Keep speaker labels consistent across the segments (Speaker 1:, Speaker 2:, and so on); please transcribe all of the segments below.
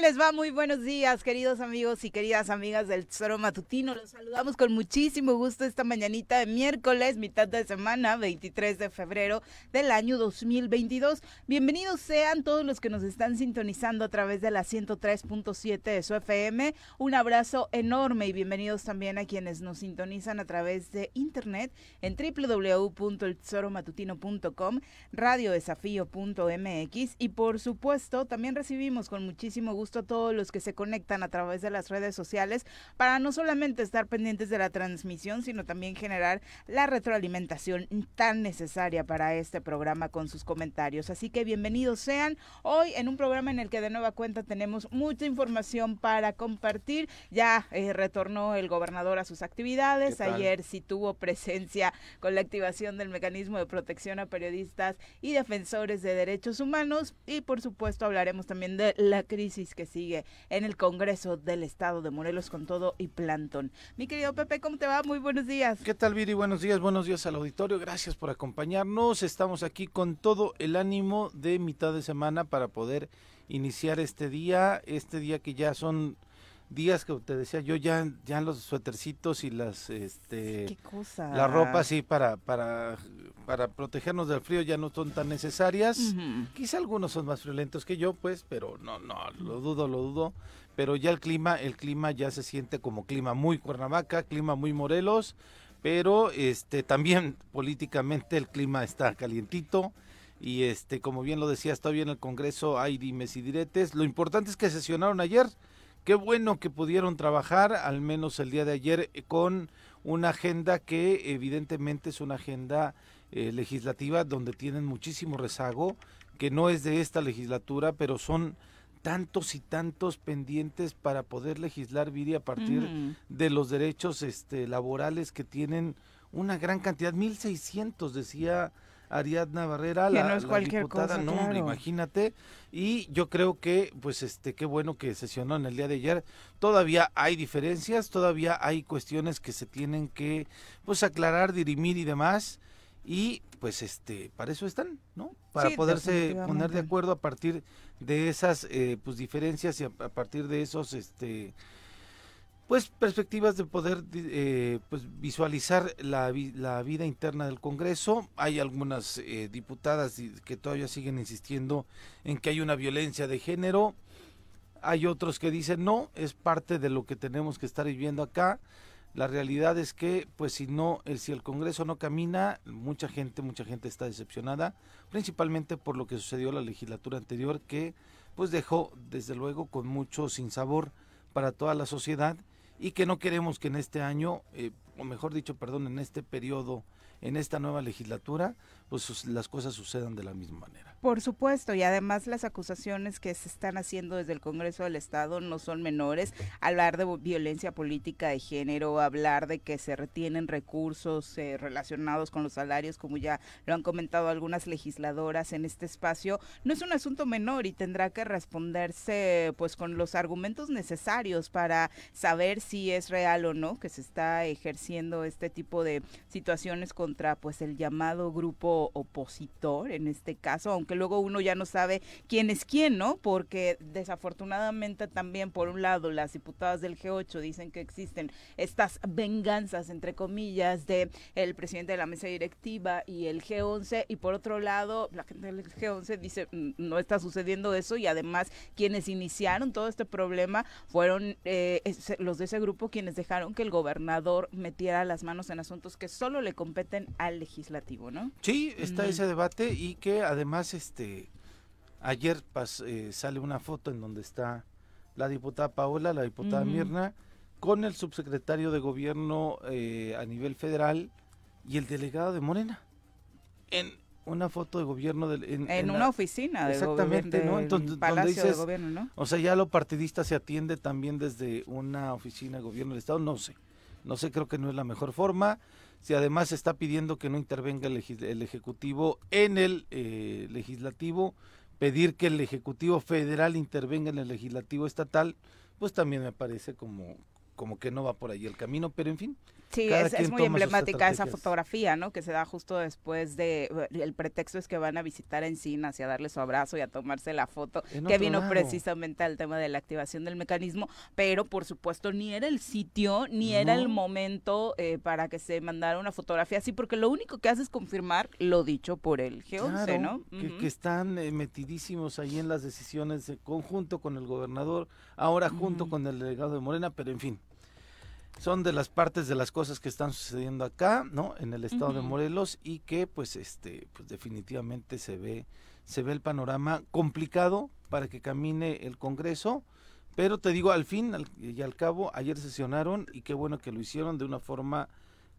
Speaker 1: les va? Muy buenos días, queridos amigos y queridas amigas del Tesoro Matutino. Los saludamos con muchísimo gusto esta mañanita de miércoles, mitad de semana, 23 de febrero del año 2022. Bienvenidos sean todos los que nos están sintonizando a través de la 103.7 de su FM. Un abrazo enorme y bienvenidos también a quienes nos sintonizan a través de internet en www.eltesoromatutino.com, radiodesafío.mx y por supuesto también recibimos con muchísimo muchísimo gusto a todos los que se conectan a través de las redes sociales para no solamente estar pendientes de la transmisión, sino también generar la retroalimentación tan necesaria para este programa con sus comentarios. Así que bienvenidos sean hoy en un programa en el que de nueva cuenta tenemos mucha información para compartir. Ya eh, retornó el gobernador a sus actividades. Ayer sí tuvo presencia con la activación del mecanismo de protección a periodistas y defensores de derechos humanos. Y por supuesto hablaremos también de la crisis crisis que sigue en el Congreso del Estado de Morelos con todo y plantón. Mi querido Pepe, ¿cómo te va? Muy buenos días.
Speaker 2: ¿Qué tal, Viri? Buenos días, buenos días al auditorio. Gracias por acompañarnos. Estamos aquí con todo el ánimo de mitad de semana para poder iniciar este día, este día que ya son días que te decía yo ya ya los suétercitos y las este
Speaker 1: ¿Qué cosa?
Speaker 2: la ropa sí para para para protegernos del frío ya no son tan necesarias. Quizá algunos son más violentos que yo pues pero no no lo dudo lo dudo. Pero ya el clima el clima ya se siente como clima muy Cuernavaca clima muy Morelos pero este también políticamente el clima está calientito. Y este como bien lo decías todavía en el Congreso hay dimes y diretes. Lo importante es que sesionaron ayer. Qué bueno que pudieron trabajar, al menos el día de ayer, eh, con una agenda que evidentemente es una agenda eh, legislativa donde tienen muchísimo rezago, que no es de esta legislatura, pero son tantos y tantos pendientes para poder legislar, Viri, a partir de los derechos este, laborales que tienen una gran cantidad, 1.600, decía Ariadna Barrera,
Speaker 1: la, no es cualquier
Speaker 2: diputada,
Speaker 1: cosa,
Speaker 2: no, imagínate. Y yo creo que, pues, este, qué bueno que sesionó en el día de ayer. Todavía hay diferencias, todavía hay cuestiones que se tienen que, pues, aclarar, dirimir y demás. Y, pues, este, para eso están, ¿no? Para poderse poner de acuerdo a partir de esas, eh, pues, diferencias y a partir de esos, este, pues perspectivas de poder eh, pues visualizar la, la, vida interna del Congreso. Hay algunas eh, diputadas que todavía siguen insistiendo en que hay una violencia de género. Hay otros que dicen no, es parte de lo que tenemos que estar viviendo acá. La realidad es que, pues si no, el, si el Congreso no camina, mucha gente, mucha gente está decepcionada, principalmente por lo que sucedió la legislatura anterior, que pues dejó desde luego con mucho sinsabor para toda la sociedad y que no queremos que en este año, eh, o mejor dicho, perdón, en este periodo, en esta nueva legislatura, pues las cosas sucedan de la misma manera.
Speaker 1: Por supuesto, y además las acusaciones que se están haciendo desde el Congreso del Estado no son menores. Hablar de violencia política de género, hablar de que se retienen recursos eh, relacionados con los salarios, como ya lo han comentado algunas legisladoras en este espacio, no es un asunto menor y tendrá que responderse pues con los argumentos necesarios para saber si es real o no que se está ejerciendo este tipo de situaciones contra pues el llamado grupo opositor en este caso, aunque que luego uno ya no sabe quién es quién, ¿no? Porque desafortunadamente también, por un lado, las diputadas del G8 dicen que existen estas venganzas, entre comillas, de el presidente de la mesa directiva y el G11, y por otro lado, la gente del G11 dice, mm, no está sucediendo eso, y además quienes iniciaron todo este problema fueron eh, los de ese grupo quienes dejaron que el gobernador metiera las manos en asuntos que solo le competen al legislativo, ¿no?
Speaker 2: Sí, está ese debate y que además este, ayer eh, sale una foto en donde está la diputada Paola, la diputada Mirna, con el subsecretario de gobierno eh, a nivel federal y el delegado de Morena. En una foto de gobierno
Speaker 1: en, una oficina de
Speaker 2: exactamente
Speaker 1: ¿no?
Speaker 2: Entonces,
Speaker 1: Palacio de gobierno no
Speaker 2: o sea ya lo partidista se atiende también desde una oficina de gobierno del estado no sé no sé creo que no es la mejor forma si además está pidiendo que no intervenga el, Ejecutivo en el eh, Legislativo, pedir que el Ejecutivo Federal intervenga en el Legislativo Estatal, pues también me parece como, como que no va por ahí el camino, pero en fin,
Speaker 1: Sí, es, muy emblemática esa fotografía, ¿no? Que se da justo después de, el pretexto es que van a visitar a Encinas y a darle su abrazo y a tomarse la foto, que vino precisamente al tema de la activación del mecanismo, pero por supuesto ni era el sitio, ni era el momento eh, para que se mandara una fotografía así, porque lo único que hace es confirmar lo dicho por el G11, ¿no?
Speaker 2: Que, están eh, metidísimos ahí en las decisiones de conjunto con el gobernador, ahora junto con el delegado de Morena, pero en fin, son de las partes de las cosas que están sucediendo acá, ¿no? En el estado de Morelos y que pues este pues definitivamente se ve se ve el panorama complicado para que camine el Congreso, pero te digo al fin y al cabo ayer sesionaron y qué bueno que lo hicieron de una forma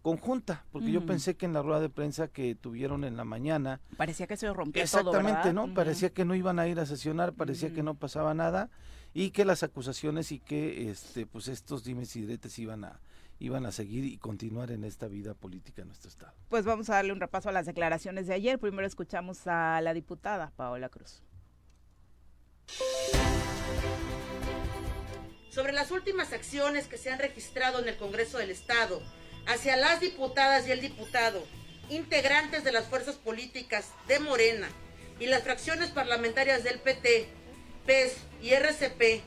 Speaker 2: conjunta, porque yo pensé que en la rueda de prensa que tuvieron en la mañana
Speaker 1: parecía que se rompió
Speaker 2: exactamente, ¿no? Parecía que no iban a ir a sesionar, parecía que no pasaba nada y que las acusaciones y que este pues estos dimes y diretes iban a iban a seguir y continuar en esta vida política en nuestro estado.
Speaker 1: Pues vamos a darle un repaso a las declaraciones de ayer. Primero escuchamos a la diputada Paola Cruz.
Speaker 3: Sobre las últimas acciones que se han registrado en el Congreso del Estado hacia las diputadas y el diputado, integrantes de las fuerzas políticas de Morena y las fracciones parlamentarias del PT, PES y RCP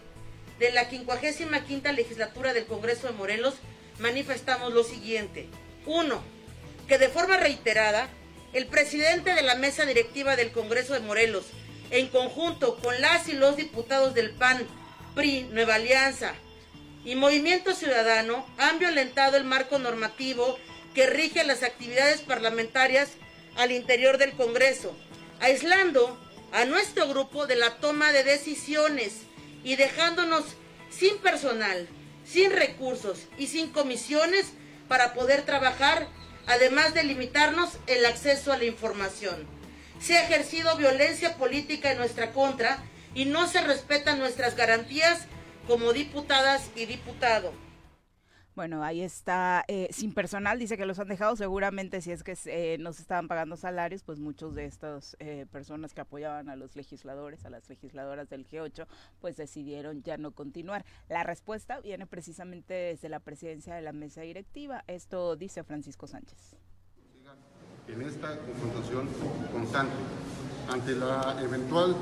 Speaker 3: de la 55 legislatura del Congreso de Morelos manifestamos lo siguiente. Uno, que de forma reiterada, el presidente de la mesa directiva del Congreso de Morelos, en conjunto con las y los diputados del PAN, PRI, Nueva Alianza y Movimiento Ciudadano, han violentado el marco normativo que rige las actividades parlamentarias al interior del Congreso, aislando a nuestro grupo de la toma de decisiones y dejándonos sin personal, sin recursos y sin comisiones para poder trabajar, además de limitarnos el acceso a la información. Se ha ejercido violencia política en nuestra contra y no se respetan nuestras garantías como diputadas y diputado.
Speaker 1: Bueno, ahí está, eh, sin personal, dice que los han dejado, seguramente si es que eh, no se estaban pagando salarios, pues muchos de estas eh, personas que apoyaban a los legisladores, a las legisladoras del G8, pues decidieron ya no continuar. La respuesta viene precisamente desde la presidencia de la mesa directiva, esto dice Francisco Sánchez.
Speaker 4: En esta confrontación constante, ante la eventual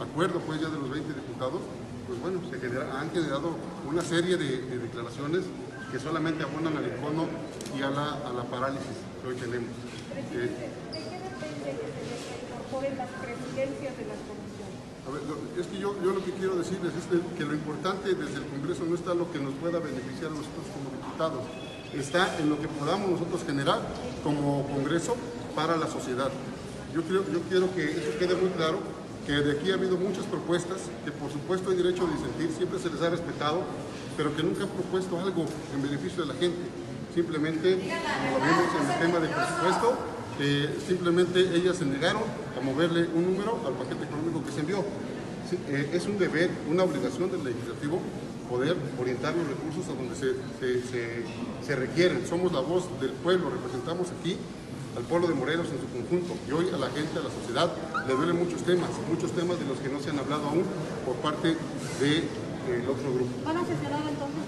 Speaker 4: acuerdo pues ya de los 20 diputados, pues bueno, se han generado una serie de, declaraciones que solamente abonan al icono y a la, a la parálisis que hoy tenemos. Eh, a ver, es que yo, yo, lo que quiero decirles es que lo importante desde el Congreso no está lo que nos pueda beneficiar a nosotros como diputados, está en lo que podamos nosotros generar como Congreso para la sociedad. Yo, creo, yo quiero que eso quede muy claro que de aquí ha habido muchas propuestas, que por supuesto hay derecho a disentir, siempre se les ha respetado, pero que nunca han propuesto algo en beneficio de la gente. Simplemente, como lo vimos en el tema del presupuesto, simplemente ellas se negaron a moverle un número al paquete económico que se envió. Eh, es un deber, una obligación del legislativo poder orientar los recursos a donde se, se, se requieren. Somos la voz del pueblo, representamos aquí al pueblo de Morelos en su conjunto y hoy a la gente, a la sociedad, le duelen muchos temas, muchos temas de los que no se han hablado aún por parte del de, otro grupo.
Speaker 5: ¿Van a sesionar entonces?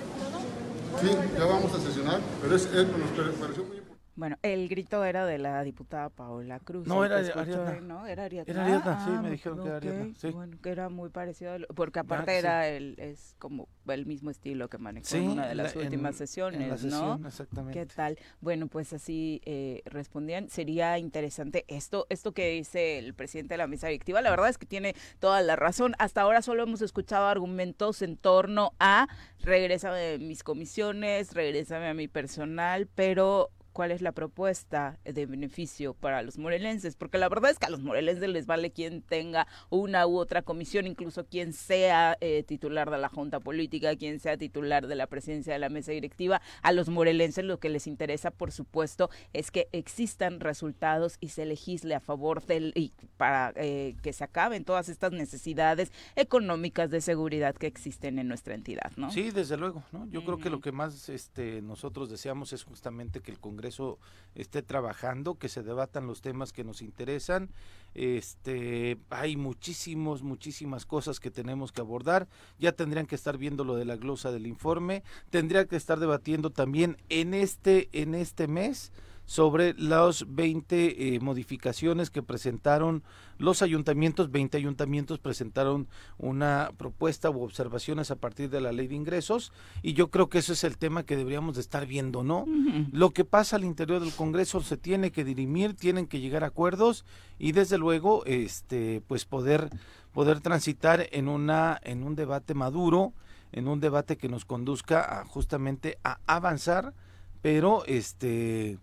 Speaker 4: Sí, ya vamos a sesionar, pero es, es, nos pareció muy.
Speaker 1: Bueno, el grito era de la diputada Paola Cruz.
Speaker 2: No, era Ariadna.
Speaker 1: ¿no? Era Ariadna.
Speaker 2: Era Ariadna, sí, me ah, dijeron que era Ariadna. Sí.
Speaker 1: Bueno, que era muy parecido, porque aparte era el, es como el mismo estilo que manejó en una de las últimas sesiones, en la sesión,
Speaker 2: ¿no? Exactamente.
Speaker 1: ¿Qué tal? Bueno, pues así eh, respondían. Sería interesante esto, esto que dice el presidente de la mesa directiva. La verdad es que tiene toda la razón. Hasta ahora solo hemos escuchado argumentos en torno a regrésame a mis comisiones, regrésame a mi personal, pero cuál es la propuesta de beneficio para los morelenses, porque la verdad es que a los morelenses les vale quien tenga una u otra comisión, incluso quien sea eh, titular de la Junta Política, quien sea titular de la presidencia de la mesa directiva, a los morelenses lo que les interesa, por supuesto, es que existan resultados y se legisle a favor del y para eh, que se acaben todas estas necesidades económicas de seguridad que existen en nuestra entidad, ¿no?
Speaker 2: Sí, desde luego, ¿no? Yo creo que lo que más este nosotros deseamos es justamente que el Congreso Congreso esté trabajando, que se debatan los temas que nos interesan. Este, hay muchísimos, muchísimas cosas que tenemos que abordar. Ya tendrían que estar viendo lo de la glosa del informe. Tendría que estar debatiendo también en este, en este mes sobre las 20 eh, modificaciones que presentaron los ayuntamientos. 20 ayuntamientos presentaron una propuesta u observaciones a partir de la ley de ingresos y yo creo que ese es el tema que deberíamos de estar viendo, ¿no? Lo que pasa al interior del Congreso se tiene que dirimir, tienen que llegar a acuerdos y desde luego este pues poder poder transitar en una en un debate maduro, en un debate que nos conduzca a justamente a avanzar, pero este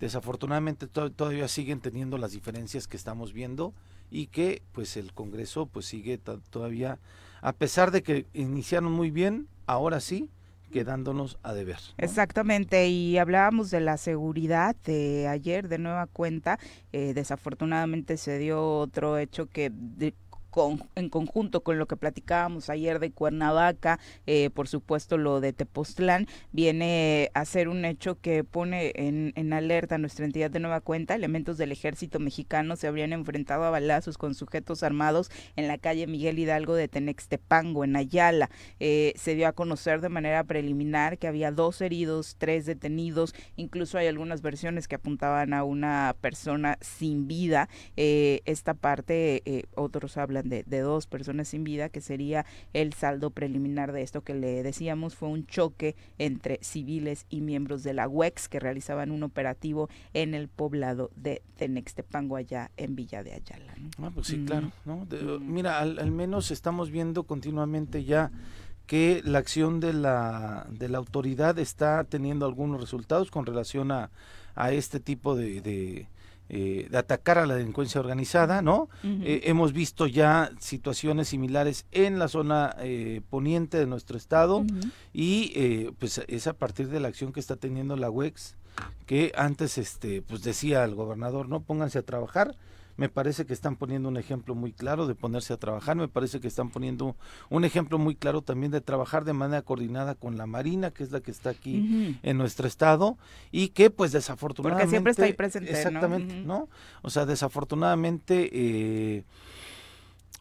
Speaker 2: desafortunadamente todavía siguen teniendo las diferencias que estamos viendo y que pues el Congreso pues sigue todavía a pesar de que iniciaron muy bien, ahora sí quedándonos a deber.
Speaker 1: Exactamente, y hablábamos de la seguridad de ayer de nueva cuenta, eh, desafortunadamente se dio otro hecho que en conjunto con lo que platicábamos ayer de Cuernavaca, eh, por supuesto lo de Tepoztlán, viene a ser un hecho que pone en, alerta nuestra entidad de nueva cuenta. Elementos del ejército mexicano se habrían enfrentado a balazos con sujetos armados en la calle Miguel Hidalgo de Tenextepango, en Ayala. Eh, se dio a conocer de manera preliminar que había dos heridos, tres detenidos, incluso hay algunas versiones que apuntaban a una persona sin vida. Eh, esta parte, otros hablan de, dos personas sin vida, que sería el saldo preliminar de esto que le decíamos, fue un choque entre civiles y miembros de la UEX que realizaban un operativo en el poblado de Tenextepango, allá en Villa de Ayala.
Speaker 2: Ah, pues sí, claro. mira, al, menos estamos viendo continuamente ya que la acción de la, de la autoridad está teniendo algunos resultados con relación a, a este tipo de eh, de atacar a la delincuencia organizada, ¿no? Eh, hemos visto ya situaciones similares en la zona eh, poniente de nuestro estado y pues es a partir de la acción que está teniendo la UEX que antes este pues decía al gobernador, no pónganse a trabajar, me parece que están poniendo un ejemplo muy claro de ponerse a trabajar, me parece que están poniendo un ejemplo muy claro también de trabajar de manera coordinada con la Marina, que es la que está aquí en nuestro estado, y que pues desafortunadamente...
Speaker 1: Porque siempre está ahí presente,
Speaker 2: Exactamente, ¿no? O sea, desafortunadamente... Eh,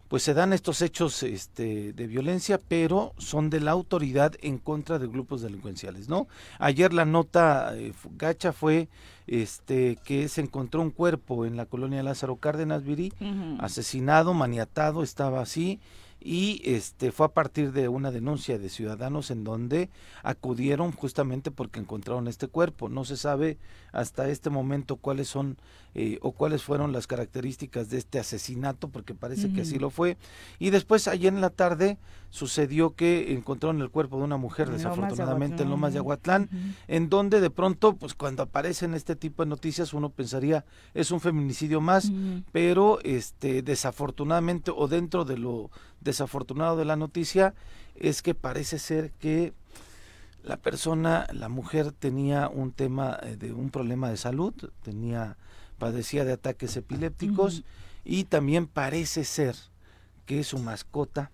Speaker 2: pues se dan estos hechos este, de violencia, pero son de la autoridad en contra de grupos delincuenciales, ¿no? Ayer la nota eh, gacha fue este que se encontró un cuerpo en la colonia Lázaro Cárdenas Virí, asesinado, maniatado, estaba así y este fue a partir de una denuncia de ciudadanos en donde acudieron justamente porque encontraron este cuerpo. No se sabe hasta este momento cuáles son eh, o cuáles fueron las características de este asesinato, porque parece que así lo fue. Y después ayer en la tarde sucedió que encontraron el cuerpo de una mujer, desafortunadamente en Lomas de Aguatlán, en donde de pronto, pues cuando aparecen este tipo de noticias, uno pensaría es un feminicidio más, pero este desafortunadamente o dentro de lo desafortunado de la noticia es que parece ser que la persona, la mujer tenía un tema eh, de un problema de salud, tenía padecía de ataques epilépticos y también parece ser que su mascota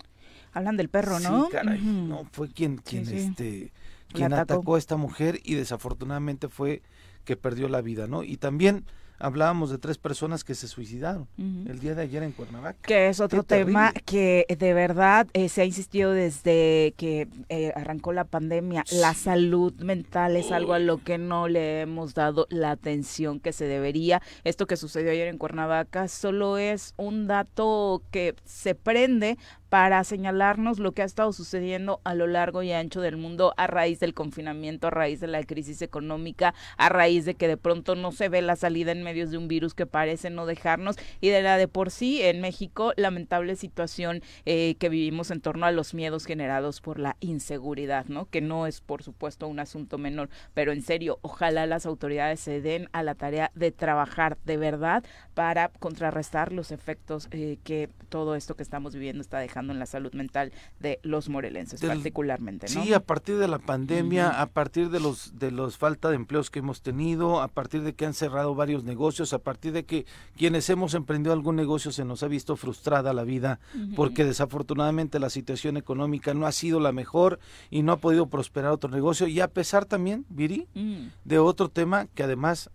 Speaker 1: hablan del perro, ¿no?
Speaker 2: Sí, caray, no fue quien quien este quien atacó a esta mujer y desafortunadamente fue que perdió la vida, ¿no? Y también hablábamos de tres personas que se suicidaron el día de ayer en Cuernavaca.
Speaker 1: Que es otro tema que de verdad eh, se ha insistido desde que eh, arrancó la pandemia. La salud mental es algo a lo que no le hemos dado la atención que se debería. Esto que sucedió ayer en Cuernavaca solo es un dato que se prende para señalarnos lo que ha estado sucediendo a lo largo y ancho del mundo a raíz del confinamiento, a raíz de la crisis económica, a raíz de que de pronto no se ve la salida en medios de un virus que parece no dejarnos y de la de por sí en México lamentable situación eh, que vivimos en torno a los miedos generados por la inseguridad, ¿no? Que no es por supuesto un asunto menor, pero en serio, ojalá las autoridades se den a la tarea de trabajar de verdad para contrarrestar los efectos eh, que todo esto que estamos viviendo está dejando dejando en la salud mental de los morelenses particularmente, ¿no?
Speaker 2: Sí, a partir de la pandemia, a partir de los de los falta de empleos que hemos tenido, a partir de que han cerrado varios negocios, a partir de que quienes hemos emprendido algún negocio se nos ha visto frustrada la vida porque desafortunadamente la situación económica no ha sido la mejor y no ha podido prosperar otro negocio y a pesar también, Viri,
Speaker 1: Mm.
Speaker 2: de otro tema que además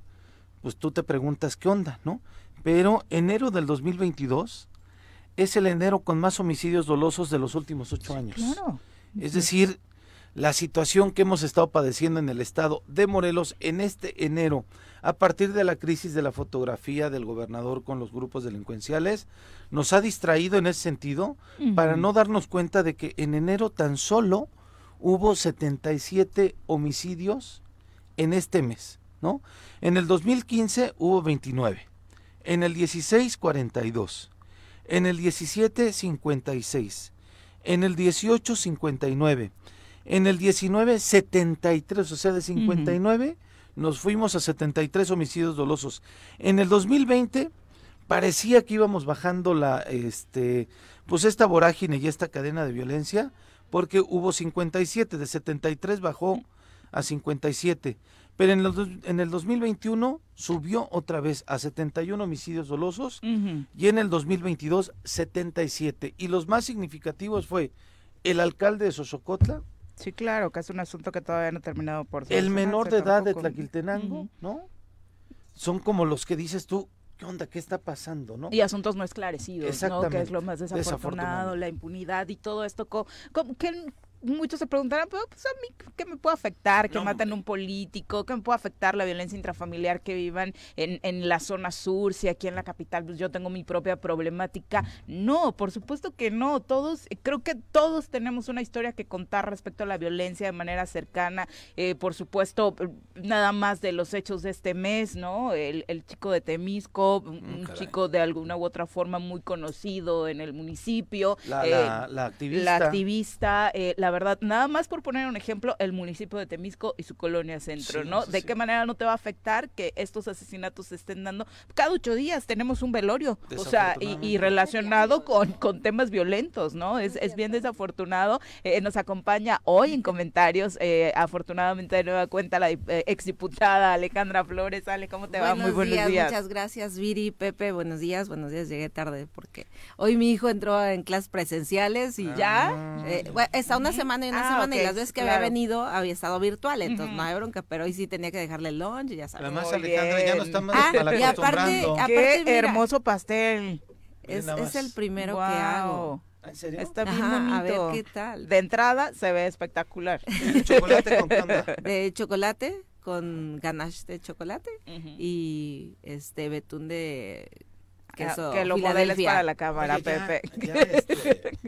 Speaker 2: pues tú te preguntas qué onda, ¿no? Pero enero del 2022 es el enero con más homicidios dolosos de los últimos ocho años.
Speaker 1: Claro.
Speaker 2: Es decir, la situación que hemos estado padeciendo en el estado de Morelos en este enero, a partir de la crisis de la fotografía del gobernador con los grupos delincuenciales, nos ha distraído en ese sentido para no darnos cuenta de que en enero tan solo hubo 77 homicidios en este mes, ¿no? En el 2015 hubo 29, en el 16 42, en el 17 56, en el 18 59, en el 19 73, o sea, de 59 nos fuimos a 73 homicidios dolosos. En el 2020 parecía que íbamos bajando la este pues esta vorágine y esta cadena de violencia porque hubo 57, de 73 bajó a 57. Pero en el, dos- en el 2021 subió otra vez a 71 homicidios dolosos
Speaker 1: Ujú.
Speaker 2: y en el 2022 77. Y los más significativos fue el alcalde de Sosocotla,
Speaker 1: Sí, claro, que es un asunto que todavía no ha terminado por
Speaker 2: el menor de edad de. Tlaquiltenango. ¿no? Son como los que dices tú, ¿qué onda? ¿Qué está pasando? ¿no?
Speaker 1: Y asuntos no esclarecidos, ¿no? Que es lo más desafortunado,
Speaker 2: desafortunado.
Speaker 1: la impunidad y todo esto. co- co- que muchos se preguntarán, pero pues a mí, ¿qué me puede afectar? Que
Speaker 2: No,
Speaker 1: maten a
Speaker 2: hombre.
Speaker 1: un político, ¿qué me puede afectar la violencia intrafamiliar que vivan en, en la zona sur? Si aquí en la capital pues yo tengo mi propia problemática. No, por supuesto que no. Todos, creo que todos tenemos una historia que contar respecto a la violencia de manera cercana. Eh, por supuesto, nada más de los hechos de este mes, ¿no? El, el chico de Temisco, un,
Speaker 2: Mm, caray.
Speaker 1: chico de alguna u otra forma muy conocido en el municipio.
Speaker 2: La,
Speaker 1: eh,
Speaker 2: la, la activista.
Speaker 1: la activista, eh, la verdad, nada más por poner un ejemplo, el municipio de Temisco y su colonia centro,
Speaker 2: Sí,
Speaker 1: ¿no?
Speaker 2: sí,
Speaker 1: ¿De
Speaker 2: sí.
Speaker 1: qué manera no te va a afectar que estos asesinatos se estén dando? Cada ocho días tenemos un velorio, o sea, y, relacionado con, con temas violentos, ¿no? Es, es bien desafortunado. Eh, nos acompaña hoy en comentarios, eh, afortunadamente de nueva cuenta, la eh, exdiputada Alejandra Flores. Ale, ¿cómo te va? Muy buenos días.
Speaker 5: Muchas gracias, Viri, Pepe. Buenos días, buenos días. Llegué tarde porque hoy mi hijo entró en clases presenciales y
Speaker 1: ¿Ya?
Speaker 5: Eh, bueno, está una semana y una
Speaker 1: Ah,
Speaker 5: semana y las veces que
Speaker 1: claro.
Speaker 5: había venido había estado virtual, entonces no hay bronca, pero hoy sí tenía que dejarle el lunch y ya sabes.
Speaker 2: Además, Alejandra, ya no
Speaker 1: bien.
Speaker 2: estamos
Speaker 5: Ah, y aparte-
Speaker 1: Qué
Speaker 5: mira,
Speaker 1: hermoso pastel.
Speaker 5: es, el
Speaker 2: más.
Speaker 5: primero que hago.
Speaker 2: ¿En serio?
Speaker 1: Está bien
Speaker 5: Ajá,
Speaker 1: bonito.
Speaker 5: a ver qué tal.
Speaker 1: De entrada se ve espectacular.
Speaker 2: ¿El chocolate con qué?
Speaker 5: De chocolate con ganache de chocolate y este betún de queso
Speaker 1: Ah, que lo modeles para la cámara,
Speaker 2: Oye, ya,
Speaker 1: Pepe.
Speaker 2: Ya, este,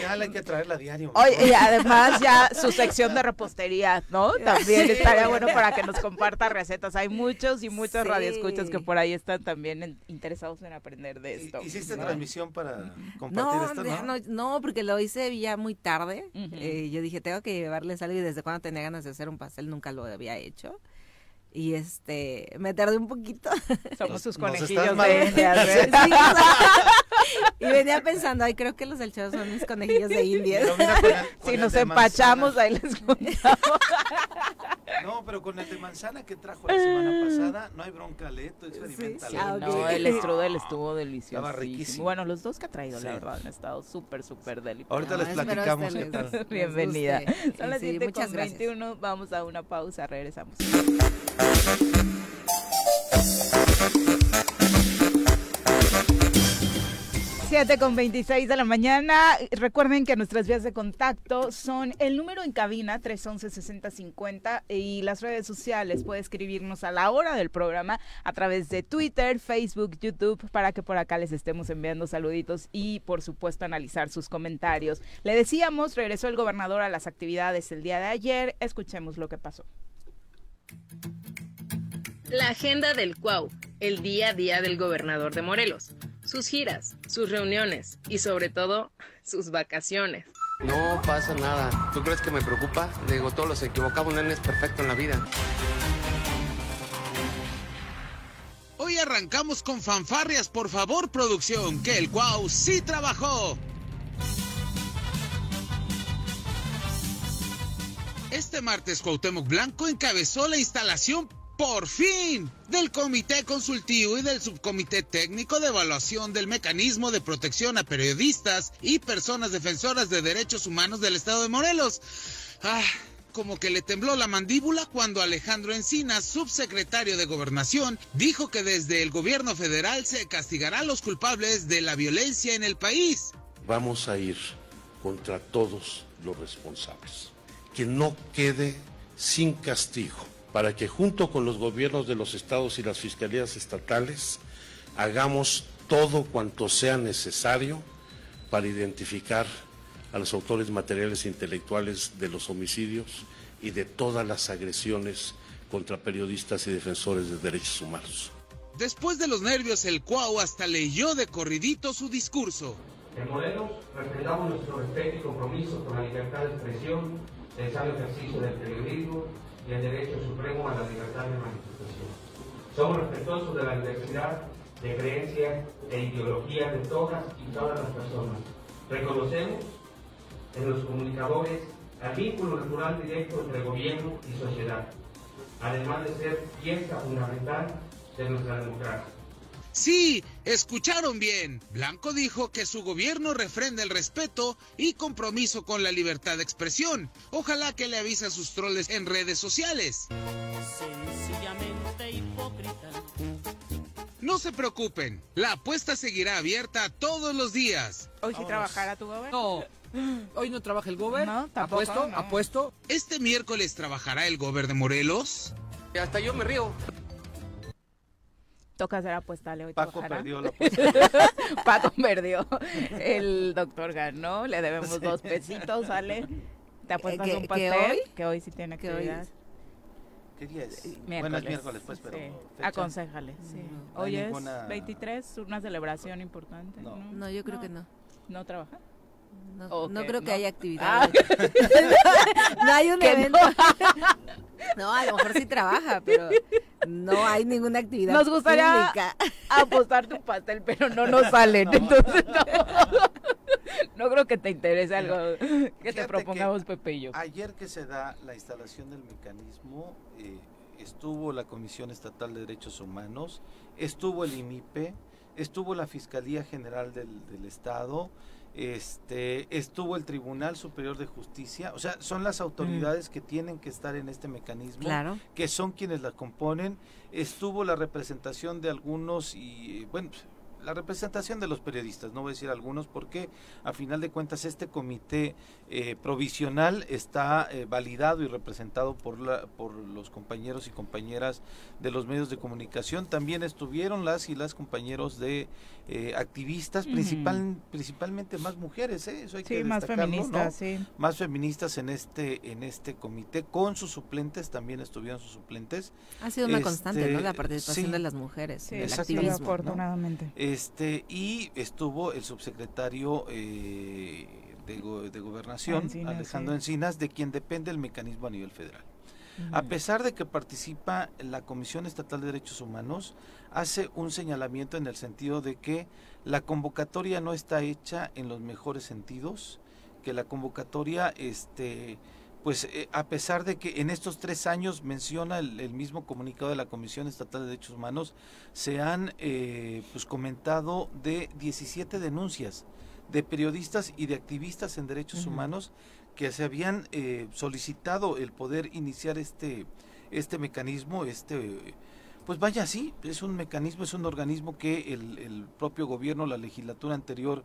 Speaker 2: ya la hay que traerla a diario.
Speaker 1: Oye, y además ya su sección de repostería, ¿no? También
Speaker 5: Sí.
Speaker 1: estaría bueno para que nos comparta recetas. Hay muchos y muchos
Speaker 5: Sí.
Speaker 1: radioescuchas que por ahí están también en- interesados en aprender de esto.
Speaker 2: ¿Hiciste
Speaker 1: ¿no?
Speaker 2: transmisión para compartir
Speaker 5: No,
Speaker 2: esto, no?
Speaker 5: no, no, porque lo hice ya muy tarde. Eh, yo dije, tengo que llevarles algo y desde cuando tenía ganas de hacer un pastel nunca lo había hecho. Y este, me tardé un poquito.
Speaker 1: Somos sus conejillos de indias.
Speaker 5: Sí, y venía pensando, ay, creo que los del show son mis conejillos de indias.
Speaker 2: Pero mira, con el- con
Speaker 1: Si nos empachamos,
Speaker 2: manzana.
Speaker 1: ahí les contamos.
Speaker 2: No, pero con el de manzana que trajo la semana pasada, no hay bronca, le tú experimentalo.
Speaker 5: sí. Ah, ok.
Speaker 1: No, el strudel estuvo delicioso.
Speaker 2: Estaba riquísimo.
Speaker 1: Bueno, los dos que ha traído, la
Speaker 2: Sí.
Speaker 1: verdad, han estado súper, súper deliciosos.
Speaker 2: Ahorita
Speaker 5: No,
Speaker 2: les
Speaker 5: espero
Speaker 2: platicamos
Speaker 5: este
Speaker 2: qué tal.
Speaker 5: les
Speaker 1: Bienvenida. Son las
Speaker 5: Sí,
Speaker 1: 7
Speaker 5: muchas
Speaker 1: con
Speaker 5: gracias.
Speaker 1: 21, vamos a una pausa, regresamos. 7 con 26 de la mañana. Recuerden que nuestras vías de contacto son el número en cabina 311-6050 y las redes sociales. Puede escribirnos a la hora del programa a través de Twitter, Facebook, YouTube para que por acá les estemos enviando saluditos y por supuesto analizar sus comentarios. Le decíamos, regresó el gobernador a las actividades el día de ayer. Escuchemos lo que pasó.
Speaker 6: La agenda del Cuau, el día a día del gobernador de Morelos, sus giras, sus reuniones y sobre todo sus vacaciones.
Speaker 7: No pasa nada. ¿Tú crees que me preocupa? Digo, todos los equivocamos, nene es perfecto en la vida.
Speaker 8: Hoy arrancamos con fanfarrias, por favor, producción, que el Cuau sí trabajó. Este martes Cuauhtémoc Blanco encabezó la instalación por fin del Comité Consultivo y del Subcomité Técnico de Evaluación del Mecanismo de Protección a Periodistas y Personas Defensoras de Derechos Humanos del Estado de Morelos. Ah, como que le tembló la mandíbula cuando Alejandro Encinas, subsecretario de Gobernación, dijo que desde el gobierno federal se castigará a los culpables de la violencia en el país.
Speaker 9: Vamos a ir contra todos los responsables. Que no quede sin castigo, para que junto con los gobiernos de los estados y las fiscalías estatales hagamos todo cuanto sea necesario para identificar a los autores materiales e intelectuales de los homicidios y de todas las agresiones contra periodistas y defensores de derechos humanos.
Speaker 8: Después de los nervios, el Cuau hasta leyó de corridito su discurso.
Speaker 10: En Morelos refrendamos nuestro respeto y compromiso con la libertad de expresión, el sano ejercicio del periodismo y el derecho supremo a la libertad de manifestación. Somos respetuosos de la diversidad de creencias e ideologías de todas y todas las personas. Reconocemos en los comunicadores al vínculo natural directo entre gobierno y sociedad, además de ser pieza fundamental de nuestra democracia.
Speaker 8: Sí, escucharon bien. Blanco dijo que su gobierno refrenda el respeto y compromiso con la libertad de expresión. Ojalá que le avise a sus troles en redes sociales.
Speaker 11: Sencillamente hipócrita.
Speaker 8: No se preocupen, la apuesta seguirá abierta todos los días.
Speaker 1: Hoy sí trabajará tu gobierno.
Speaker 12: No, hoy no trabaja el gober.
Speaker 1: No, tampoco,
Speaker 12: apuesto,
Speaker 1: no.
Speaker 12: apuesto.
Speaker 8: ¿Este miércoles trabajará el gober de Morelos?
Speaker 7: Hasta yo me río.
Speaker 1: Toca hacer apuesta, Leo. y
Speaker 2: Paco
Speaker 1: trabajará.
Speaker 2: perdió la apuesta.
Speaker 1: Paco perdió. El doctor ganó. Le debemos dos pesitos, ¿sale? ¿Te apuestas
Speaker 5: ¿Que-
Speaker 1: un
Speaker 5: que
Speaker 1: pastel?
Speaker 5: hoy?
Speaker 1: Que hoy sí tiene actividad.
Speaker 2: ¿Qué día es?
Speaker 1: Miércoles.
Speaker 2: Bueno, es miércoles, pues, pero.
Speaker 1: Sí. Aconsejale, sí.
Speaker 2: No hay
Speaker 1: Hoy es
Speaker 2: ninguna-
Speaker 1: 23, una celebración importante.
Speaker 2: No.
Speaker 1: No,
Speaker 5: No, yo creo que no.
Speaker 1: ¿No trabaja?
Speaker 5: No, no creo que
Speaker 1: no.
Speaker 5: haya actividades. no hay un
Speaker 1: Que
Speaker 5: evento. No. a lo mejor sí trabaja, pero no hay ninguna actividad
Speaker 1: Nos gustaría
Speaker 5: pública.
Speaker 1: apostarte un pastel, pero no nos salen. Entonces, no. No creo que te interese algo que te propongamos Pepe y yo.
Speaker 2: Ayer que se da la instalación del mecanismo, eh, estuvo la Comisión Estatal de Derechos Humanos, estuvo el IMIPE, estuvo la Fiscalía General del, del Estado, este, estuvo el Tribunal Superior de Justicia, o sea, son las autoridades que tienen que estar en este mecanismo,
Speaker 5: Claro.
Speaker 2: que son quienes la componen, estuvo la representación de algunos y, bueno, pues, la representación de los periodistas, no voy a decir algunos, porque a final de cuentas este comité eh, provisional está eh, validado y representado por, la, por los compañeros y compañeras de los medios de comunicación. También estuvieron las y las compañeros de eh, activistas, principal, principalmente más mujeres, ¿eh? eso hay que
Speaker 1: más sí.
Speaker 2: más feministas en este en este comité con sus suplentes también estuvieron sus suplentes
Speaker 5: Ha sido una constante, ¿no? La
Speaker 2: Este,
Speaker 5: participación
Speaker 2: sí,
Speaker 5: de las mujeres,
Speaker 1: Sí,
Speaker 5: del activismo. ¿no?
Speaker 1: afortunadamente.
Speaker 2: este y estuvo el subsecretario eh, de, go- de gobernación
Speaker 1: Encinas,
Speaker 2: Alejandro
Speaker 1: sí.
Speaker 2: Encinas de quien depende el mecanismo a nivel federal a pesar de que participa la Comisión Estatal de Derechos Humanos, hace un señalamiento en el sentido de que la convocatoria no está hecha en los mejores sentidos, que la convocatoria, este, pues eh, a pesar de que en estos tres años menciona el, el mismo comunicado de la Comisión Estatal de Derechos Humanos, se han eh, pues comentado de 17 denuncias de periodistas y de activistas en derechos humanos que se habían eh, solicitado el poder iniciar este este mecanismo este pues vaya así es un mecanismo es un organismo que el, el propio gobierno la legislatura anterior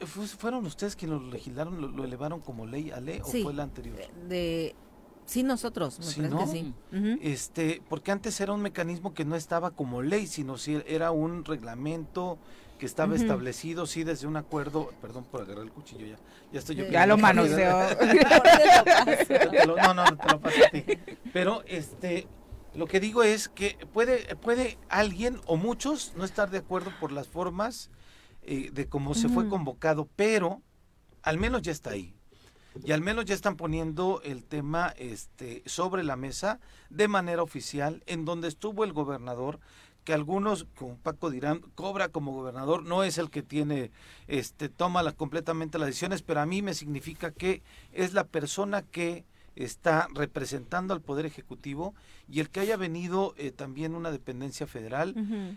Speaker 2: eh, fu- fueron ustedes quienes lo legislaron lo, lo elevaron como ley a ley
Speaker 5: Sí.
Speaker 2: o fue la anterior
Speaker 5: De, sí, nosotros, me
Speaker 2: Sí,
Speaker 5: parece
Speaker 2: ¿no?
Speaker 5: que sí.
Speaker 2: Este porque antes era un mecanismo que no estaba como ley sino si era un reglamento que estaba establecido sí desde un acuerdo perdón por agarrar el cuchillo ya ya estoy yo
Speaker 5: Ya
Speaker 1: Ya lo manoseó.
Speaker 2: Lo- no, no, te lo paso a ti. Pero este, lo que digo es que puede, puede alguien o muchos no estar de acuerdo por las formas eh, de cómo se fue convocado, pero al menos ya está ahí. Y al menos ya están poniendo el tema este, sobre la mesa de manera oficial, en donde estuvo el gobernador, que algunos, como Paco dirán, cobra como gobernador, no es el que tiene, este, toma la- completamente las decisiones, pero a mí me significa que es la persona que está representando al Poder Ejecutivo y el que haya venido eh, también una dependencia federal,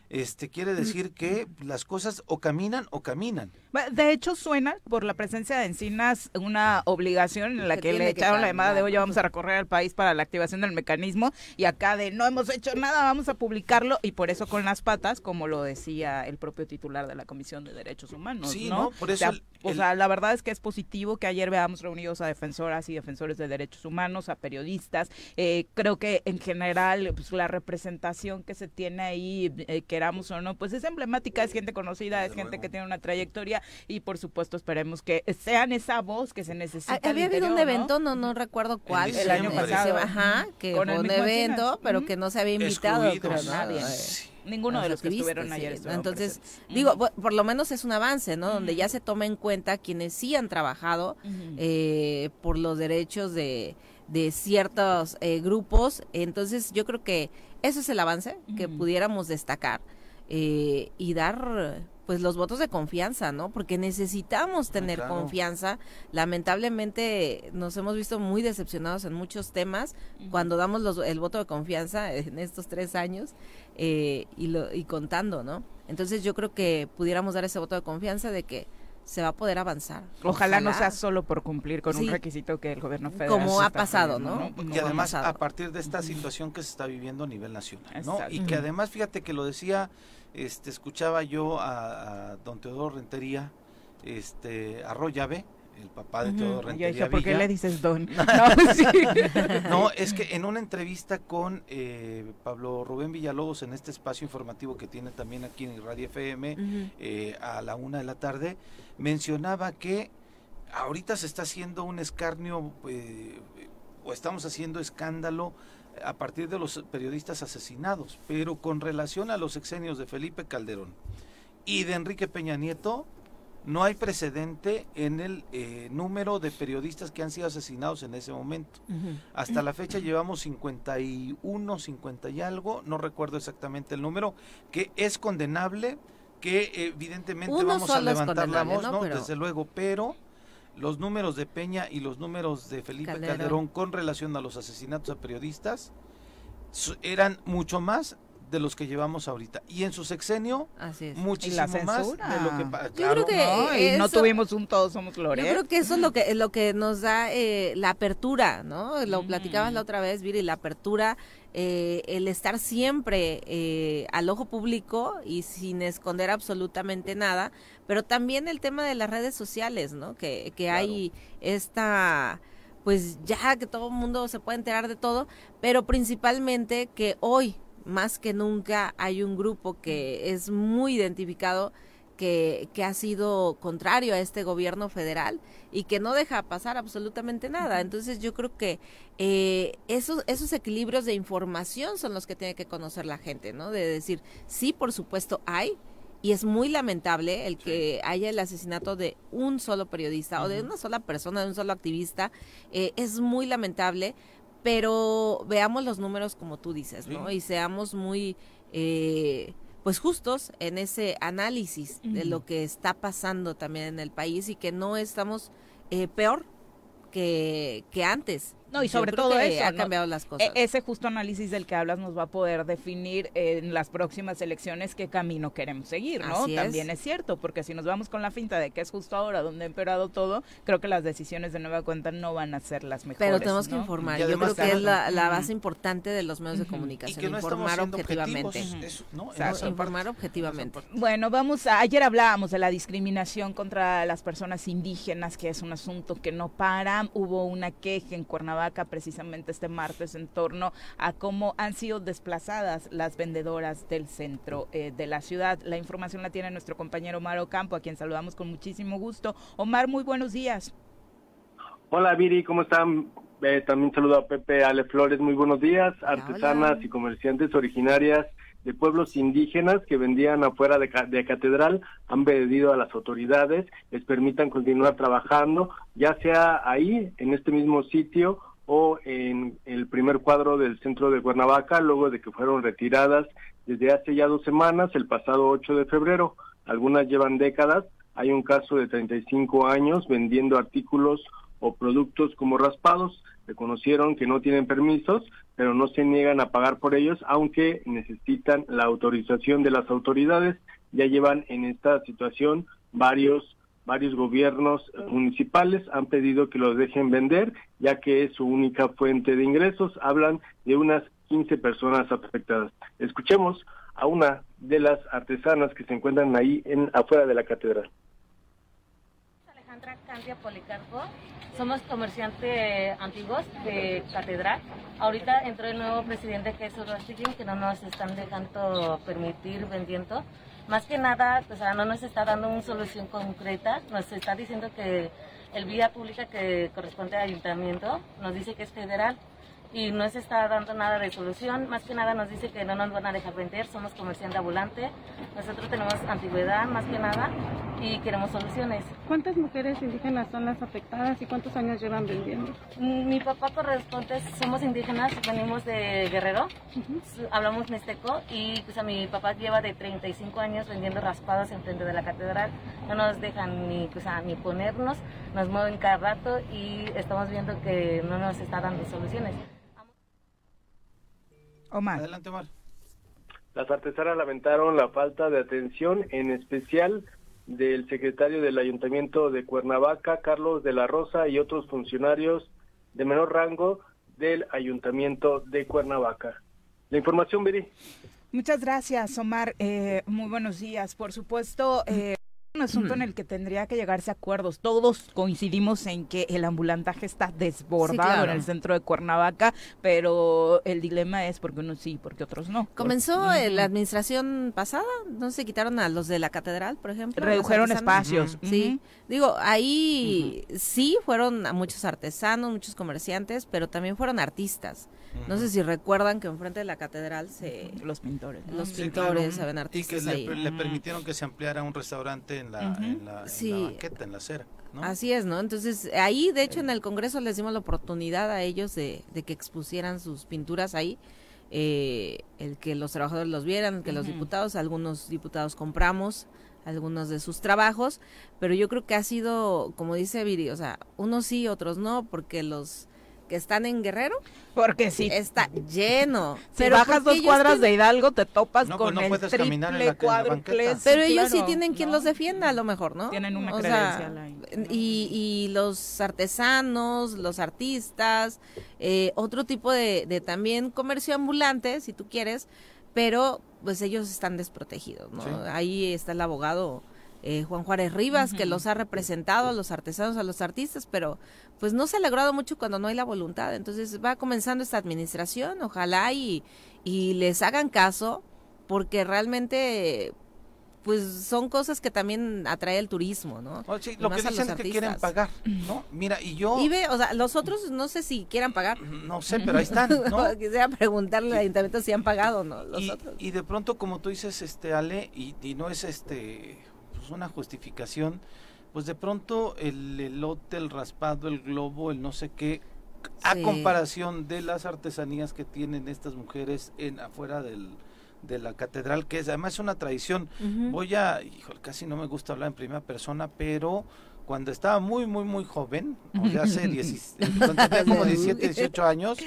Speaker 2: este quiere decir que las cosas o caminan o caminan.
Speaker 1: De hecho, suena por la presencia de Encinas una obligación en la que, le echaron la llamada de hoy vamos a recorrer al país para la activación del mecanismo y acá de no hemos hecho nada, vamos a publicarlo y por eso con las patas, como lo decía el propio titular de la Comisión de Derechos Humanos.
Speaker 2: Sí,
Speaker 1: ¿no?
Speaker 2: Por eso.
Speaker 1: O sea, la verdad es que es positivo que ayer veamos reunidos a defensoras y defensores de derechos humanos, a periodistas. Eh, creo que en general pues, la representación que se tiene ahí, eh, queramos o no, pues es emblemática, es gente conocida, es gente que tiene una trayectoria y por supuesto esperemos que sean esa voz que se necesita.
Speaker 5: Había habido un evento, no no recuerdo cuál,
Speaker 1: el año pasado,
Speaker 5: ajá, que fue un evento, pero que no se había invitado, creo, nadie.
Speaker 1: Ninguno de los que estuvieron ayer
Speaker 5: Entonces, digo, por lo menos es un avance, ¿no? Donde ya se toma en cuenta quienes sí han trabajado eh, por los derechos de, de ciertos eh, grupos. Entonces, yo creo que eso es el avance que pudiéramos destacar eh, y dar pues los votos de confianza, ¿no? Porque necesitamos tener confianza. Lamentablemente nos hemos visto muy decepcionados en muchos temas cuando damos los, el voto de confianza en estos tres años eh, y, lo, y contando, ¿no? Entonces yo creo que pudiéramos dar ese voto de confianza de que se va a poder avanzar.
Speaker 1: Ojalá, no sea solo por cumplir con un requisito que el gobierno federal.
Speaker 5: Como ha pasado, ¿no?
Speaker 2: Y además a partir de esta situación que se está viviendo a nivel nacional, ¿no? Y que además, fíjate que lo decía este, escuchaba yo a, don Teodoro Rentería, este, Arroyave, el papá de Teodoro Rentería.
Speaker 1: ¿Por qué le dices don?
Speaker 2: No, es que en una entrevista con eh, Pablo Rubén Villalobos en este espacio informativo que tiene también aquí en Radio FM eh, a la una de la tarde, mencionaba que ahorita se está haciendo un escarnio eh, o estamos haciendo escándalo a partir de los periodistas asesinados, pero con relación a los exenios de Felipe Calderón y de Enrique Peña Nieto, no hay precedente en el eh, número de periodistas que han sido asesinados en ese momento. Hasta la fecha llevamos 51, 50 y algo, no recuerdo exactamente el número, que es condenable, que evidentemente vamos a levantar la voz, ¿no? Desde luego, pero los números de Peña y los números de Felipe Calderón, con relación a los asesinatos a periodistas eran mucho más de los que llevamos ahorita. Y en su sexenio, muchísimo más de lo que...
Speaker 5: Claro,
Speaker 1: no, no tuvimos un todos somos Gloria.
Speaker 5: Yo creo que eso es lo que, lo que nos da eh, la apertura, ¿no? Lo platicabas la otra vez, Viri, la apertura, eh, el estar siempre eh, al ojo público y sin esconder absolutamente nada, pero también el tema de las redes sociales, ¿no? Que, que hay esta pues ya que todo el mundo se puede enterar de todo, pero principalmente que hoy más que nunca hay un grupo que es muy identificado que, que, ha sido contrario a este gobierno federal y que no deja pasar absolutamente nada. Entonces yo creo que eh, esos, esos equilibrios de información son los que tiene que conocer la gente, ¿no? De decir, sí, por supuesto hay, y es muy lamentable el que haya el asesinato de un solo periodista o de una sola persona, de un solo activista. Eh, es muy lamentable, pero veamos los números como tú dices, ¿no? Y seamos muy, eh, pues justos en ese análisis de lo que está pasando también en el país y que no estamos eh, peor que, que antes.
Speaker 1: No, y sobre todo eso,
Speaker 5: ha cambiado las e, cosas.
Speaker 1: ese justo análisis del que hablas nos va a poder definir en las próximas elecciones qué camino queremos seguir, ¿no? También es. cierto, porque si nos vamos con la finta de que es justo ahora donde ha empeorado todo, creo que las decisiones de nueva cuenta no van a ser las mejores.
Speaker 5: Pero tenemos que informar. Yo creo que es la, base importante de los medios de comunicación, informar objetivamente. informar objetivamente.
Speaker 1: Bueno, vamos a, ayer hablábamos de la discriminación contra las personas indígenas, que es un asunto que no para. Hubo una queja en Cuernavaca vaca precisamente este martes en torno a cómo han sido desplazadas las vendedoras del centro eh, de la ciudad. La información la tiene nuestro compañero Omar Ocampo, a quien saludamos con muchísimo gusto. Omar, muy buenos días.
Speaker 13: Hola Viri, ¿cómo están? Eh, también saludo a Pepe Ale Flores, muy buenos días. Artesanas y comerciantes originarias de pueblos indígenas que vendían afuera de, de, catedral han pedido a las autoridades les permitan continuar trabajando, ya sea ahí, en este mismo sitio, o en el primer cuadro del centro de Cuernavaca, luego de que fueron retiradas desde hace ya dos semanas, el pasado 8 de febrero. Algunas llevan décadas. Hay un caso de 35 años vendiendo artículos o productos como raspados. Reconocieron que no tienen permisos, pero no se niegan a pagar por ellos, aunque necesitan la autorización de las autoridades. Ya llevan en esta situación varios varios gobiernos municipales han pedido que los dejen vender, ya que es su única fuente de ingresos. Hablan de unas 15 personas afectadas. Escuchemos a una de las artesanas que se encuentran ahí en afuera de la catedral.
Speaker 14: Alejandra Candia Policarpo, somos comerciantes antiguos de catedral. Ahorita entró el nuevo presidente Jesús Rastillín que no nos están dejando permitir vendiendo más que nada, o no nos está dando una solución concreta, nos está diciendo que el vía pública que corresponde al ayuntamiento nos dice que es federal, y no se está dando nada de solución. Más que nada nos dice que no nos van a dejar vender, somos comerciante ambulante, nosotros tenemos antigüedad más que nada y queremos soluciones.
Speaker 15: ¿Cuántas mujeres indígenas son las afectadas y cuántos años llevan vendiendo?
Speaker 14: Mm, mi papá corresponde, somos indígenas, venimos de Guerrero, hablamos mixteco y pues a mi papá lleva de 35 años vendiendo raspados en frente de la catedral. No nos dejan ni, pues, ni ponernos, nos mueven cada rato y estamos viendo que no nos está dando soluciones.
Speaker 2: Omar. Adelante, Omar.
Speaker 13: Las artesanas lamentaron la falta de atención, en especial del secretario del Ayuntamiento de Cuernavaca, Carlos de la Rosa, y otros funcionarios de menor rango del Ayuntamiento de Cuernavaca. La información, Beri.
Speaker 1: Muchas gracias, Omar. Eh, muy buenos días. Por supuesto, eh, un asunto en el que tendría que llegarse a acuerdos. Todos coincidimos en que el ambulantaje está desbordado en el centro de Cuernavaca, pero el dilema es porque unos sí, porque otros no.
Speaker 5: Comenzó la administración pasada, no se quitaron a los de la catedral, por ejemplo.
Speaker 1: Redujeron espacios.
Speaker 5: Sí, digo, ahí sí fueron a muchos artesanos, muchos comerciantes, pero también fueron artistas. No sé si recuerdan que enfrente de la catedral se...
Speaker 1: Los pintores.
Speaker 5: Los pintores, saben artistas
Speaker 2: Y que Le, permitieron que se ampliara un restaurante en la, en la, banqueta, en la acera.
Speaker 5: Así es, ¿no? Entonces, ahí, de hecho, en el Congreso les dimos la oportunidad a ellos de, que expusieran sus pinturas ahí. Eh, el que los trabajadores los vieran, el que los diputados, algunos diputados compramos algunos de sus trabajos, pero yo creo que ha sido, como dice Viri, o sea, unos sí, otros no, porque los que están en Guerrero.
Speaker 1: Porque sí.
Speaker 5: Está lleno.
Speaker 1: Si pero bajas dos cuadras de Hidalgo, te topas pues con el triple cuádruple.
Speaker 5: Pero ellos sí tienen quien los defienda, a lo mejor, ¿no?
Speaker 1: Tienen una credencial ahí.
Speaker 5: Y, y, los artesanos, los artistas, eh, otro tipo de, de también comercio ambulante, si tú quieres, pero pues ellos están desprotegidos, ¿no? Ahí está el abogado eh, Juan Juárez Rivas, que los ha representado a los artesanos, a los artistas, pero pues no se ha logrado mucho cuando no hay la voluntad. Entonces va comenzando esta administración, ojalá y, y les hagan caso, porque realmente pues son cosas que también atrae el turismo, ¿no?
Speaker 2: Oh, lo que dicen es que quieren pagar, ¿no? Mira, y yo...
Speaker 5: Y ve, o sea, los otros no sé si quieran pagar.
Speaker 2: No sé, pero ahí están, ¿no?
Speaker 5: Quisiera preguntarle al ayuntamiento si han pagado, ¿no? Los
Speaker 2: y,
Speaker 5: otros.
Speaker 2: y de pronto, como tú dices, este Ale, y, y no es este pues una justificación, pues de pronto el elote, el raspado, el globo, el no sé qué, a comparación de las artesanías que tienen estas mujeres en afuera del, de la catedral, que es además una tradición. Voy a, híjole, casi no me gusta hablar en primera persona, pero cuando estaba muy, muy, muy joven, o sea, hace tenía como 17, 18 años,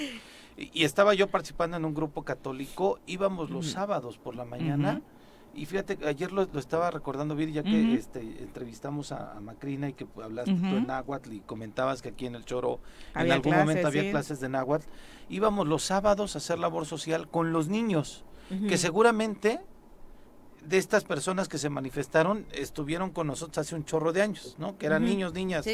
Speaker 2: y, estaba yo participando en un grupo católico, íbamos los sábados por la mañana. Y fíjate, ayer lo, estaba recordando bien, ya que este, entrevistamos a, Macrina y que hablaste tú en náhuatl y comentabas que aquí en el Choro en algún momento había clases de náhuatl. Íbamos los sábados a hacer labor social con los niños, que seguramente de estas personas que se manifestaron estuvieron con nosotros hace un chorro de años, ¿no? Que eran niños, niñas.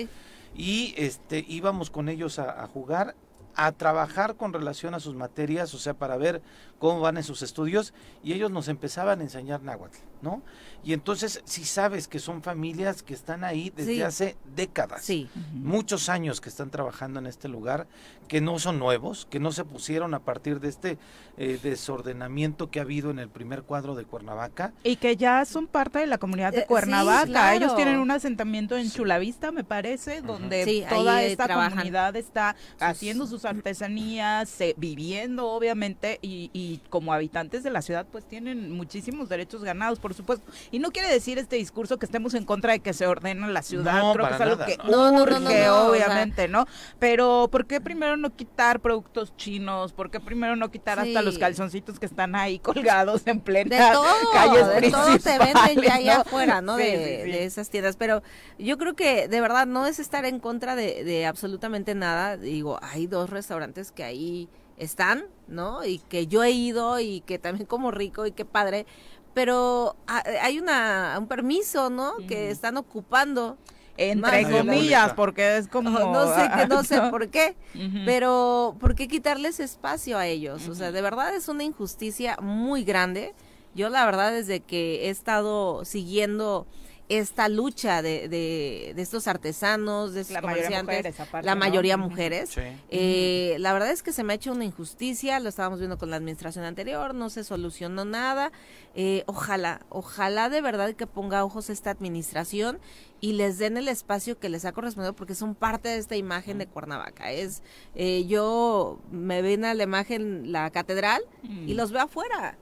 Speaker 2: Y este íbamos con ellos a, a jugar a trabajar con relación a sus materias, o sea, para ver cómo van en sus estudios, y ellos nos empezaban a enseñar náhuatl, ¿no? Y entonces, si sabes que son familias que están ahí desde hace décadas,
Speaker 5: sí.
Speaker 2: muchos años que están trabajando en este lugar, que no son nuevos, que no se pusieron a partir de este eh, desordenamiento que ha habido en el primer cuadro de Cuernavaca.
Speaker 1: Y que ya son parte de la comunidad de eh, Cuernavaca. Ellos tienen un asentamiento en Chulavista, me parece, donde toda esta comunidad está haciendo sus artesanías, eh, viviendo obviamente y, y, como habitantes de la ciudad pues tienen muchísimos derechos ganados, por supuesto. Y no quiere decir este discurso que estemos en contra de que se ordene la ciudad,
Speaker 2: No,
Speaker 1: creo que es algo
Speaker 2: nada,
Speaker 1: que
Speaker 2: no.
Speaker 5: No, no, no,
Speaker 1: urge,
Speaker 5: no, no,
Speaker 1: obviamente, ¿no? Pero ¿por qué primero no quitar productos chinos? ¿Por qué primero no quitar hasta los calzoncitos que están ahí colgados en plena
Speaker 5: de todo,
Speaker 1: calles
Speaker 5: de todo te venden ya allá
Speaker 1: ¿no?
Speaker 5: afuera, ¿no?
Speaker 1: Sí,
Speaker 5: de,
Speaker 1: sí, sí.
Speaker 5: de esas tiendas. Pero yo creo que de verdad no es estar en contra de, de absolutamente nada. Digo, hay dos restaurantes que ahí están, ¿no? Y que yo he ido y que también como rico y qué padre. Pero ah, hay una un permiso, ¿no? Que están ocupando.
Speaker 1: Entre
Speaker 5: más
Speaker 1: comillas, porque es como...
Speaker 5: no sé, que no sé por qué, pero ¿por qué quitarles espacio a ellos? O sea, de verdad es una injusticia muy grande. Yo la verdad desde que he estado siguiendo esta lucha de, de, de estos artesanos, de estos
Speaker 1: La mayoría
Speaker 5: comerciantes,
Speaker 1: mujeres, aparte,
Speaker 5: la
Speaker 1: ¿no?
Speaker 5: mayoría mujeres,
Speaker 2: Sí.
Speaker 5: eh, la verdad es que se me ha hecho una injusticia, lo estábamos viendo con la administración anterior, no se solucionó nada. Eh, ojalá, ojalá de verdad que ponga ojos esta administración y les den el espacio que les ha correspondido porque son parte de esta imagen de Cuernavaca. Es, eh, yo me ven a la imagen la catedral y los veo afuera.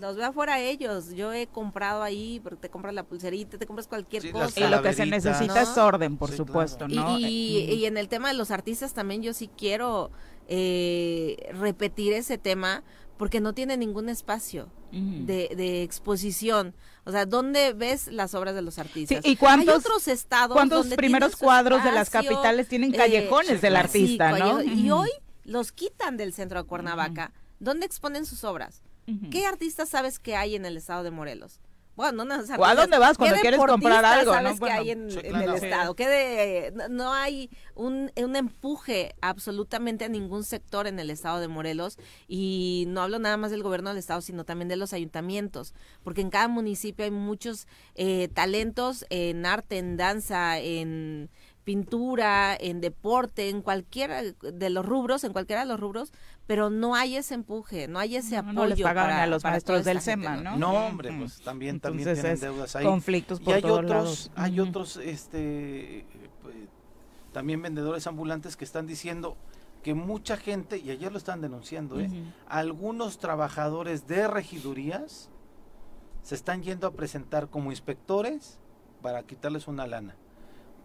Speaker 5: Los veo afuera ellos. Yo he comprado ahí, porque te compras la pulserita, te compras cualquier
Speaker 2: Sí,
Speaker 5: cosa.
Speaker 1: Y lo que se necesita es orden, por
Speaker 2: Sí,
Speaker 1: supuesto,
Speaker 5: Y,
Speaker 1: ¿no?
Speaker 5: y-
Speaker 1: Eh,
Speaker 5: y en el tema de los artistas también yo sí quiero eh, repetir ese tema porque no tiene ningún espacio de, de exposición. O sea, ¿dónde ves las obras de los artistas?
Speaker 1: Sí, ¿y cuántos-
Speaker 5: Hay otros estados
Speaker 1: ¿Cuántos
Speaker 5: donde
Speaker 1: primeros cuadros de las capitales tienen
Speaker 5: eh,
Speaker 1: callejones del artista,
Speaker 5: sí,
Speaker 1: no?
Speaker 5: Y hoy los quitan del centro de Cuernavaca. ¿Dónde exponen sus obras? ¿Qué artistas sabes que hay en el estado de Morelos? Bueno, no,
Speaker 1: ¿O a dónde vas cuando quieres comprar algo, no?
Speaker 5: sabes que
Speaker 1: Bueno,
Speaker 5: hay en,
Speaker 2: sí,
Speaker 5: en
Speaker 2: claro.
Speaker 5: el
Speaker 2: Sí.
Speaker 5: estado? ¿Qué de, no, no hay un, un empuje absolutamente a ningún sector en el estado de Morelos y no hablo nada más del gobierno del estado, sino también de los ayuntamientos, porque en cada municipio hay muchos eh, talentos en arte, en danza, en pintura, en deporte, en cualquiera de los rubros, en cualquiera de los rubros, pero no hay ese empuje, no hay ese
Speaker 1: No,
Speaker 5: apoyo.
Speaker 1: no les pagaban
Speaker 5: para-
Speaker 1: a los
Speaker 5: para
Speaker 1: maestros del SEMA, ¿no?
Speaker 2: No, hombre, pues también, también
Speaker 1: Entonces
Speaker 2: tienen
Speaker 1: es
Speaker 2: deudas ahí.
Speaker 1: conflictos
Speaker 2: y hay
Speaker 1: todos
Speaker 2: otros,
Speaker 1: lados.
Speaker 2: hay otros, este, eh, también vendedores ambulantes que están diciendo que mucha gente, y ayer lo están denunciando, ¿eh? Algunos trabajadores de regidurías se están yendo a presentar como inspectores para quitarles una lana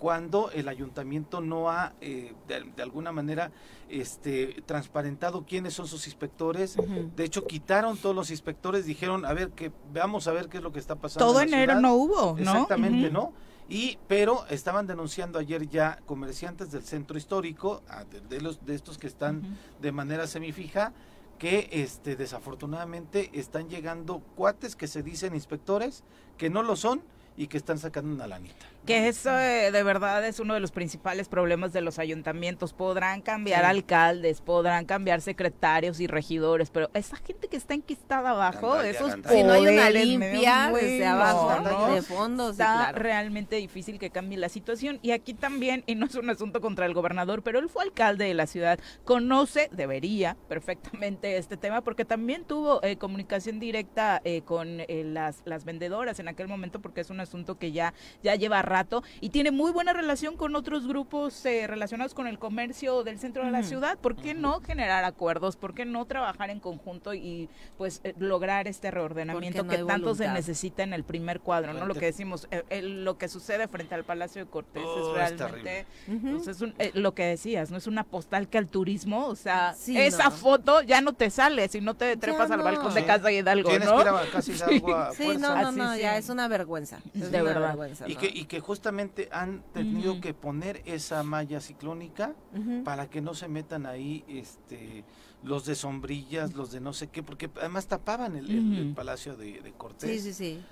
Speaker 2: cuando el ayuntamiento no ha eh, de, de alguna manera este transparentado quiénes son sus inspectores de hecho quitaron todos los inspectores dijeron a ver que veamos a ver qué es lo que está pasando
Speaker 1: Todo
Speaker 2: en
Speaker 1: enero
Speaker 2: ciudad".
Speaker 1: no hubo, ¿no?
Speaker 2: exactamente no y pero estaban denunciando ayer ya comerciantes del centro histórico de, los de estos que están de manera semifija que este desafortunadamente están llegando cuates que se dicen inspectores que no lo son y que están sacando una lanita.
Speaker 1: Que eso eh, de verdad es uno de los principales problemas de los ayuntamientos. Podrán cambiar
Speaker 2: Sí.
Speaker 1: alcaldes, podrán cambiar secretarios y regidores, pero esa gente que está enquistada abajo, esos
Speaker 2: gandalla.
Speaker 5: Si no hay una
Speaker 1: poderes,
Speaker 5: limpia desde abajo,
Speaker 1: no,
Speaker 5: de fondo, sí,
Speaker 1: Está
Speaker 5: claro.
Speaker 1: realmente difícil que cambie la situación. Y aquí también, y no es un asunto contra el gobernador, pero él fue alcalde de la ciudad, conoce, debería perfectamente este tema, porque también tuvo eh, comunicación directa eh, con eh, las, las vendedoras en aquel momento, porque es un asunto que ya, ya lleva rato y tiene muy buena relación con otros grupos eh, relacionados con el comercio del centro de la ciudad. ¿Por qué no generar acuerdos? ¿Por qué no trabajar en conjunto y pues eh, lograr este reordenamiento
Speaker 5: no
Speaker 1: que tanto se necesita en el primer cuadro? ¿no? Lo que decimos, eh, eh, lo que sucede frente al Palacio de Cortés
Speaker 2: Oh,
Speaker 1: es realmente, pues, es un- eh, lo que decías, no es una postal que al turismo, o sea,
Speaker 5: Sí,
Speaker 1: esa
Speaker 5: no.
Speaker 1: foto ya no te sale si no te trepas al
Speaker 5: no.
Speaker 1: balcón de
Speaker 2: Sí.
Speaker 1: casa y Hidalgo,
Speaker 2: Tienes
Speaker 1: ¿no?
Speaker 2: que ir a casi Hidalgo a
Speaker 5: Sí, no, no, no,
Speaker 1: sí.
Speaker 5: ya es una vergüenza. Es
Speaker 1: De
Speaker 5: una
Speaker 1: verdad.
Speaker 5: vergüenza,
Speaker 2: Y que, y que justamente han tenido
Speaker 1: Ujú.
Speaker 2: que poner esa malla ciclónica
Speaker 5: Ujú.
Speaker 2: para que no se metan ahí este los de sombrillas, los de no sé qué, porque además tapaban el, el- el palacio de, de Cortés.
Speaker 5: Sí, sí, sí.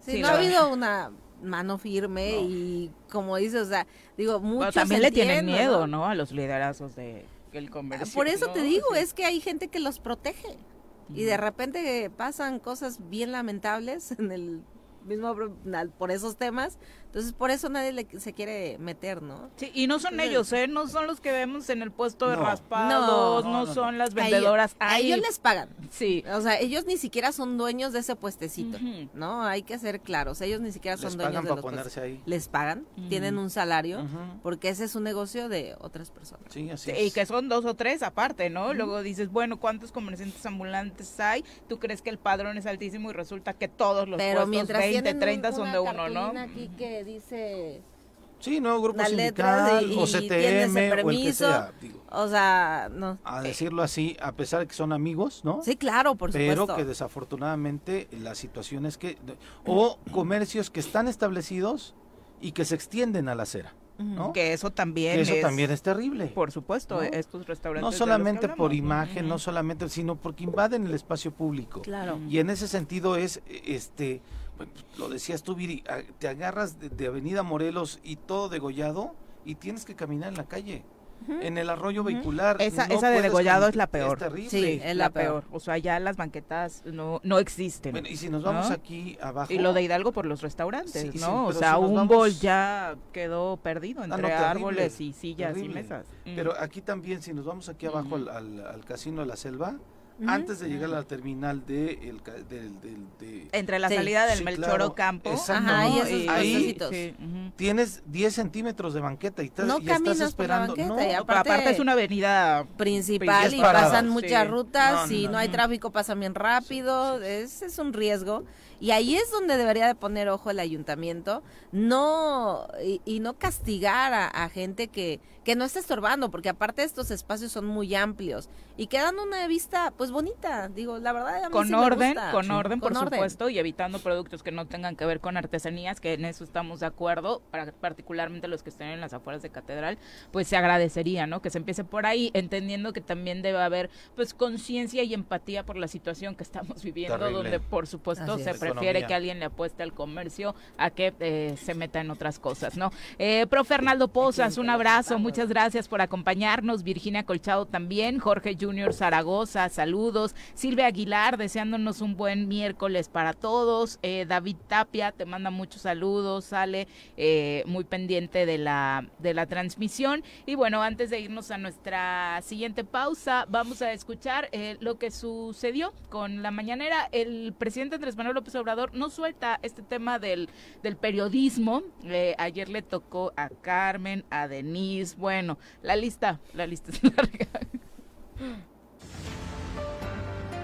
Speaker 5: Sí,
Speaker 1: Sí,
Speaker 5: no ha habido una mano firme
Speaker 2: No.
Speaker 5: y como dices, o sea, digo,
Speaker 1: Bueno,
Speaker 5: muchos
Speaker 1: también le tienen miedo, ¿no? A los liderazgos de el comercio.
Speaker 5: Por eso te
Speaker 1: ¿no?
Speaker 5: digo,
Speaker 1: Sí.
Speaker 5: es que hay gente que los protege y de repente pasan cosas bien lamentables en el mismo por esos temas. Entonces, por eso nadie le, se quiere meter, ¿no?
Speaker 1: Sí, y no son
Speaker 5: Entonces-
Speaker 1: ellos, ¿eh? No son los que vemos en el puesto de
Speaker 2: No.
Speaker 1: raspados, no,
Speaker 5: No,
Speaker 2: no,
Speaker 1: son las
Speaker 5: A ellos-
Speaker 1: vendedoras.
Speaker 5: A
Speaker 1: ahí.
Speaker 5: ellos les pagan.
Speaker 1: Sí.
Speaker 5: O sea, ellos ni siquiera son dueños de ese puestecito. ¿no? Hay que ser claros. Ellos ni siquiera son
Speaker 2: Les
Speaker 5: dueños
Speaker 2: pagan
Speaker 5: de
Speaker 2: para
Speaker 5: los
Speaker 2: ponerse
Speaker 5: puestos.
Speaker 2: ahí.
Speaker 5: Les pagan, tienen un salario, porque ese es un negocio de otras personas.
Speaker 2: Sí, así
Speaker 1: Sí, Y
Speaker 2: es.
Speaker 1: que son dos o tres aparte, ¿no? Luego dices, bueno, ¿cuántos comerciantes ambulantes hay? Tú crees que el padrón es altísimo y resulta que todos los
Speaker 5: Pero
Speaker 1: puestos,
Speaker 5: mientras
Speaker 1: 20,
Speaker 5: tienen un-
Speaker 1: 30 son de uno, ¿no?
Speaker 5: aquí que dice
Speaker 2: Sí, no, grupo sindical
Speaker 5: y,
Speaker 2: o CTM
Speaker 5: ese
Speaker 2: o el que
Speaker 5: permiso.
Speaker 2: sea. digo,
Speaker 5: o sea, no.
Speaker 2: a decirlo así, a pesar de que son amigos, ¿no?
Speaker 5: Sí, claro, por
Speaker 2: pero
Speaker 5: supuesto.
Speaker 2: que desafortunadamente la situación es que o comercios que están establecidos y que se extienden a la acera, ¿no?
Speaker 1: Que eso también
Speaker 2: Que eso
Speaker 1: es,
Speaker 2: también es terrible.
Speaker 1: por supuesto,
Speaker 2: ¿no?
Speaker 1: estos restaurantes.
Speaker 2: No solamente por imagen, no solamente, sino porque invaden el espacio público.
Speaker 5: Claro.
Speaker 2: Y en ese sentido es, este, lo decías tú, Viri, a- te agarras de, de Avenida Morelos y todo degollado y tienes que caminar en la calle. En el arroyo vehicular.
Speaker 1: Esa,
Speaker 2: no
Speaker 1: esa de degollado es la peor.
Speaker 2: terrible.
Speaker 5: Sí,
Speaker 1: es la peor. O sea, ya las banquetas no, no existen.
Speaker 2: Bueno, y si nos vamos
Speaker 1: ¿no?
Speaker 2: aquí abajo.
Speaker 1: Y lo de Hidalgo por los restaurantes,
Speaker 2: Sí, sí,
Speaker 1: ¿no? o sea,
Speaker 2: si
Speaker 1: un
Speaker 2: vamos-
Speaker 1: bol ya quedó perdido
Speaker 2: Ah, no,
Speaker 1: entre
Speaker 2: terrible,
Speaker 1: árboles y sillas
Speaker 2: terrible.
Speaker 1: y mesas. Mm.
Speaker 2: Pero aquí también, si nos vamos aquí abajo al, al- al casino de la selva, Antes de llegar a la terminal de, el, ca- del- del- de-
Speaker 1: entre la
Speaker 5: Sí.
Speaker 1: salida del
Speaker 2: Sí,
Speaker 1: Melchoro
Speaker 2: claro.
Speaker 1: Campo
Speaker 2: Exacto,
Speaker 5: Ajá,
Speaker 2: ¿no?
Speaker 5: y esos
Speaker 2: Ahí tienes 10 centímetros de banqueta y,
Speaker 5: No
Speaker 2: y estás
Speaker 5: caminas por la
Speaker 2: esperando.
Speaker 5: banqueta,
Speaker 2: no,
Speaker 5: y
Speaker 1: Pero
Speaker 5: aparte-
Speaker 1: aparte, es una avenida
Speaker 5: principal
Speaker 2: Y
Speaker 5: pasan muchas
Speaker 1: Sí.
Speaker 5: rutas
Speaker 2: No,
Speaker 5: si
Speaker 2: no,
Speaker 5: no, hay
Speaker 2: no.
Speaker 5: tráfico pasan bien rápido es, es un riesgo y ahí es donde debería de poner ojo el ayuntamiento no y, y no castigar a, a gente que que no está estorbando porque aparte estos espacios son muy amplios y quedan una vista pues bonita digo la verdad a mí
Speaker 1: con
Speaker 5: sí me
Speaker 1: orden,
Speaker 5: gusta.
Speaker 1: con orden, por
Speaker 5: Con orden.
Speaker 1: supuesto, y evitando productos que no tengan que ver con artesanías, que en eso estamos de acuerdo, para, particularmente los que estén en las afueras de Catedral, pues se agradecería, ¿no? Que se empiece por ahí, entendiendo que también debe haber, pues, conciencia y empatía por la situación que estamos viviendo,
Speaker 2: Terrible.
Speaker 1: donde, por supuesto,
Speaker 5: Así
Speaker 1: se
Speaker 5: es.
Speaker 1: Prefiere que alguien le apueste al comercio a que eh, se meta en otras cosas, ¿no? Eh, Pro Fernaldo Pozas, un abrazo, muchas gracias por acompañarnos, Virginia Colchado también, Jorge Junior Zaragoza, saludos, Silvia Aguilar deseándonos un buen miércoles para todos, eh, David Tapia te manda muchos saludos, sale eh, muy pendiente de la, de la transmisión. Y bueno, antes de irnos a nuestra siguiente pausa, vamos a escuchar eh, lo que sucedió con la mañanera, el presidente Andrés Manuel López Obrador no suelta este tema del, del periodismo, Eh, ayer le tocó a Carmen, a Denise, bueno, la lista, la lista es larga.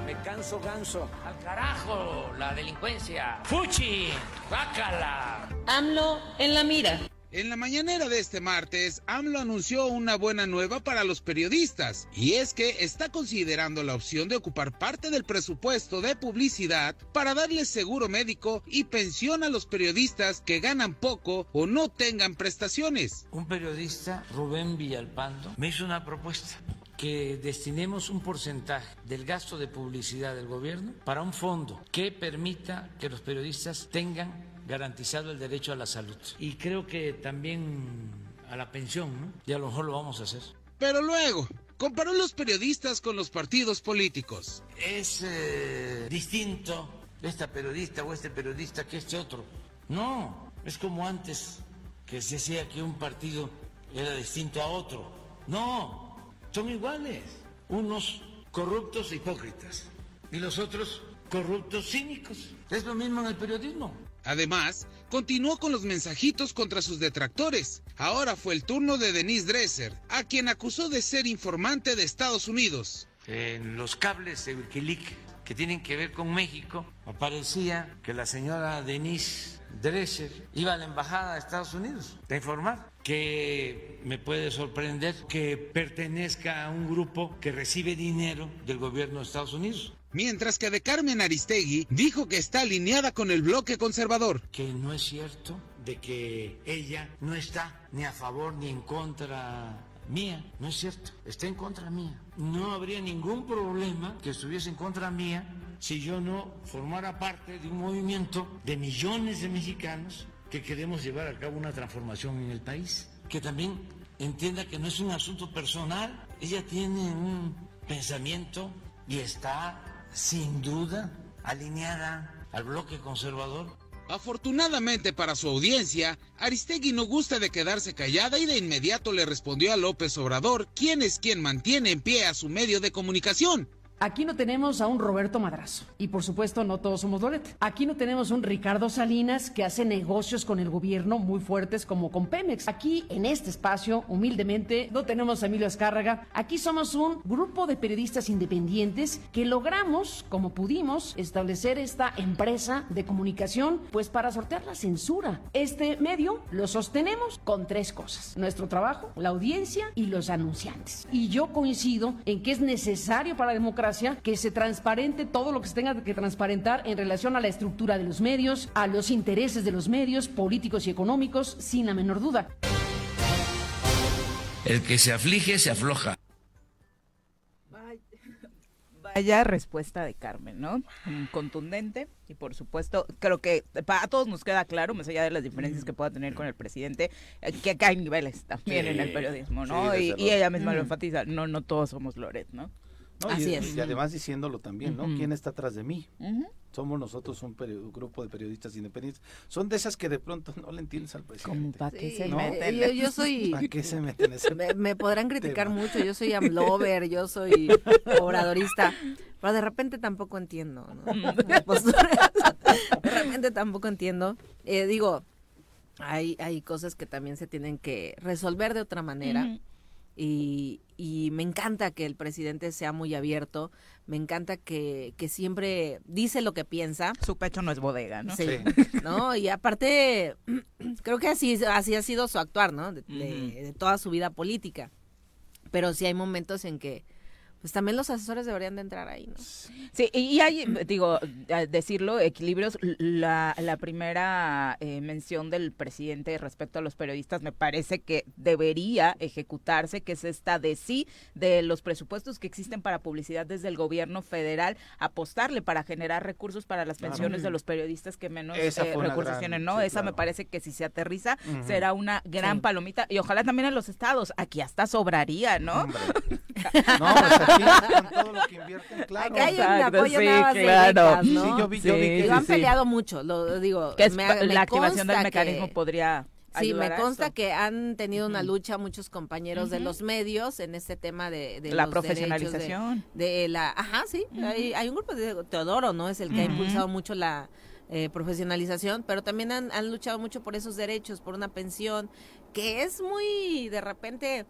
Speaker 16: Me canso ganso. Al carajo, la delincuencia. Fuchi, bácala.
Speaker 3: AMLO en la mira.
Speaker 8: En la mañanera de este martes, AMLO anunció una buena nueva para los periodistas, y es que está considerando la opción de ocupar parte del presupuesto de publicidad para darles seguro médico y pensión a los periodistas que ganan poco o no tengan prestaciones.
Speaker 16: Un periodista, Rubén Villalpando, me hizo una propuesta que destinemos un porcentaje del gasto de publicidad del gobierno para un fondo que permita que los periodistas tengan garantizado el derecho a la salud. Y creo que también a la pensión, ¿no? Y a lo mejor lo vamos a hacer.
Speaker 8: Pero luego, comparó los periodistas con los partidos políticos.
Speaker 16: Es eh, distinto esta periodista o este periodista que este otro. No, es como antes que se decía que un partido era distinto a otro. No, son iguales. Unos corruptos e hipócritas y los otros corruptos cínicos. Es lo mismo en el periodismo.
Speaker 8: Además, continuó con los mensajitos contra sus detractores. Ahora fue el turno de Denise Dresser, a quien acusó de ser informante de Estados Unidos.
Speaker 16: En los cables de Wikileaks que tienen que ver con México, aparecía que la señora Denise Dresser iba a la embajada de Estados Unidos a informar que me puede sorprender que pertenezca a un grupo que recibe dinero del gobierno de Estados Unidos.
Speaker 8: Mientras que de Carmen Aristegui dijo que está alineada con el bloque conservador.
Speaker 16: Que no es cierto de que ella no está ni a favor ni en contra mía, no es cierto, está en contra mía. No habría ningún problema que estuviese en contra mía si yo no formara parte de un movimiento de millones de mexicanos que queremos llevar a cabo una transformación en el país. Que también entienda que no es un asunto personal, ella tiene un pensamiento y está sin duda alineada al bloque conservador.
Speaker 8: Afortunadamente para su audiencia, Aristegui no gusta de quedarse callada y de inmediato le respondió a López Obrador quién es quien mantiene en pie a su medio de comunicación.
Speaker 17: Aquí no tenemos a un Roberto Madrazo. Y por supuesto, no todos somos Loret. Aquí no tenemos un Ricardo Salinas que hace negocios con el gobierno muy fuertes como con Pemex. Aquí, en este espacio, humildemente, no tenemos a Emilio Azcárraga. Aquí somos un grupo de periodistas independientes que logramos, como pudimos, establecer esta empresa de comunicación, pues para sortear la censura. Este medio lo sostenemos con tres cosas. Nuestro trabajo, la audiencia y los anunciantes. Y yo coincido en que es necesario para la democracia que se transparente todo lo que se tenga que transparentar en relación a la estructura de los medios, a los intereses de los medios políticos y económicos, sin la menor duda.
Speaker 16: El que se aflige se afloja.
Speaker 1: Vaya respuesta de Carmen, ¿no? Contundente y por supuesto, creo que para todos nos queda claro, más allá de las diferencias que pueda tener con el presidente, que acá hay niveles también en el periodismo, ¿no?
Speaker 2: Sí,
Speaker 1: y, ella misma lo
Speaker 2: Mm.
Speaker 1: enfatiza, no, no todos somos Loret, ¿no?
Speaker 2: No, y-
Speaker 1: Así
Speaker 2: y,
Speaker 1: es.
Speaker 2: además diciéndolo también, ¿no? ¿Quién está atrás de mí? Somos nosotros un, grupo de periodistas independientes. Son de esas que de pronto no le entiendes al presidente.
Speaker 1: ¿Para qué
Speaker 5: Sí,
Speaker 1: se
Speaker 2: ¿no?
Speaker 1: meten?
Speaker 5: Yo, yo soy...
Speaker 2: ¿Para qué se meten ese
Speaker 5: Me, me podrán criticar
Speaker 2: tema?
Speaker 5: mucho, yo soy amlover, yo soy obradorista, pero de repente tampoco entiendo, ¿no? Posturas. De repente tampoco entiendo. Eh, digo, hay, hay cosas que también se tienen que resolver de otra manera. Y, y me encanta que el presidente sea muy abierto, me encanta que, que siempre dice lo que piensa.
Speaker 1: Su pecho no es bodega, ¿no?
Speaker 5: Sí. ¿no? Y aparte, creo que así, así ha sido su actuar, ¿no? De, de- de toda su vida política. Pero sí hay momentos en que, pues también los asesores deberían de entrar ahí, ¿no?
Speaker 1: Sí, y hay, digo, decirlo, equilibrios. La, la primera eh, mención del presidente respecto a los periodistas me parece que debería ejecutarse, que es esta de sí, de los presupuestos que existen para publicidad desde el gobierno federal, apostarle para generar recursos para las
Speaker 2: Claro.
Speaker 1: pensiones de los periodistas que menos eh, recursos
Speaker 2: gran-
Speaker 1: tienen, ¿no?
Speaker 2: sí,
Speaker 1: Esa me parece que si se aterriza será una gran
Speaker 2: Sí.
Speaker 1: palomita y ojalá también en los estados. Aquí hasta sobraría, ¿no?
Speaker 2: No, pues con todo lo que invierten, claro.
Speaker 5: Acá hay un
Speaker 1: Exacto,
Speaker 5: apoyo
Speaker 1: sí,
Speaker 5: nada más de
Speaker 1: claro.
Speaker 5: becas, ¿no?
Speaker 2: Sí, yo vi- yo vi que-
Speaker 5: Digo, han
Speaker 2: sí.
Speaker 5: peleado mucho, lo digo.
Speaker 1: Que es
Speaker 5: me-
Speaker 1: pa-
Speaker 5: me
Speaker 1: la activación del mecanismo
Speaker 5: que-
Speaker 1: podría
Speaker 5: Sí, me consta que han tenido una lucha muchos compañeros de los medios en este tema de, de
Speaker 1: La
Speaker 5: los derechos de-
Speaker 1: profesionalización.
Speaker 5: De, la, ajá, sí, hay, hay un grupo de Teodoro, ¿no? Es el que ha impulsado mucho la eh, profesionalización, pero también han, han luchado mucho por esos derechos, por una pensión, que es muy, de repente,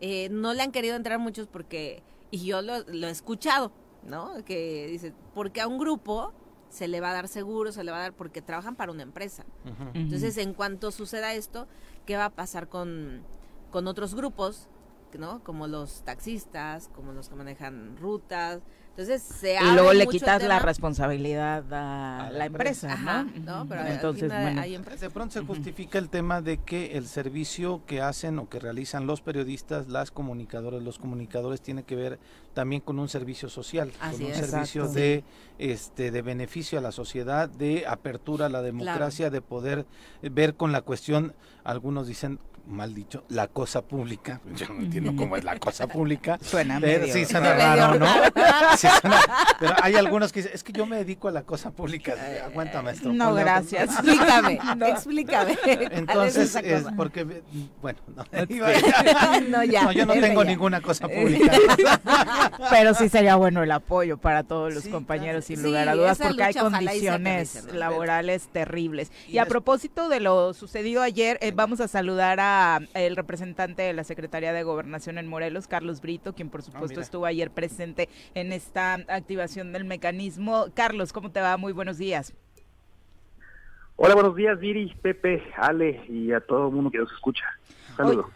Speaker 5: eh, no le han querido entrar muchos porque, y yo lo, lo he escuchado, ¿no? Que dice, porque a un grupo se le va a dar seguro, se le va a dar porque trabajan para una empresa. Entonces, en cuanto suceda esto, ¿qué va a pasar con, con otros grupos, ¿no? Como los taxistas, como los que manejan rutas. Entonces, se
Speaker 1: Y luego le quitas la responsabilidad a, la empresa,
Speaker 5: Ajá,
Speaker 1: ¿no?
Speaker 5: ¿no? Pero
Speaker 1: Entonces, bueno.
Speaker 5: hay empresas.
Speaker 2: De pronto se justifica el tema de que el servicio que hacen o que realizan los periodistas, las comunicadoras, los comunicadores tiene que ver también con un servicio social,
Speaker 5: Así
Speaker 2: con un
Speaker 5: es.
Speaker 2: servicio
Speaker 5: Exacto.
Speaker 2: de este de beneficio a la sociedad, de apertura a la democracia, de poder ver con la cuestión, algunos dicen mal dicho, la cosa pública. Yo no entiendo cómo es la cosa pública.
Speaker 1: Suena
Speaker 2: pero
Speaker 1: medio-
Speaker 2: sí suena raro, ¿no? Pero hay algunos que dicen, es que yo me dedico a la cosa pública. Aguanta, maestro.
Speaker 1: no,
Speaker 2: otro-
Speaker 1: gracias.
Speaker 5: Explícame,
Speaker 1: No.
Speaker 5: explícame. ¿Cuál es
Speaker 2: Entonces, es porque, bueno, no,
Speaker 5: No, ya,
Speaker 2: yo no tengo
Speaker 5: ya.
Speaker 2: ninguna cosa pública.
Speaker 1: Pero sí sería bueno el apoyo para todos los compañeros, sin
Speaker 5: Sí,
Speaker 1: lugar a dudas, porque hay condiciones laborales terribles. Y a propósito de lo sucedido ayer, eh, vamos a saludar a el representante de la Secretaría de Gobernación en Morelos, Carlos Brito, quien por supuesto
Speaker 2: mira.
Speaker 1: estuvo ayer presente en esta activación del mecanismo. Carlos, ¿cómo te va? Muy buenos días.
Speaker 18: Hola, buenos días, Viri, Pepe, Ale y a todo el mundo que nos escucha.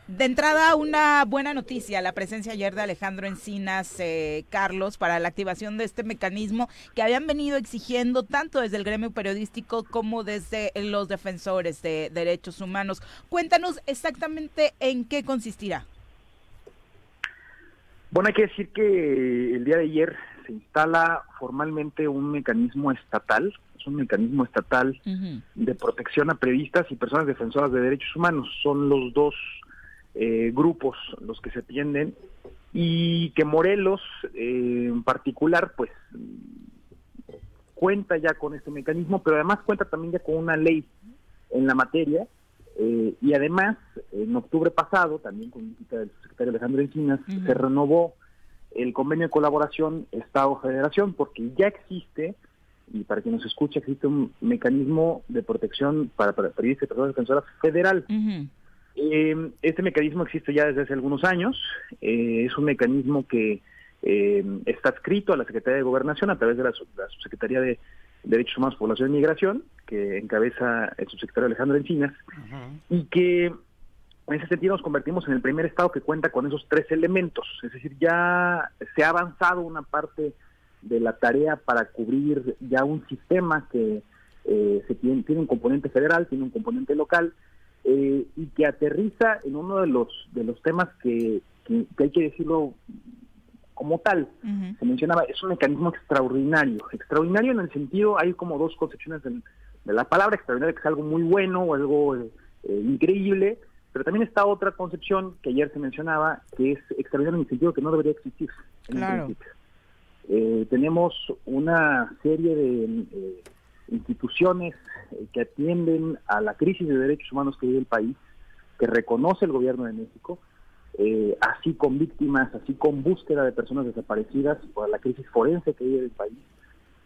Speaker 1: De entrada, una buena noticia, la presencia ayer de Alejandro Encinas, eh, Carlos, para la activación de este mecanismo que habían venido exigiendo tanto desde el gremio periodístico como desde los defensores de derechos humanos. Cuéntanos exactamente en qué consistirá.
Speaker 18: Bueno, hay que decir que el día de ayer se instala formalmente un mecanismo estatal, es un mecanismo estatal de protección a periodistas y personas defensoras de derechos humanos. Son los dos eh, grupos los que se atienden y que Morelos eh, en particular, pues cuenta ya con este mecanismo, pero además cuenta también ya con una ley en la materia eh, y además en octubre pasado, también con visita del secretario Alejandro Encinas, se renovó el convenio de colaboración Estado-Federación porque ya existe, y para quien nos escuche, existe un mecanismo de protección para, para periodistas y personas defensoras federal. Eh, este mecanismo existe ya desde hace algunos años, eh, es un mecanismo que eh, está adscrito a la Secretaría de Gobernación a través de la, la Subsecretaría de Derechos Humanos, Población y Migración, que encabeza el subsecretario Alejandro Encinas, y que en ese sentido nos convertimos en el primer estado que cuenta con esos tres elementos, es decir, ya se ha avanzado una parte de la tarea para cubrir ya un sistema que eh, se tiene, tiene un componente federal, tiene un componente local, eh, y que aterriza en uno de los de los temas que, que, que hay que decirlo como tal. Se mencionaba, es un mecanismo extraordinario. Extraordinario en el sentido, hay como dos concepciones de, de la palabra extraordinario, que es algo muy bueno o algo eh, eh, increíble, pero también está otra concepción que ayer se mencionaba, que es extraordinario en el sentido que no debería existir. En
Speaker 1: Claro.
Speaker 18: principio. Eh, tenemos una serie de eh, instituciones eh, que atienden a la crisis de derechos humanos que vive el país, que reconoce el gobierno de México, eh, así con víctimas, así con búsqueda de personas desaparecidas por la crisis forense que vive el país,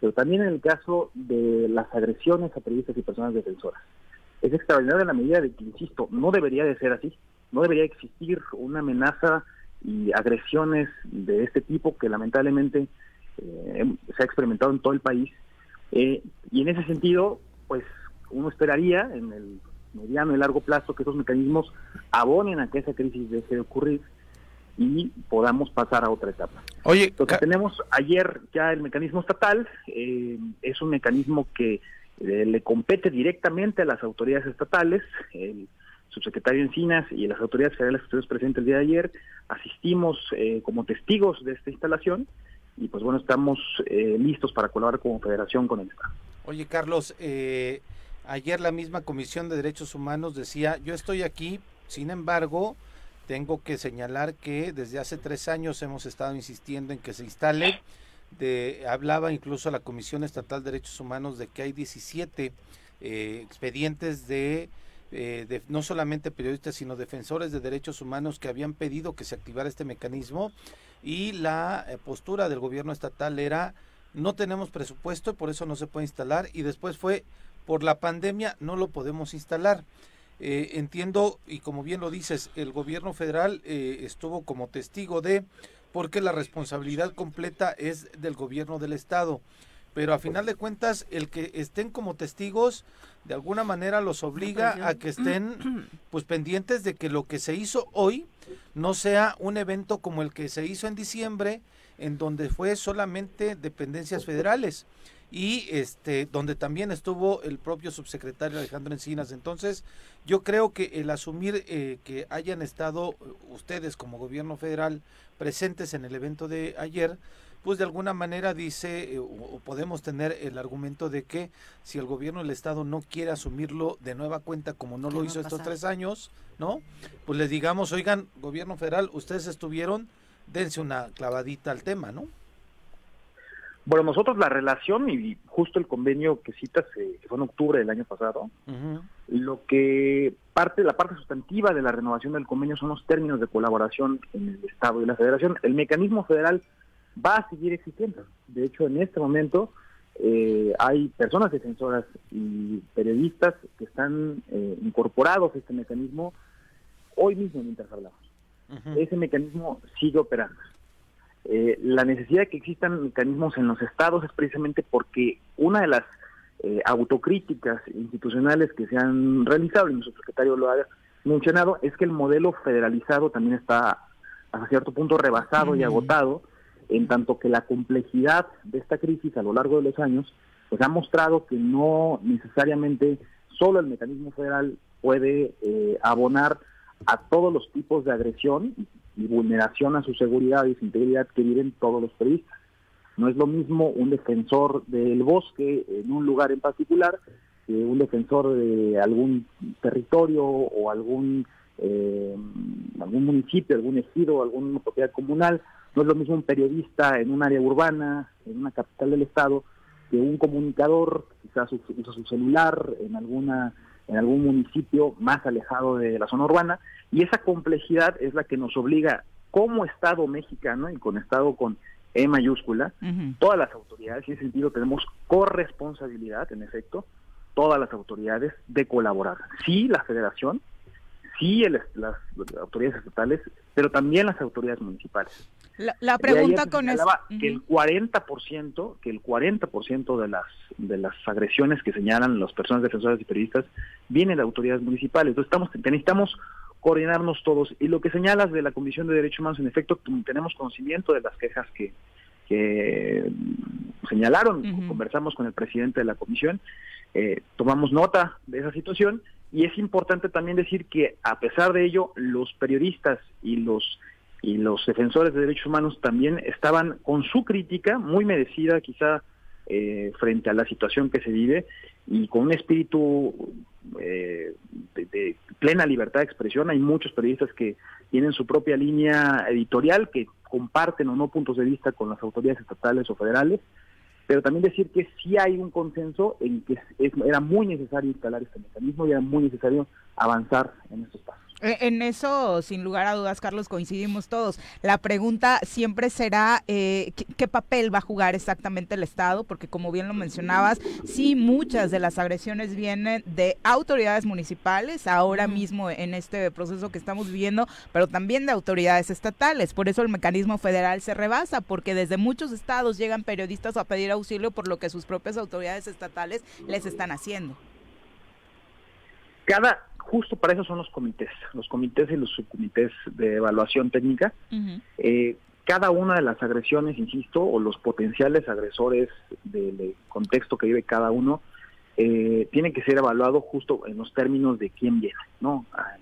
Speaker 18: pero también en el caso de las agresiones a periodistas y personas defensoras. Es extraordinario en la medida de que, insisto, no debería de ser así, no debería existir una amenaza y agresiones de este tipo que lamentablemente eh, se ha experimentado en todo el país. Eh, y en ese sentido, pues uno esperaría en el mediano y largo plazo que esos mecanismos abonen a que esa crisis deje de ocurrir y podamos pasar a otra etapa.
Speaker 2: Oye,
Speaker 18: Lo que tenemos ayer ya el mecanismo estatal eh, es un mecanismo que eh, le compete directamente a las autoridades estatales. El subsecretario Encinas y las autoridades federales que estuvimos presentes el día de ayer asistimos eh, como testigos de esta instalación y pues bueno, estamos eh, listos para colaborar como federación con el Estado.
Speaker 2: Oye, Carlos, eh, ayer la misma Comisión de Derechos Humanos decía, yo estoy aquí, sin embargo, tengo que señalar que desde hace tres años hemos estado insistiendo en que se instale. De, hablaba incluso la Comisión Estatal de Derechos Humanos de que hay 17 eh, expedientes de, eh, de no solamente periodistas, sino defensores de derechos humanos que habían pedido que se activara este mecanismo y la eh, postura del gobierno estatal era no tenemos presupuesto por eso no se puede instalar y después fue por la pandemia no lo podemos instalar. Eh, entiendo y como bien lo dices, el gobierno federal eh, estuvo como testigo de porque la responsabilidad completa es del gobierno del estado. Pero a final de cuentas, el que estén como testigos, de alguna manera los obliga a que estén pues pendientes de que lo que se hizo hoy no sea un evento como el que se hizo en diciembre, en donde fue solamente dependencias federales y este donde también estuvo el propio subsecretario Alejandro Encinas. Entonces, yo creo que el asumir eh, que hayan estado eh, ustedes como gobierno federal presentes en el evento de ayer, pues de alguna manera dice eh, o, podemos tener el argumento de que si el gobierno del estado no quiere asumirlo de nueva cuenta como no
Speaker 5: ¿Qué
Speaker 2: lo hizo estos tres años, ¿no? Pues les digamos, oigan, gobierno federal, ustedes estuvieron, dense una clavadita al tema, ¿no?
Speaker 18: Bueno, nosotros la relación y justo el convenio que citas, eh, que fue en octubre del año pasado, lo que parte, la parte sustantiva de la renovación del convenio son los términos de colaboración en el Estado y la Federación. El mecanismo federal va a seguir existiendo. De hecho, en este momento eh, hay personas defensoras y periodistas que están eh, incorporados a este mecanismo hoy mismo mientras hablamos. Ese mecanismo sigue operando. Eh, la necesidad de que existan mecanismos en los estados es precisamente porque una de las eh, autocríticas institucionales que se han realizado, y nuestro secretario lo ha mencionado, es que el modelo federalizado también está hasta cierto punto rebasado y agotado, en tanto que la complejidad de esta crisis a lo largo de los años pues ha mostrado que no necesariamente solo el mecanismo federal puede eh, abonar a todos los tipos de agresión y vulneración a su seguridad y su integridad que viven todos los periodistas. No es lo mismo un defensor del bosque en un lugar en particular que un defensor de algún territorio o algún eh, algún municipio, algún ejido, alguna propiedad comunal. No es lo mismo un periodista en un área urbana, en una capital del estado, de un comunicador, quizás usa su celular en alguna en algún municipio más alejado de la zona urbana, y esa complejidad es la que nos obliga como Estado mexicano y con Estado con E mayúscula, todas las autoridades, y en ese sentido tenemos corresponsabilidad, en efecto, todas las autoridades de colaborar. Sí, la federación, sí las, autoridades estatales, pero también las autoridades municipales.
Speaker 1: La, pregunta con eso
Speaker 18: que el 40%, que el 40% de las de las agresiones que señalan las personas defensoras y periodistas vienen de autoridades municipales. Entonces estamos necesitamos coordinarnos todos. Y lo que señalas de la Comisión de Derechos Humanos en efecto tenemos conocimiento de las quejas que que señalaron, conversamos con el presidente de la comisión, eh, tomamos nota de esa situación y es importante también decir que a pesar de ello, los periodistas y los y los defensores de derechos humanos también estaban con su crítica, muy merecida quizá eh, frente a la situación que se vive y con un espíritu eh, de, plena libertad de expresión. Hay muchos periodistas que tienen su propia línea editorial, que comparten o no puntos de vista con las autoridades estatales o federales, pero también decir que sí hay un consenso en que era muy necesario instalar este mecanismo y era muy necesario avanzar en estos pasos.
Speaker 1: Eh, en eso, sin lugar a dudas, Carlos, coincidimos todos. La pregunta siempre será eh, ¿qué, papel va a jugar exactamente el Estado, porque como bien lo mencionabas, sí, muchas de las agresiones vienen de autoridades municipales, ahora mismo en este proceso que estamos viviendo, pero también de autoridades estatales. Por eso el mecanismo federal se rebasa, porque desde muchos estados llegan periodistas a pedir auxilio por lo que sus propias autoridades estatales les están haciendo.
Speaker 18: Cada, justo para eso son los comités, los comités y los subcomités de evaluación técnica. Eh, cada una de las agresiones, insisto, o los potenciales agresores del contexto que vive cada uno, eh, tiene que ser evaluado justo en los términos de quién viene, ¿no? Ah,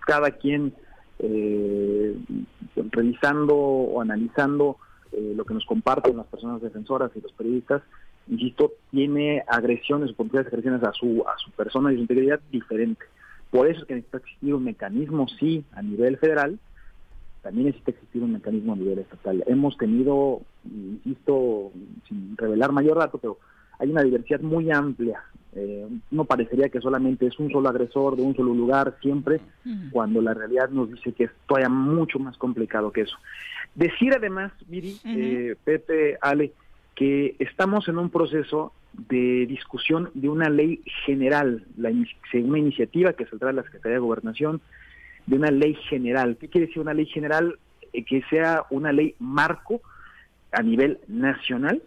Speaker 18: cada quien eh, revisando o analizando lo que nos comparten las personas defensoras y los periodistas, insisto, tiene agresiones o potenciales agresiones a su, a su persona y su integridad diferente. Por eso es que necesita existir un mecanismo, sí, a nivel federal, también necesita existir un mecanismo a nivel estatal. Hemos tenido, insisto, sin revelar mayor dato, pero hay una diversidad muy amplia. Eh, no parecería que solamente es un solo agresor de un solo lugar siempre, cuando la realidad nos dice que es todavía mucho más complicado que eso. Decir además, Miri, eh, Pepe, Ale, que estamos en un proceso de discusión de una ley general, la, una iniciativa que saldrá de la Secretaría de Gobernación, de una ley general. ¿Qué quiere decir una ley general? Eh, que sea una ley marco a nivel nacional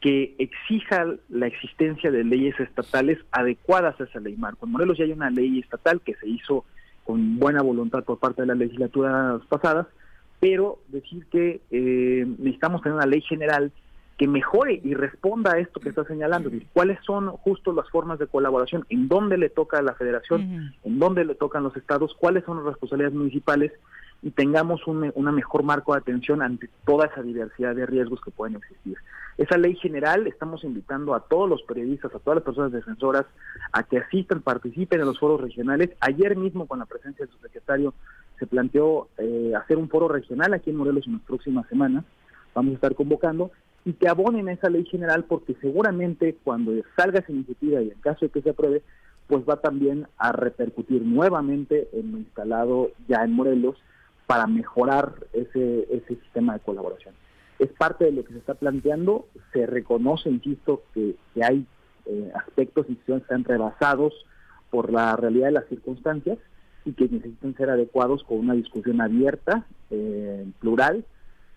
Speaker 18: que exija la existencia de leyes estatales adecuadas a esa ley marco. En Morelos ya hay una ley estatal que se hizo con buena voluntad por parte de las legislaturas pasadas, pero decir que eh, necesitamos tener una ley general que mejore y responda a esto que está señalando. ¿Cuáles son justo las formas de colaboración? ¿En dónde le toca a la federación? ¿En dónde le tocan los estados? ¿Cuáles son las responsabilidades municipales? Y tengamos un una mejor marco de atención ante toda esa diversidad de riesgos que pueden existir. Esa ley general estamos invitando a todos los periodistas, a todas las personas defensoras, a que asistan, participen en los foros regionales. Ayer mismo, con la presencia del subsecretario, se planteó eh, hacer un foro regional aquí en Morelos en las próximas semanas. Vamos a estar convocando y que abonen esa ley general porque seguramente cuando salga esa iniciativa y en caso de que se apruebe, pues va también a repercutir nuevamente en lo instalado ya en Morelos para mejorar ese, ese sistema de colaboración. Es parte de lo que se está planteando, se reconoce, insisto, que, hay eh, aspectos y que están rebasados por la realidad de las circunstancias y que necesitan ser adecuados con una discusión abierta, eh, plural,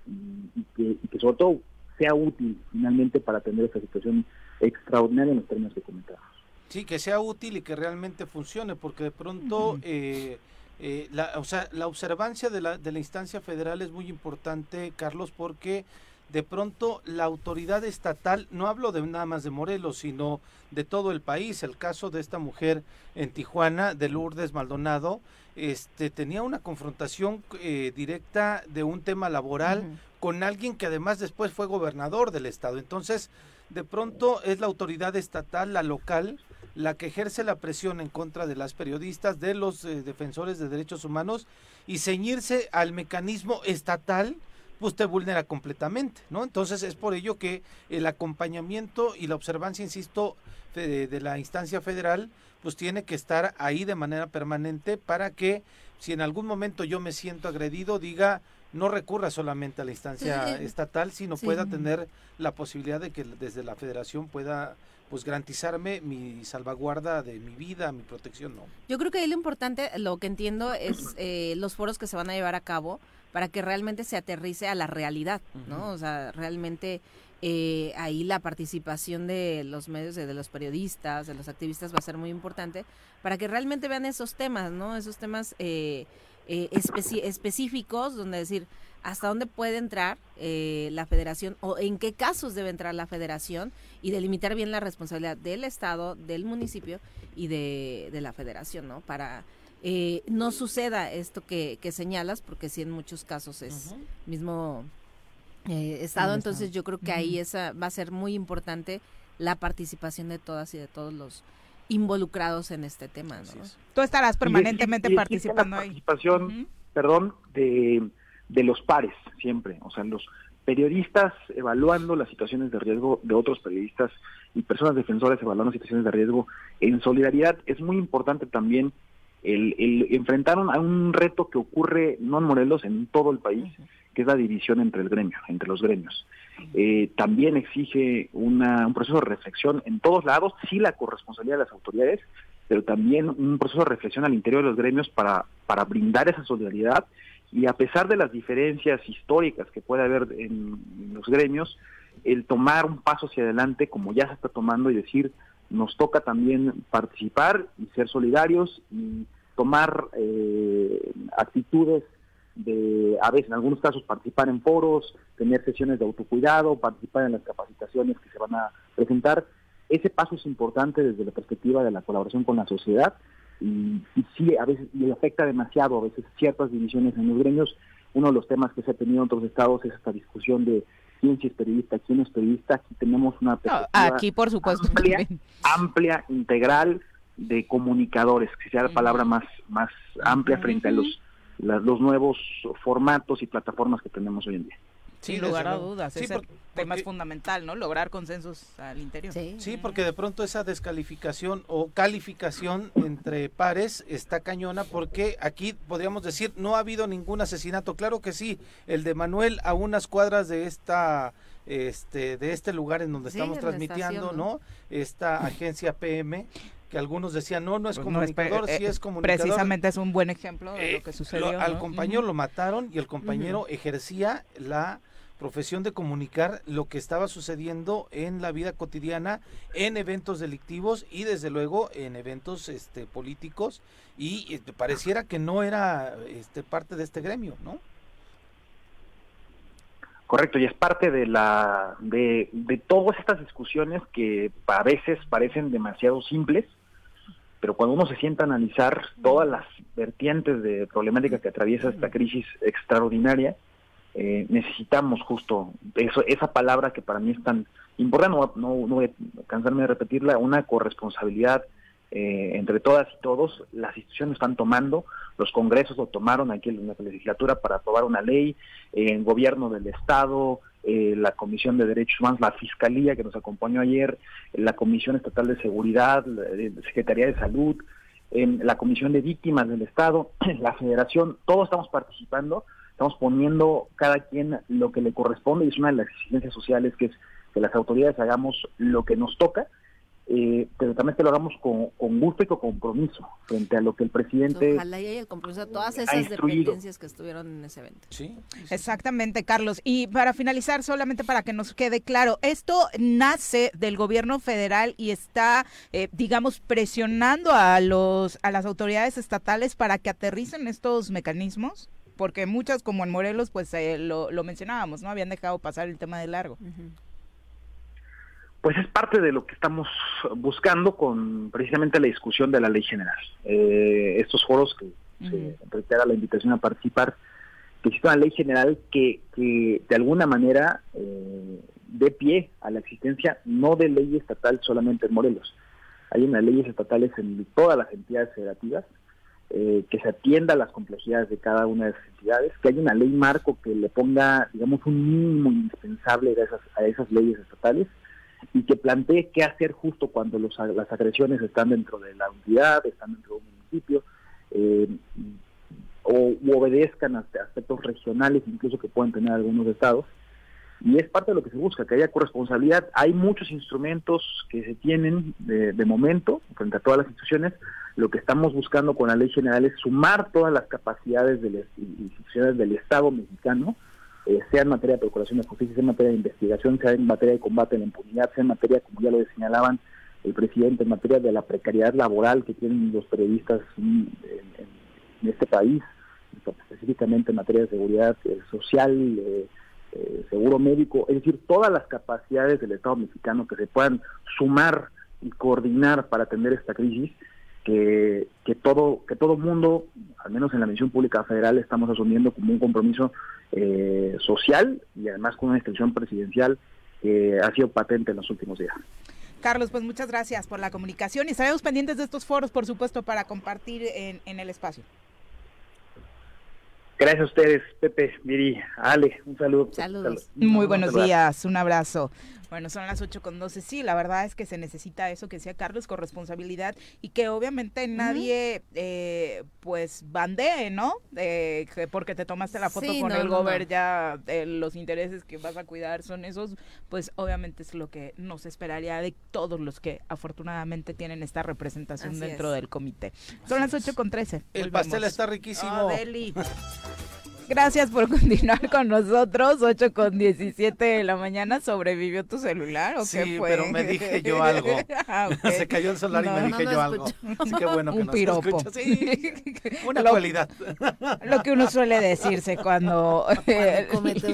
Speaker 18: y, que, y que sobre todo sea útil finalmente para atender esta situación extraordinaria en los términos que comentábamos.
Speaker 2: Sí, que sea útil y que realmente funcione, porque de pronto, eh, eh, la, o sea, la observancia de la, de la instancia federal es muy importante, Carlos, porque de pronto la autoridad estatal, no hablo de nada más de Morelos, sino de todo el país. El caso de esta mujer en Tijuana, de Lourdes Maldonado, este, tenía una confrontación eh, directa de un tema laboral con alguien que además después fue gobernador del estado. Entonces, de pronto es la autoridad estatal, la local, la que ejerce la presión en contra de las periodistas, de los eh, defensores de derechos humanos y ceñirse al mecanismo estatal pues te vulnera completamente, ¿no? Entonces es por ello que el acompañamiento y la observancia, insisto, de, de la instancia federal, pues tiene que estar ahí de manera permanente para que si en algún momento yo me siento agredido, diga, no recurra solamente a la instancia estatal, sino
Speaker 5: Sí.
Speaker 2: pueda tener la posibilidad de que desde la federación pueda pues garantizarme mi salvaguarda de mi vida, mi protección, ¿no?
Speaker 5: Yo creo que ahí lo importante, lo que entiendo es eh, los foros que se van a llevar a cabo para que realmente se aterrice a la realidad, ¿no? O sea, realmente eh, ahí la participación de los medios, de, de los periodistas, de los activistas va a ser muy importante para que realmente vean esos temas, ¿no? Esos temas eh, eh, específicos donde decir hasta dónde puede entrar eh, la federación o en qué casos debe entrar la federación y delimitar bien la responsabilidad del Estado, del municipio y de, de la federación, ¿no? Para eh, no suceda esto que, que señalas, porque sí en muchos casos es mismo eh, Estado,
Speaker 1: El
Speaker 5: entonces
Speaker 1: Estado.
Speaker 5: yo creo que ahí esa va a ser muy importante la participación de todas y de todos los involucrados en este tema, ¿no?
Speaker 1: Tú estarás permanentemente
Speaker 18: Y y
Speaker 1: participando
Speaker 18: la
Speaker 1: ahí.
Speaker 18: participación, perdón, de, de los pares siempre, o sea, los periodistas evaluando las situaciones de riesgo de otros periodistas y personas defensoras evaluando situaciones de riesgo en solidaridad. Es muy importante también el, el enfrentar a un reto que ocurre no en Morelos, en todo el país, que es la división entre el gremio, entre los gremios. Eh, también exige una, un proceso de reflexión en todos lados, sí la corresponsabilidad de las autoridades, pero también un proceso de reflexión al interior de los gremios para, para brindar esa solidaridad. Y a pesar de las diferencias históricas que puede haber en, los gremios, el tomar un paso hacia adelante como ya se está tomando y decir, nos toca también participar y ser solidarios y tomar eh, actitudes de, a veces en algunos casos, participar en foros, tener sesiones de autocuidado, participar en las capacitaciones que se van a presentar. Ese paso es importante desde la perspectiva de la colaboración con la sociedad y, y sí, a veces le afecta demasiado, a veces ciertas divisiones en los gremios. Uno de los temas que se ha tenido en otros estados es esta discusión de quién sí es periodista, quién no es periodista. Aquí tenemos una perspectiva
Speaker 1: Aquí, por supuesto.
Speaker 18: amplia,
Speaker 1: también.
Speaker 18: amplia, integral de comunicadores, que sea la palabra más, más amplia frente a los, la- los nuevos formatos y plataformas que tenemos hoy en día.
Speaker 1: Sin lugar a dudas.
Speaker 2: Sí,
Speaker 1: ese
Speaker 2: por-
Speaker 1: tema es fundamental, ¿no? Lograr consensos al interior.
Speaker 2: Sí, porque de pronto esa descalificación o calificación entre pares está cañona porque aquí podríamos decir no ha habido ningún asesinato. Claro que sí, el de Manuel a unas cuadras de esta este de este lugar en donde
Speaker 5: Sí,
Speaker 2: estamos transmitiendo,
Speaker 5: estación,
Speaker 2: ¿no?
Speaker 5: ¿no?
Speaker 2: Esta agencia PM que algunos decían no, no es
Speaker 1: Pues no es
Speaker 2: comunicador, sí
Speaker 1: eh,
Speaker 2: es comunicador.
Speaker 1: Precisamente es un buen ejemplo de
Speaker 2: Eh,
Speaker 1: lo que sucedió.
Speaker 2: Lo- al
Speaker 1: ¿no?
Speaker 2: compañero lo mataron y el compañero ejercía la profesión de comunicar lo que estaba sucediendo en la vida cotidiana, en eventos delictivos y desde luego en eventos este, políticos y este, pareciera que no era este, parte de este gremio, ¿no?
Speaker 18: Correcto, y es parte de la de, de todas estas discusiones que a veces parecen demasiado simples, pero cuando uno se sienta a analizar todas las vertientes de problemática que atraviesa esta crisis extraordinaria, eh, necesitamos justo eso, esa palabra que para mí es tan importante, no, no, no voy a cansarme de repetirla, una corresponsabilidad eh, entre todas y todos. Las instituciones están tomando, los congresos lo tomaron aquí en la legislatura para aprobar una ley, eh, el gobierno del Estado, eh, la Comisión de Derechos Humanos, la Fiscalía que nos acompañó ayer, la Comisión Estatal de Seguridad, la eh, Secretaría de Salud, en la Comisión de Víctimas del Estado, la Federación, todos estamos participando, estamos poniendo cada quien lo que le corresponde y es una de las exigencias sociales que es que las autoridades hagamos lo que nos toca, eh, pero también que lo hagamos con, con gusto y con compromiso frente a lo que el presidente
Speaker 5: Ojalá y el compromiso de todas esas dependencias que estuvieron en ese evento.
Speaker 2: Sí.
Speaker 1: Exactamente, Carlos. Y para finalizar, solamente para que nos quede claro, esto nace del gobierno federal y está, eh, digamos, presionando a los a las autoridades estatales para que aterricen estos mecanismos, porque muchas, como en Morelos, pues eh, lo, lo mencionábamos, no habían dejado pasar el tema de largo.
Speaker 18: Pues es parte de lo que estamos buscando con precisamente la discusión de la ley general. Eh, estos foros que se reitera la invitación a participar, que existe una ley general que, que de alguna manera eh, dé pie a la existencia no de ley estatal solamente en Morelos. Hay unas leyes estatales en todas las entidades federativas eh, que se atienda a las complejidades de cada una de esas entidades, que haya una ley marco que le ponga, digamos, un mínimo indispensable a esas, a esas leyes estatales y que plantee qué hacer justo cuando los, las agresiones están dentro de la unidad, están dentro de un municipio, eh, o obedezcan a aspectos regionales incluso que pueden tener algunos estados y es parte de lo que se busca, que haya corresponsabilidad. Hay muchos instrumentos que se tienen de, momento frente a todas las instituciones. Lo que estamos buscando con la ley general es sumar todas las capacidades de las instituciones del Estado mexicano, eh, sea en materia de procuración de justicia, sea en materia de investigación, sea en materia de combate a la impunidad, sea en materia, como ya lo señalaban el presidente, en materia de la precariedad laboral que tienen los periodistas en, este país, específicamente en materia de seguridad eh, social, eh, eh, seguro médico, es decir, todas las capacidades del Estado mexicano que se puedan sumar y coordinar para atender esta crisis, que, que todo que todo mundo, al menos en la misión pública federal, estamos asumiendo como un compromiso eh, social y además con una instrucción presidencial que ha sido patente en los últimos días.
Speaker 1: Carlos, pues muchas gracias por la comunicación y estaremos pendientes de estos foros, por supuesto, para compartir en, en el espacio.
Speaker 18: Gracias a ustedes, Pepe, Miri, Ale, un saludo.
Speaker 1: Saludos. Muy buenos días, un abrazo. Bueno, son las 8 con 12. Sí, la verdad es que se necesita eso que decía Carlos, con responsabilidad y que obviamente nadie, eh, pues, bandee, ¿no? Eh, porque te tomaste la foto con el gober, ya eh, los intereses que vas a cuidar son esos, pues, obviamente es lo que nos esperaría de todos los que afortunadamente tienen esta representación dentro del comité. Son las 8 con 13.
Speaker 2: El pastel está riquísimo.
Speaker 1: Oh, Gracias por continuar con nosotros. 8 con 17 de la mañana. ¿Sobrevivió tu celular o qué fue?
Speaker 2: pero me dije yo algo. Ah, Se cayó el celular y me dije yo algo. Así que bueno que
Speaker 1: Un piropo.
Speaker 2: Sí, una cualidad.
Speaker 1: Lo que uno suele decirse cuando, comete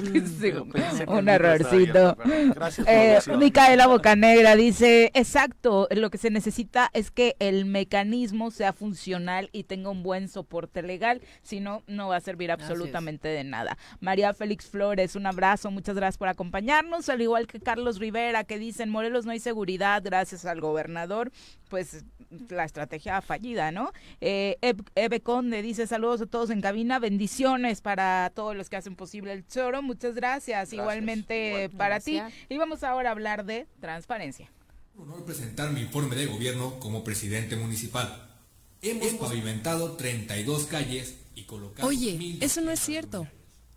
Speaker 1: un, errorcito. Gracias eh, Micaela Bocanegra dice, exacto, lo que se necesita es que el mecanismo sea funcional y tenga un buen soporte legal, si no, no va a servir absolutamente de nada. María Félix Flores, un abrazo, muchas gracias por acompañarnos, al igual que Carlos Rivera, que dice, en Morelos no hay seguridad gracias al gobernador, pues la estrategia fallida, ¿no? Eh, Eve Conde dice, saludos a todos en cabina, bendiciones para todos los que hacen posible el choro, muchas gracias, igualmente para ti. Y vamos ahora a hablar de transparencia.
Speaker 19: Honor presentar mi informe de gobierno como presidente municipal. Hemos pavimentado 32 calles
Speaker 20: Oye, eso no es cierto.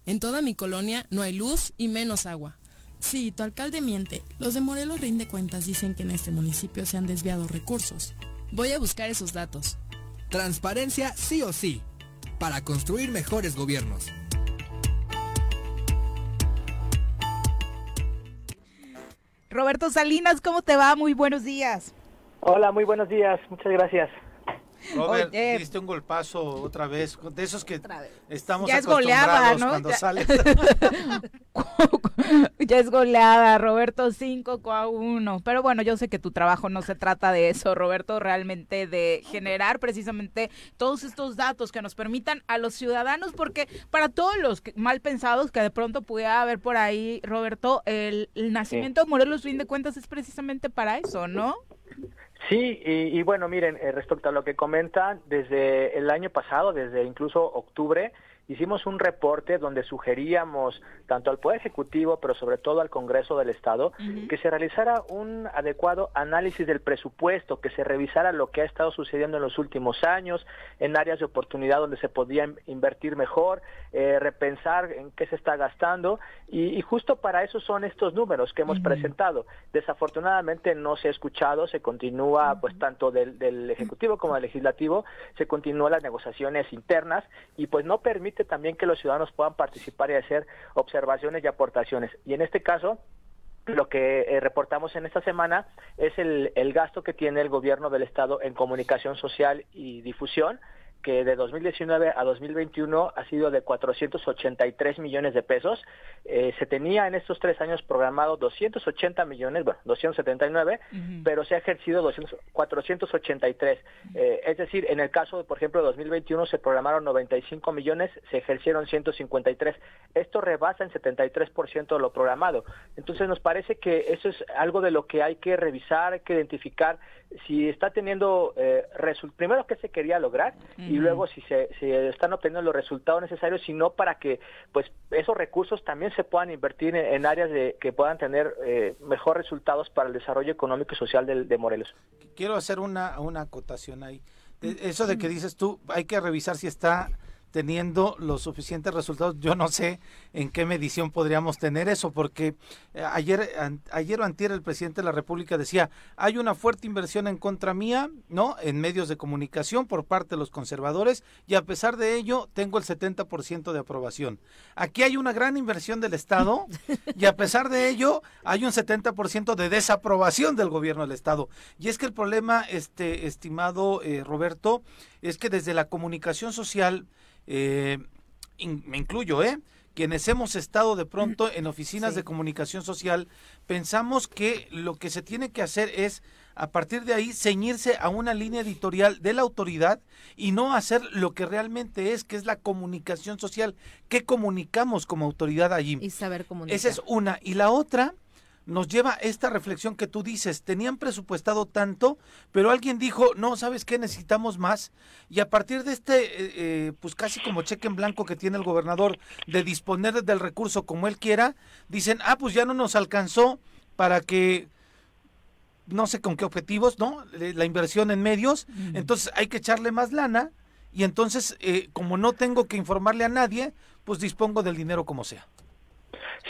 Speaker 20: En toda mi colonia no hay luz y menos agua.
Speaker 21: Sí, tu alcalde miente. Los de Morelos rinde cuentas dicen que en este municipio se han desviado recursos.
Speaker 20: Voy a buscar esos datos.
Speaker 19: Transparencia sí o sí, para construir mejores gobiernos.
Speaker 1: Roberto Salinas, ¿cómo te va? Muy buenos días.
Speaker 22: Hola, muy buenos días. Muchas gracias.
Speaker 2: Robert, diste un golpazo otra vez, de esos que estamos ya es goleada, ¿no? cuando ya...
Speaker 1: ya es goleada, Roberto 5 a 1. Pero bueno, yo sé que tu trabajo no se trata de eso, Roberto, realmente de generar precisamente todos estos datos que nos permitan a los ciudadanos, porque para todos los mal pensados que de pronto pudiera haber por ahí, Roberto, el, nacimiento de Morelos, fin de cuentas, es precisamente para eso, ¿no?
Speaker 22: Sí, y, bueno, miren, eh, respecto a lo que comentan, desde el año pasado, desde incluso octubre, hicimos un reporte donde sugeríamos tanto al Poder Ejecutivo, pero sobre todo al Congreso del Estado, que se realizara un adecuado análisis del presupuesto, que se revisara lo que ha estado sucediendo en los últimos años, en áreas de oportunidad donde se podía invertir mejor, eh, repensar en qué se está gastando, y, justo para eso son estos números que hemos presentado. Desafortunadamente no se ha escuchado, se continúa, pues tanto del, del Ejecutivo como del Legislativo, se continúan las negociaciones internas y pues no permite también que los ciudadanos puedan participar y hacer observaciones y aportaciones. Y en este caso, lo que eh, reportamos en esta semana es el, el gasto que tiene el gobierno del Estado en comunicación social y difusión, que de 2019 a 2021 ha sido de 483 millones de pesos. Eh, se tenía en estos tres años programado 280 millones, bueno, 279, pero se ha ejercido 200, 483. Eh, es decir, en el caso, por ejemplo, de 2021 se programaron 95 millones, se ejercieron 153. Esto rebasa en 73% de lo programado. Entonces nos parece que eso es algo de lo que hay que revisar, hay que identificar si está teniendo eh, primero qué se quería lograr y luego si se, están obteniendo los resultados necesarios, sino para que pues esos recursos también se puedan invertir en, áreas de, que puedan tener eh, mejor resultados para el desarrollo económico y social de, de Morelos.
Speaker 2: Quiero hacer una, una acotación ahí. Eso de que dices tú, hay que revisar si está teniendo los suficientes resultados. Yo no sé en qué medición podríamos tener eso, porque eh, ayer, ayer o antier el presidente de la República decía, hay una fuerte inversión en contra mía, ¿no? En medios de comunicación por parte de los conservadores y a pesar de ello tengo el 70% de aprobación. Aquí hay una gran inversión del Estado y a pesar de ello hay un 70% de desaprobación del gobierno del Estado. Y es que el problema, este, estimado eh, Roberto, es que desde la comunicación social, eh, me incluyo, ¿eh? Quienes hemos estado de pronto en oficinas de comunicación social, pensamos que lo que se tiene que hacer es, a partir de ahí, ceñirse a una línea editorial de la autoridad y no hacer lo que realmente es, que es la comunicación social. ¿Qué comunicamos como autoridad allí?
Speaker 5: Y saber comunicar.
Speaker 2: Esa es una. Y la otra nos lleva esta reflexión que tú dices, tenían presupuestado tanto, pero alguien dijo, no, ¿sabes qué? Necesitamos más. Y a partir de este, eh, eh, pues casi como cheque en blanco que tiene el gobernador de disponer del recurso como él quiera, dicen, ah, pues ya no nos alcanzó para que no sé con qué objetivos, ¿no? La inversión en medios, entonces hay que echarle más lana y entonces, eh, como no tengo que informarle a nadie, pues dispongo del dinero como sea.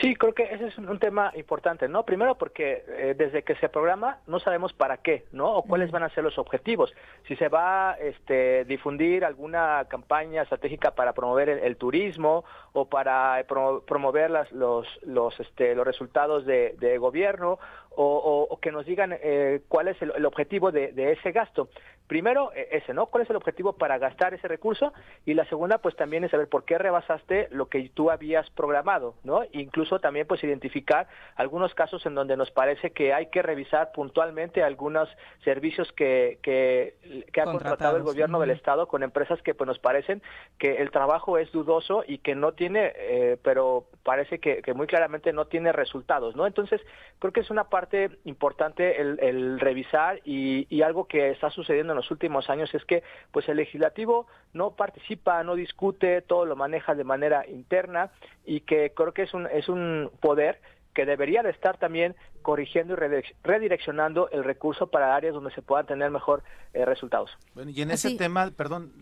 Speaker 22: Sí, creo que ese es un, tema importante, ¿no? Primero porque eh, desde que se programa no sabemos para qué, ¿no? O cuáles van a ser los objetivos. Si se va a este, difundir alguna campaña estratégica para promover el, turismo o para promover las, los, los, este, los resultados de, gobierno o, que nos digan eh, cuál es el, objetivo de, de, ese gasto. Primero, e, ese, ¿no? ¿Cuál es el objetivo para gastar ese recurso? Y la segunda, pues también es saber por qué rebasaste lo que tú habías programado, ¿no? Incluso también, pues identificar algunos casos en donde nos parece que hay que revisar puntualmente algunos servicios que, que, ha contratado el gobierno del Estado con empresas que, pues nos parecen que el trabajo es dudoso y que no tiene, eh, pero parece que, muy claramente no tiene resultados, ¿no? Entonces, creo que es una parte importante el, revisar y, y algo que está sucediendo en los últimos años es que pues el legislativo no participa, no discute, todo lo maneja de manera interna y que creo que es un, es un poder que debería de estar también corrigiendo y redireccionando el recurso para áreas donde se puedan tener mejor eh, resultados.
Speaker 2: Bueno, y en ese tema, perdón,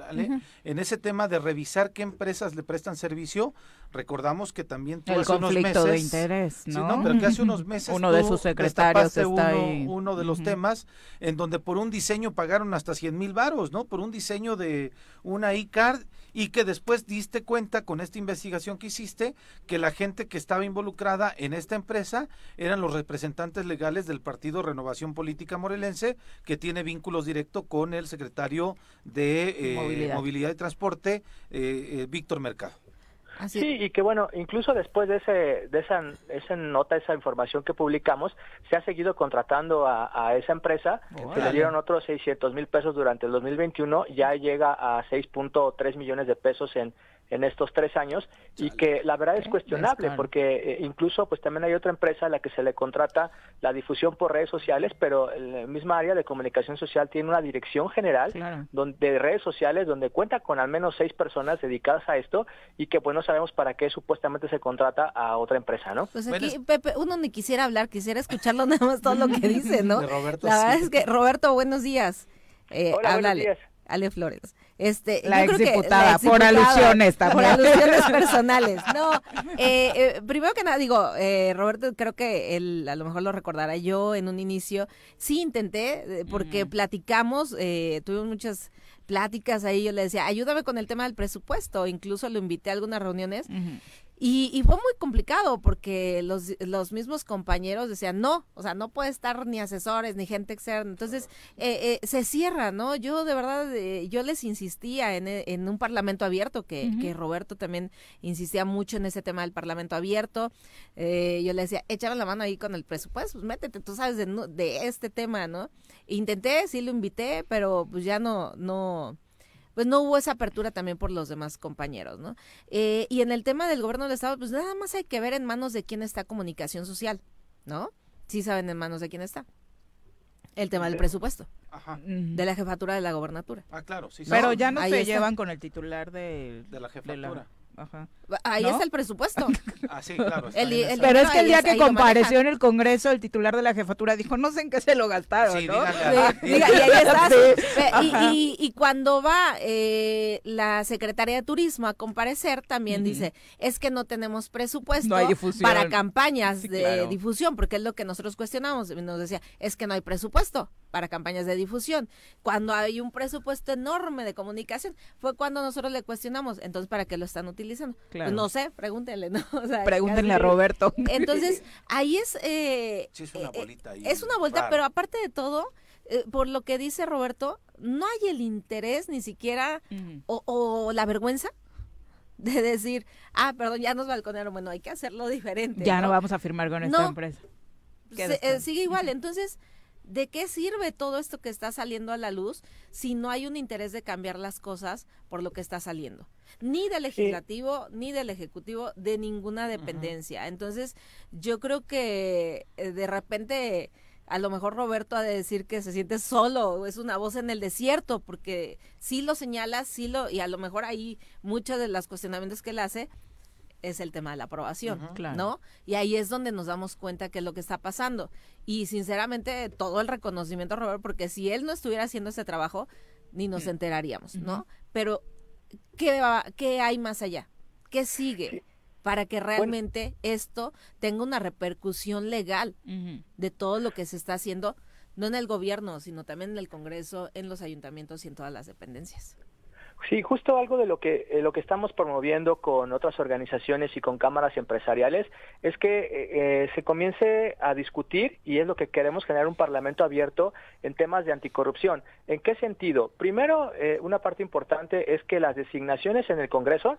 Speaker 2: en ese tema de revisar qué empresas le prestan servicio, recordamos que también
Speaker 1: el conflicto de interés, ¿no?
Speaker 2: pero que hace unos meses
Speaker 1: uno de sus secretarios está
Speaker 2: uno, uno de los temas en donde por un diseño pagaron hasta 100 mil varos, ¿no? Por un diseño de una e-card y que después diste cuenta con esta investigación que hiciste que la gente que estaba involucrada en esta empresa eran los representantes legales del Partido Renovación Política Morelense, que tiene vínculos directos con el secretario de eh, Movilidad. y Transporte, eh, eh, Víctor Mercado.
Speaker 22: Sí, y que bueno, incluso después de, ese, de esa, esa nota, esa información que publicamos, se ha seguido contratando a, esa empresa, se le dieron otros 600 mil pesos durante el 2021, ya llega a 6.3 millones de pesos en, en estos tres años y que la verdad es cuestionable porque eh, incluso pues también hay otra empresa a la que se le contrata la difusión por redes sociales pero la misma área de comunicación social tiene una dirección general donde, de redes sociales donde cuenta con al menos seis personas dedicadas a esto y que pues no sabemos para qué supuestamente se contrata a otra empresa, ¿no?
Speaker 5: Pues aquí Pepe, uno ni quisiera hablar, quisiera escucharlo nada más todo lo que dice, ¿no?
Speaker 2: Roberto,
Speaker 5: la verdad es que Roberto, buenos días.
Speaker 22: Eh, Hola, buenos días.
Speaker 5: Ale Flores. Este,
Speaker 1: la exdiputada, por alusiones también.
Speaker 5: Por alusiones personales. No, eh, eh, primero que nada, digo, eh, Roberto, creo que él a lo mejor lo recordará. Yo en un inicio sí intenté, porque platicamos, tuvimos muchas pláticas ahí. Yo le decía, ayúdame con el tema del presupuesto. Incluso lo invité a algunas reuniones. Y, fue muy complicado porque los, los mismos compañeros decían, no, o sea, no puede estar ni asesores ni gente externa. Entonces, eh, eh, se cierra, ¿no? Yo de verdad, eh, yo les insistía en, en, un parlamento abierto, que, que, Roberto también insistía mucho en ese tema del parlamento abierto. yo le decía, échame la mano ahí con el presupuesto, pues métete, tú sabes de, de este tema, ¿no? Intenté, sí lo invité, pero pues ya no, no pues no hubo esa apertura también por los demás compañeros, ¿no? Eh, y en el tema del gobierno del Estado, pues nada más hay que ver en manos de quién está comunicación social, ¿no? Sí saben en manos de quién está. El tema del presupuesto. De la jefatura de la gobernatura.
Speaker 2: Ah, claro, sí.
Speaker 1: Pero ya no se llevan con el titular de,
Speaker 2: de la jefatura.
Speaker 5: Ahí está el presupuesto.
Speaker 2: ah, sí, claro.
Speaker 1: pero es que el día que compareció en el Congreso, el titular de la jefatura dijo, no sé en qué se lo gastaron, ¿no?
Speaker 5: y, cuando va eh, la Secretaría de Turismo a comparecer, también dice, es que no tenemos presupuesto para campañas de difusión, porque es lo que nosotros cuestionamos. Nos decía, es que no hay presupuesto para campañas de difusión. Cuando hay un presupuesto enorme de comunicación, fue cuando nosotros le cuestionamos, entonces, ¿para qué lo están utilizando? Pues no sé, pregúntenle, ¿no?
Speaker 1: pregúntenle a Roberto.
Speaker 5: Entonces, ahí es... Eh,
Speaker 2: es una eh, bolita
Speaker 5: Es una bolita, pero aparte de todo, eh, por lo que dice Roberto, no hay el interés ni siquiera o, la vergüenza de decir, ah, perdón, ya nos balconearon, bueno, hay que hacerlo diferente.
Speaker 1: Ya no, vamos a firmar con esta empresa.
Speaker 5: sigue igual, entonces ¿de qué sirve todo esto que está saliendo a la luz si no hay un interés de cambiar las cosas por lo que está saliendo? Ni del legislativo, ni del ejecutivo, de ninguna dependencia. Entonces, yo creo que eh, de repente a lo mejor Roberto ha de decir que se siente solo, es una voz en el desierto, porque sí lo señala, sí lo, y a lo mejor ahí muchos de los cuestionamientos que él hace es el tema de la aprobación, ¿no? Y ahí es donde nos damos cuenta que es lo que está pasando. Y sinceramente, todo el reconocimiento a Robert, porque si él no estuviera haciendo ese trabajo, ni nos enteraríamos, ¿no? Pero, ¿qué, va, ¿qué hay más allá? ¿Qué sigue? para que realmente esto tenga una repercusión legal de todo lo que se está haciendo, no en el gobierno, sino también en el Congreso, en los ayuntamientos y en todas las dependencias.
Speaker 22: Sí, justo algo de lo que eh, lo que estamos promoviendo con otras organizaciones y con cámaras empresariales es que eh, eh, se comience a discutir y es lo que queremos generar un parlamento abierto en temas de anticorrupción. ¿En qué sentido? Primero, una parte importante es que las designaciones en el Congreso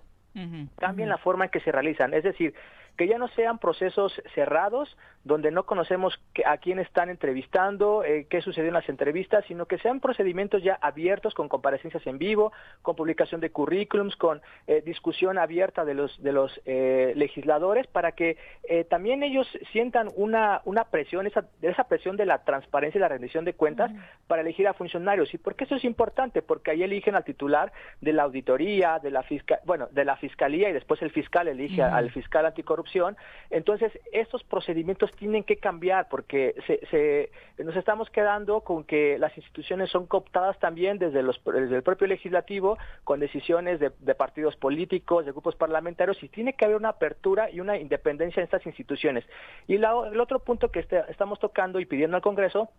Speaker 22: cambien la forma en que se realizan, es decir, que ya no sean procesos cerrados donde no conocemos a quién están entrevistando, eh, qué sucedió en las entrevistas, sino que sean procedimientos ya abiertos con comparecencias en vivo, con publicación de currículums, con eh, discusión abierta de los de los eh, legisladores para que también ellos sientan una una presión esa esa presión de la transparencia y la rendición de cuentas para elegir a funcionarios. ¿Y por qué eso es importante? Porque ahí eligen al titular de la auditoría, de la fiscal, bueno, de la fiscalía y después el fiscal elige al fiscal anticorrupción entonces, estos procedimientos tienen que cambiar porque se, nos estamos quedando con que las instituciones son cooptadas también desde, los, el propio legislativo con decisiones de, partidos políticos, de grupos parlamentarios y tiene que haber una apertura y una independencia en estas instituciones. Y el otro punto que este, estamos tocando y pidiendo al Congreso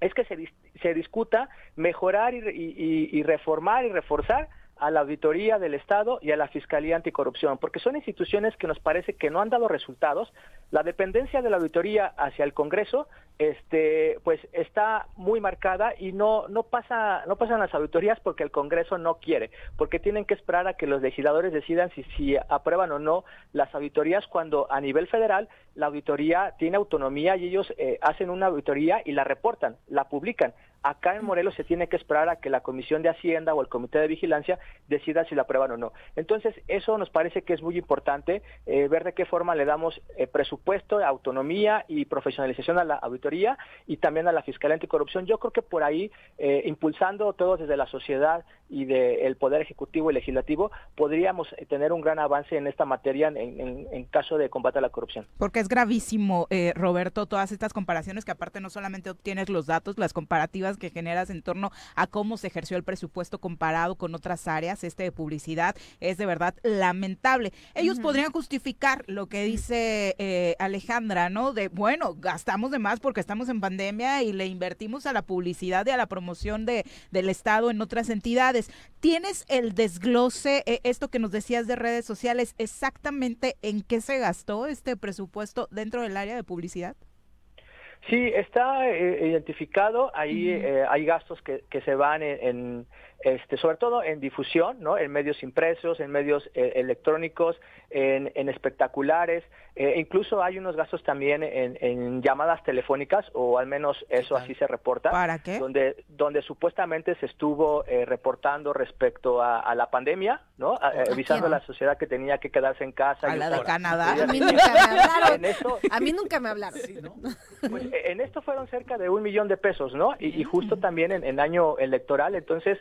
Speaker 22: es que se, se discuta mejorar y reformar y reforzar a la Auditoría del Estado y a la Fiscalía Anticorrupción, porque son instituciones que nos parece que no han dado resultados. La dependencia de la auditoría hacia el Congreso, este, pues está muy marcada y no no pasa no pasan las auditorías porque el Congreso no quiere, porque tienen que esperar a que los legisladores decidan si si aprueban o no las auditorías cuando a nivel federal la auditoría tiene autonomía y ellos eh, hacen una auditoría y la reportan, la publican. Acá en Morelos se tiene que esperar a que la Comisión de Hacienda o el Comité de Vigilancia decida si la aprueban o no. Entonces, eso nos parece que es muy importante, eh, ver de qué forma le damos eh, presupuesto, autonomía y profesionalización a la auditoría y también a la Fiscalía Anticorrupción. Yo creo que por ahí, eh, impulsando todos desde la sociedad y del Poder Ejecutivo y Legislativo, podríamos tener un gran avance en esta materia en, caso de combate a la corrupción.
Speaker 1: Porque es gravísimo, Roberto, todas estas comparaciones que aparte no solamente obtienes los datos, las comparativas que generas en torno a cómo se ejerció el presupuesto comparado con otras áreas, este de publicidad, es de verdad lamentable. Ellos podrían justificar lo que dice eh, Alejandra, ¿no? De, bueno, gastamos de más porque estamos en pandemia y le invertimos a la publicidad y a la promoción de, del Estado en otras entidades. ¿Tienes el desglose, eh, esto que nos decías de redes sociales, exactamente en qué se gastó este presupuesto dentro del área de publicidad?
Speaker 22: Sí, está eh, identificado. Ahí eh, hay gastos que, que se van en, este, sobre todo en difusión, ¿no? En medios impresos, en medios eh, electrónicos, en, en espectaculares, eh, incluso hay unos gastos también en, en, llamadas telefónicas, o al menos eso así se reporta.
Speaker 1: ¿Para qué?
Speaker 22: Donde, donde supuestamente se estuvo eh, reportando respecto a, a, la pandemia, ¿no? A, eh, avisando a la sociedad que tenía que quedarse en casa.
Speaker 1: ¿A la de Canadá?
Speaker 5: A mí nunca me hablaron. a mí nunca me hablaron.
Speaker 22: Sí, ¿no? pues, en esto fueron cerca de un millón de pesos, ¿no? Y, y justo también en, en, año electoral. Entonces,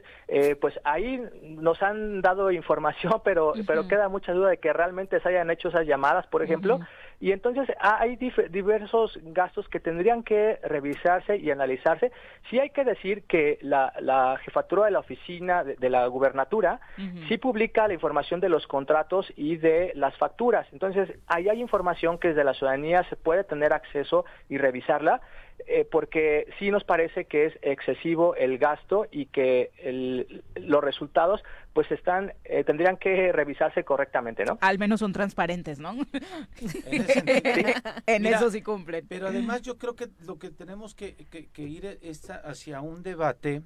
Speaker 22: pues ahí nos han dado información, pero, uh -huh. pero queda mucha duda de que realmente se hayan hecho esas llamadas, por ejemplo. Uh -huh. Y entonces hay diversos gastos que tendrían que revisarse y analizarse. Sí hay que decir que la, la jefatura de la oficina de, de la gubernatura uh -huh. sí publica la información de los contratos y de las facturas. Entonces ahí hay información que desde la ciudadanía se puede tener acceso y revisarla. Eh, porque sí nos parece que es excesivo el gasto y que el, los resultados pues están eh, tendrían que revisarse correctamente, ¿no?
Speaker 1: Al menos son transparentes, ¿no? en, ese en Mira, eso sí cumplen.
Speaker 2: Pero además yo creo que lo que tenemos que, que, que ir es hacia un debate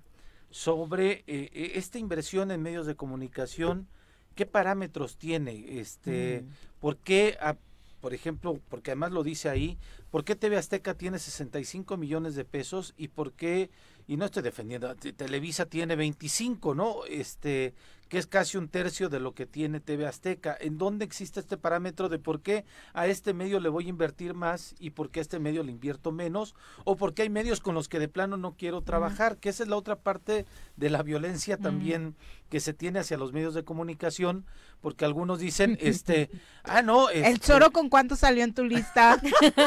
Speaker 2: sobre eh, esta inversión en medios de comunicación, qué parámetros tiene, este, mm. por qué a, por ejemplo, porque además lo dice ahí, ¿por qué TV Azteca tiene 65 millones de pesos y por qué, y no estoy defendiendo, Televisa tiene 25, ¿no? Este, que es casi un tercio de lo que tiene TV Azteca. ¿En dónde existe este parámetro de por qué a este medio le voy a invertir más y por qué a este medio le invierto menos? ¿O por qué hay medios con los que de plano no quiero trabajar? Que esa es la otra parte de la violencia también que se tiene hacia los medios de comunicación, porque algunos dicen, este, ah, no. Este,
Speaker 1: ¿El choro con cuánto salió en tu lista?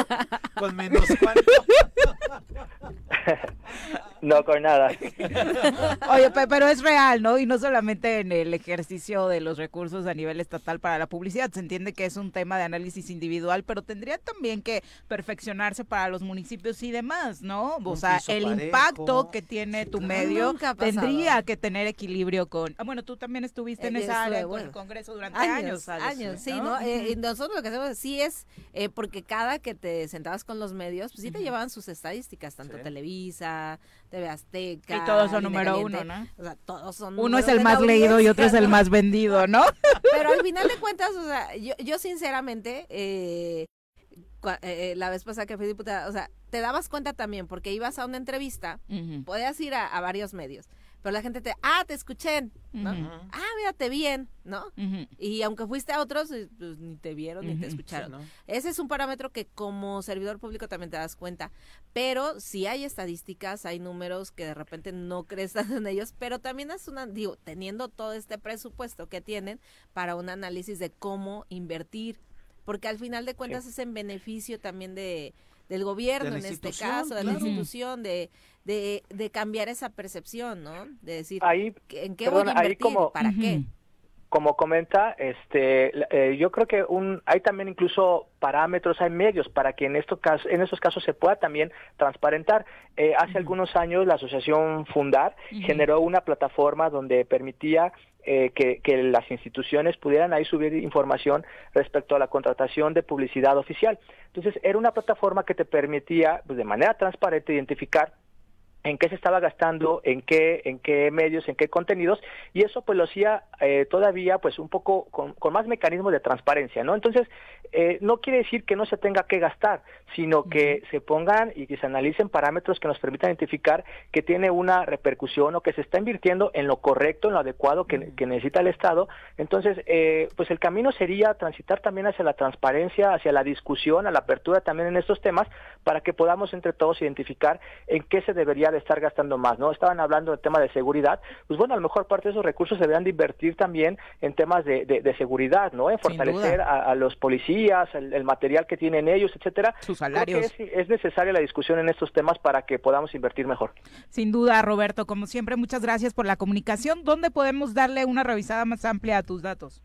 Speaker 2: con menos cuánto.
Speaker 22: no, con nada.
Speaker 1: Oye, pero es real, ¿no? Y no solamente en el ejercicio de los recursos a nivel estatal para la publicidad. Se entiende que es un tema de análisis individual, pero tendría también que perfeccionarse para los municipios y demás, ¿no? O sea, el parejo. impacto que tiene tu medio tendría que tener equilibrio con... Ah, bueno, tú también estuviste en esa área con el Congreso durante años.
Speaker 5: Años, años sí, ¿no? ¿no? Eh, y nosotros lo que hacemos sí es, eh, porque cada que te sentabas con los medios, pues sí te uh -huh. llevaban sus estadísticas, tanto sí. Televisa, TV Azteca.
Speaker 1: Y todos son número uno, ¿no?
Speaker 5: O sea, todos son
Speaker 1: Uno es el más leído y otro es el más vendido, ¿no?
Speaker 5: Pero al final de cuentas, o sea, yo, yo sinceramente, eh, eh, la vez pasada que fui diputada, o sea, te dabas cuenta también, porque ibas a una entrevista, uh -huh. podías ir a, a, varios medios, pero la gente te, ah, te escuché, ¿no? Uh -huh. Ah, mírate bien, ¿no? Uh -huh. Y aunque fuiste a otros, pues ni te vieron ni te escucharon. Sí, ¿no? Ese es un parámetro que como servidor público también te das cuenta, pero si hay estadísticas, hay números que de repente no crees en ellos, pero también es una, digo, teniendo todo este presupuesto que tienen para un análisis de cómo invertir, porque al final de cuentas sí. es en beneficio también de del gobierno de en este caso, de claro. la institución, de, de, de, cambiar esa percepción, ¿no? De decir,
Speaker 22: ahí,
Speaker 5: ¿en qué
Speaker 22: perdón,
Speaker 5: voy a invertir?
Speaker 22: Como,
Speaker 5: ¿Para uh -huh. qué?
Speaker 22: Como comenta, este, eh, yo creo que un, hay también incluso parámetros, hay medios para que en estos casos, en estos casos se pueda también transparentar. Eh, hace uh -huh. algunos años la asociación Fundar uh -huh. generó una plataforma donde permitía eh, que, que, las instituciones pudieran ahí subir información respecto a la contratación de publicidad oficial. Entonces, era una plataforma que te permitía, pues, de manera transparente, identificar en qué se estaba gastando, en qué, en qué medios, en qué contenidos, y eso pues lo hacía eh, todavía pues un poco con, con, más mecanismos de transparencia, ¿no? Entonces, eh, no quiere decir que no se tenga que gastar, sino que uh -huh. se pongan y que se analicen parámetros que nos permitan identificar que tiene una repercusión o que se está invirtiendo en lo correcto, en lo adecuado que, uh -huh. que necesita el Estado. Entonces, eh, pues el camino sería transitar también hacia la transparencia, hacia la discusión, a la apertura también en estos temas, para que podamos entre todos identificar en qué se debería de estar gastando más, ¿no? Estaban hablando del tema de seguridad, pues bueno, a lo mejor parte de esos recursos se deberían de invertir también en temas de, de, de seguridad, ¿no? En fortalecer a, a, los policías, el, el, material que tienen ellos, etcétera.
Speaker 1: Sus salarios.
Speaker 22: Es, es, necesaria la discusión en estos temas para que podamos invertir mejor.
Speaker 1: Sin duda, Roberto, como siempre, muchas gracias por la comunicación. ¿Dónde podemos darle una revisada más amplia a tus datos?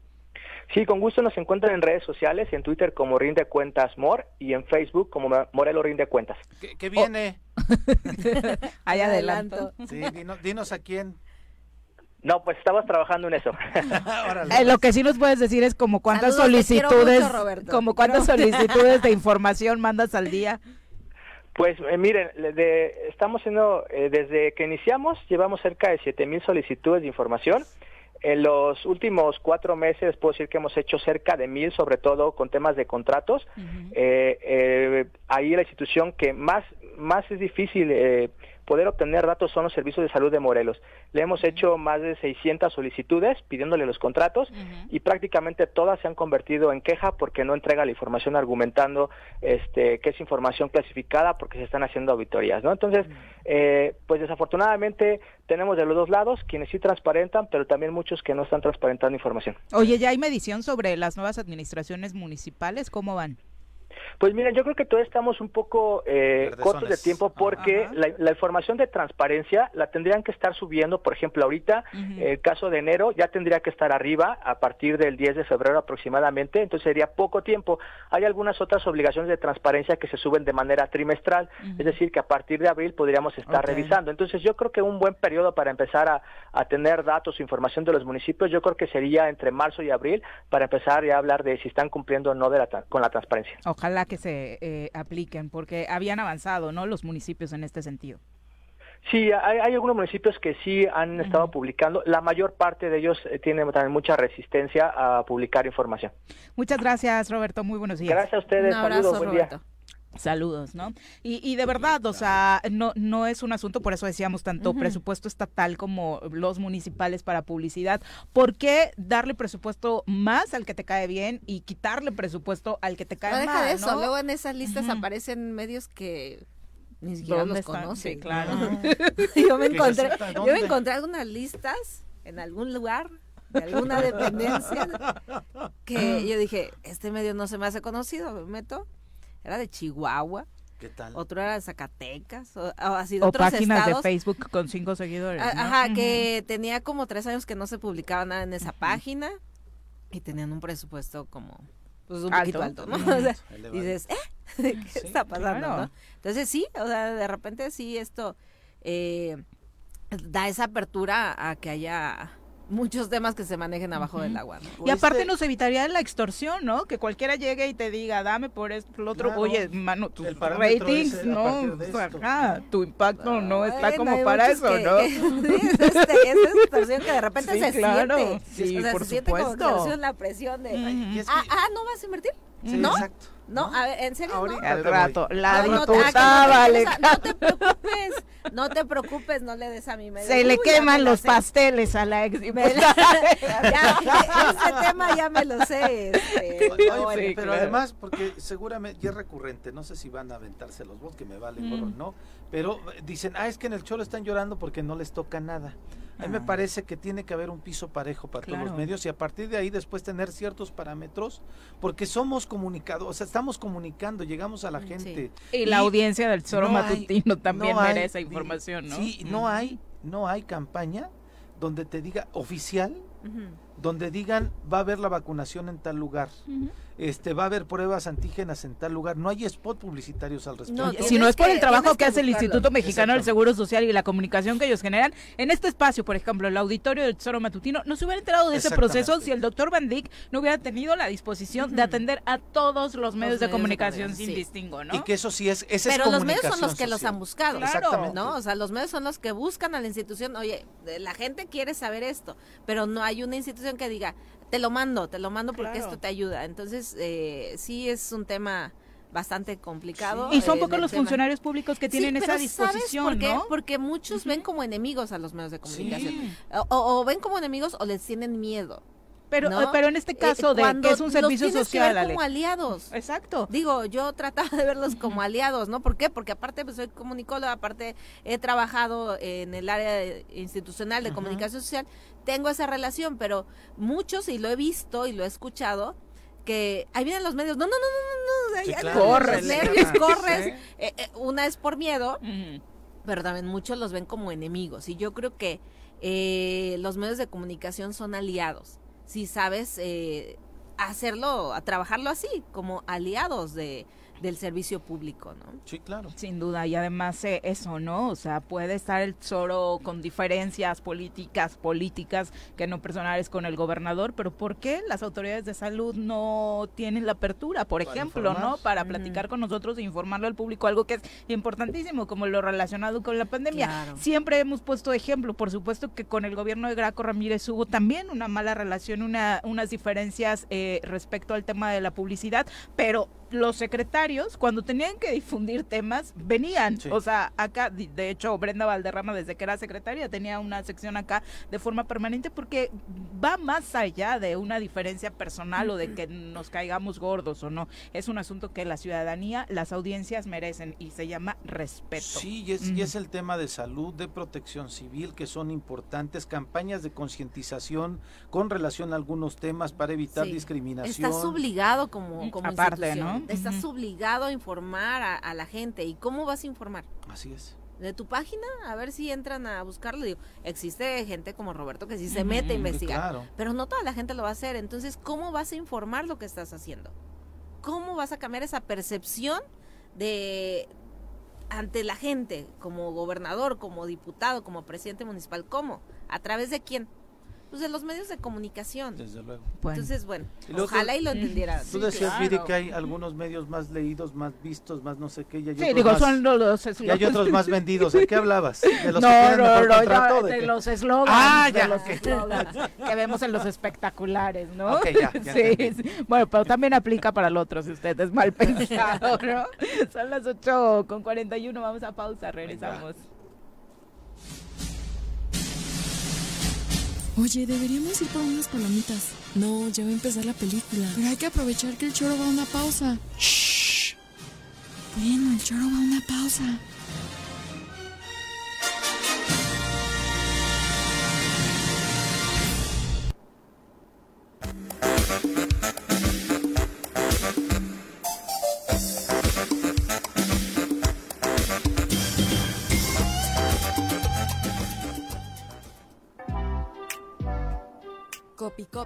Speaker 22: Sí, con gusto nos encuentran en redes sociales, en Twitter como Rinde Cuentas Mor y en Facebook como Morelo Rinde Cuentas.
Speaker 2: ¿Qué, qué viene?
Speaker 1: Oh. Ahí adelanto.
Speaker 2: Sí, dinos, dinos, a quién.
Speaker 22: No, pues estamos trabajando en eso.
Speaker 1: eh, lo que sí nos puedes decir es como cuántas Saludos, solicitudes, mucho, como cuántas solicitudes de información mandas al día.
Speaker 22: Pues eh, miren, de, estamos haciendo, eh, desde que iniciamos, llevamos cerca de 7 mil solicitudes de información. En los últimos cuatro meses puedo decir que hemos hecho cerca de mil, sobre todo con temas de contratos. Eh, eh, ahí la institución que más, más es difícil eh, poder obtener datos son los servicios de salud de Morelos. Le hemos hecho más de 600 solicitudes pidiéndole los contratos y prácticamente todas se han convertido en queja porque no entrega la información argumentando este, que es información clasificada porque se están haciendo auditorías. ¿no? Entonces, eh, pues desafortunadamente tenemos de los dos lados quienes sí transparentan, pero también muchos que no están transparentando información.
Speaker 1: Oye, ¿ya hay medición sobre las nuevas administraciones municipales? ¿Cómo van?
Speaker 22: Pues mira, yo creo que todavía estamos un poco eh, cortos de tiempo porque la, la, información de transparencia la tendrían que estar subiendo, por ejemplo, ahorita, el caso de enero ya tendría que estar arriba a partir del 10 de febrero aproximadamente, entonces sería poco tiempo. Hay algunas otras obligaciones de transparencia que se suben de manera trimestral, es decir, que a partir de abril podríamos estar revisando. Entonces yo creo que un buen periodo para empezar a, a tener datos o información de los municipios, yo creo que sería entre marzo y abril para empezar ya a hablar de si están cumpliendo o no de la, con la transparencia.
Speaker 1: Ojalá que se eh, apliquen, porque habían avanzado, ¿no? Los municipios en este sentido.
Speaker 22: Sí, hay, hay algunos municipios que sí han estado publicando. La mayor parte de ellos eh, tienen también mucha resistencia a publicar información.
Speaker 1: Muchas gracias, Roberto. Muy buenos días.
Speaker 22: Gracias a ustedes.
Speaker 1: Un abrazo,
Speaker 22: Saludos. Buen
Speaker 1: Roberto.
Speaker 22: día.
Speaker 1: Saludos, ¿no? Y, y de verdad, o sea, no, no es un asunto, por eso decíamos tanto presupuesto estatal como los municipales para publicidad. ¿Por qué darle presupuesto más al que te cae bien y quitarle presupuesto al que te cae
Speaker 5: No deja
Speaker 1: mal?
Speaker 5: de eso,
Speaker 1: ¿no?
Speaker 5: luego en esas listas aparecen medios que ni siquiera
Speaker 1: ¿Dónde
Speaker 5: los
Speaker 1: están?
Speaker 5: conocen.
Speaker 1: Sí, claro.
Speaker 5: ¿no? yo me
Speaker 1: ¿Qué
Speaker 5: encontré, yo me encontré algunas listas en algún lugar de alguna dependencia que yo dije, este medio no se me hace conocido, me meto. Era de Chihuahua.
Speaker 2: ¿Qué tal?
Speaker 5: Otro era de Zacatecas, o, o así de
Speaker 1: O
Speaker 5: otros
Speaker 1: páginas
Speaker 5: estados.
Speaker 1: de Facebook con cinco seguidores.
Speaker 5: A-
Speaker 1: ¿no?
Speaker 5: Ajá, que tenía como tres años que no se publicaba nada en esa página y tenían un presupuesto como pues un
Speaker 1: Alto.
Speaker 5: poquito alto, ¿no? O sea, dices, ¿eh? ¿Qué está pasando?
Speaker 1: claro.
Speaker 5: no? Entonces sí, o sea, de repente sí esto eh, da esa apertura a que haya muchos temas que se manejen abajo del agua. ¿no?
Speaker 1: Y aparte nos evitaría la extorsión, ¿no? Que cualquiera llegue y te diga, dame por esto, por lo otro.
Speaker 2: Claro.
Speaker 1: Oye, mano, tus ratings,
Speaker 2: es,
Speaker 1: ¿no? ajá, tu impacto no está
Speaker 5: Bueno,
Speaker 1: como para eso,
Speaker 5: que-
Speaker 1: ¿no?
Speaker 5: que- sí, es, este, es extorsión que de repente
Speaker 1: Sí,
Speaker 5: se
Speaker 1: claro.
Speaker 5: siente.
Speaker 1: Sí,
Speaker 5: o sea,
Speaker 1: por
Speaker 5: se siente como
Speaker 1: supuesto.
Speaker 5: extorsión la presión de, ah, ah, ¿no vas a invertir?
Speaker 2: Sí,
Speaker 5: ¿No?
Speaker 2: exacto.
Speaker 5: No, a ver, ¿en serio no?
Speaker 1: Al rato, la
Speaker 5: No,
Speaker 1: diputada,
Speaker 5: ah, no, te- no te preocupes, no te preocupes, no le des a mi medio.
Speaker 1: Se le
Speaker 5: Uy,
Speaker 1: queman los
Speaker 5: sé.
Speaker 1: pasteles a la ex
Speaker 5: ya, ese tema ya me lo sé. este,
Speaker 2: Oye,
Speaker 5: no,
Speaker 2: pero además, porque seguramente ya es recurrente, no sé si van a aventarse los votos, que me vale gorro,
Speaker 5: Mm.
Speaker 2: ¿no? Pero eh, dicen, ah, es que en el Cholo están llorando porque no les toca nada. A mí me
Speaker 1: Ah.
Speaker 2: parece que tiene que haber un piso parejo para todos los medios y a partir de ahí después tener ciertos parámetros, porque somos comunicados, o sea, estamos comunicando, llegamos a la gente.
Speaker 1: Y la audiencia del
Speaker 2: no hay-
Speaker 1: Matutino también
Speaker 2: no hay-
Speaker 1: merece información, ¿no?
Speaker 2: Sí, no hay, no hay campaña donde te diga oficial, donde digan va a haber la vacunación en tal lugar. Este va a haber pruebas antígenas en tal lugar. No hay spot publicitarios al respecto.
Speaker 1: Oye, si no es por el trabajo que, hace el Instituto Mexicano del Seguro Social y la comunicación que ellos generan, en este espacio, por ejemplo, el auditorio del Tesoro Matutino, no se hubiera enterado de ese proceso si el doctor Van Dyck no hubiera tenido la disposición de atender a todos los medios de
Speaker 5: medios
Speaker 1: comunicación sin
Speaker 5: sí.
Speaker 1: distingo, ¿no?
Speaker 2: Y que eso sí es, esa
Speaker 5: Pero
Speaker 2: es
Speaker 5: los medios son los que los han buscado,
Speaker 2: Exactamente.
Speaker 5: ¿no? O sea, los medios son los que buscan a la institución. Oye, la gente quiere saber esto, pero no hay una institución que diga, te lo mando, te lo mando porque
Speaker 1: Claro.
Speaker 5: esto te ayuda. Entonces, eh, sí es un tema bastante complicado.
Speaker 1: Y son
Speaker 5: eh,
Speaker 1: pocos los
Speaker 5: tema.
Speaker 1: funcionarios públicos que tienen
Speaker 5: Sí,
Speaker 1: esa
Speaker 5: pero ¿sabes
Speaker 1: disposición,
Speaker 5: por qué?
Speaker 1: ¿no?
Speaker 5: Porque muchos ven como enemigos a los medios de comunicación.
Speaker 1: Sí.
Speaker 5: O, o- o ven como enemigos o les tienen miedo.
Speaker 1: Pero,
Speaker 5: ¿no?
Speaker 1: eh, pero en este
Speaker 5: Eh,
Speaker 1: caso de
Speaker 5: cuando
Speaker 1: que es un
Speaker 5: los
Speaker 1: servicio
Speaker 5: que
Speaker 1: social,
Speaker 5: ver
Speaker 1: Ale.
Speaker 5: como aliados.
Speaker 1: Exacto.
Speaker 5: Digo, yo trataba de verlos como aliados, ¿no? ¿Por qué? Porque aparte pues, soy comunicóloga, aparte he trabajado en el área de- institucional de comunicación social, tengo esa relación, pero muchos, y lo he visto y lo he escuchado, que ahí vienen los medios, no, no, no, no, no, no,
Speaker 1: Sí, claro.
Speaker 5: los
Speaker 1: Corres.
Speaker 5: nervios,
Speaker 1: Sí.
Speaker 5: corres, Eh, eh, una es por miedo, pero también muchos los ven como enemigos, y yo creo que eh, los medios de comunicación son aliados, si sabes eh, hacerlo, a trabajarlo así, como aliados de, del servicio público, ¿no?
Speaker 2: Sí, claro.
Speaker 1: Sin duda, y además eh, eso, ¿no? O sea, puede estar el Zoro con diferencias políticas, políticas, que no personales con el gobernador, pero ¿por qué las autoridades de salud no tienen la apertura, por
Speaker 2: Para
Speaker 1: ejemplo,
Speaker 2: informar.
Speaker 1: ¿no? Para platicar con nosotros e informarle al público algo que es importantísimo, como lo relacionado con la pandemia.
Speaker 5: Claro.
Speaker 1: Siempre hemos puesto ejemplo, por supuesto que con el gobierno de Graco Ramírez hubo también una mala relación, una, unas diferencias eh, respecto al tema de la publicidad, pero los secretarios, cuando tenían que difundir temas, venían. O sea, acá, de de hecho, Brenda Valderrama, desde que era secretaria, tenía una sección acá de forma permanente porque va más allá de una diferencia personal o de que nos caigamos gordos o no. Es un asunto que la ciudadanía, las audiencias merecen y se llama respeto.
Speaker 2: Sí, y es, y es el tema de salud, de protección civil, que son importantes, campañas de concientización con relación a algunos temas para evitar
Speaker 5: Sí.
Speaker 2: discriminación.
Speaker 5: Estás obligado como, como
Speaker 1: Aparte,
Speaker 5: institución,
Speaker 1: ¿no?
Speaker 5: Estás obligado a informar a, a la gente. ¿Y cómo vas a informar?
Speaker 2: Así es.
Speaker 5: de tu página, a ver si entran a buscarlo. Digo, existe gente como Roberto que sí se mete a investigar,
Speaker 2: claro.
Speaker 5: pero no toda la gente lo va a hacer. Entonces, ¿cómo vas a informar lo que estás haciendo? ¿Cómo vas a cambiar esa percepción de ante la gente, como gobernador, como diputado, como presidente municipal? ¿Cómo? ¿A través de quién? Pues de los medios de comunicación.
Speaker 2: Desde luego.
Speaker 5: Entonces, bueno,
Speaker 2: Y luego
Speaker 5: ojalá y lo entendieran.
Speaker 2: Tú decías, Viri, que hay algunos medios más leídos, más vistos, más no sé qué. Y hay
Speaker 1: Sí,
Speaker 2: otros
Speaker 1: digo,
Speaker 2: más-
Speaker 1: son los- los
Speaker 2: Y hay otros más vendidos. ¿De qué hablabas? ¿De los
Speaker 1: no,
Speaker 2: que
Speaker 1: no,
Speaker 2: mejor
Speaker 1: no,
Speaker 2: contrato?
Speaker 1: ya,
Speaker 2: ¿De
Speaker 1: de los eslogans,
Speaker 2: Ah,
Speaker 1: de
Speaker 2: ya,
Speaker 1: los
Speaker 2: ok.
Speaker 1: eslogans que vemos en los espectaculares, ¿no?
Speaker 2: Ok, ya, ya
Speaker 1: sí, sí. Bueno, pero también aplica para el otro si usted es mal pensado, ¿no? Son las 8 con 41, vamos a pausa, regresamos.
Speaker 21: Oye, deberíamos ir por unas palomitas. No, ya va a empezar la película. Pero hay que aprovechar que el choro va a una pausa. Shh. Bueno, el choro va a una pausa.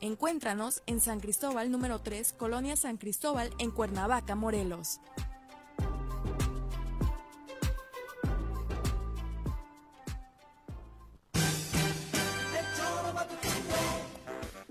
Speaker 21: Encuéntranos en San Cristóbal número 3, Colonia San Cristóbal, en Cuernavaca, Morelos.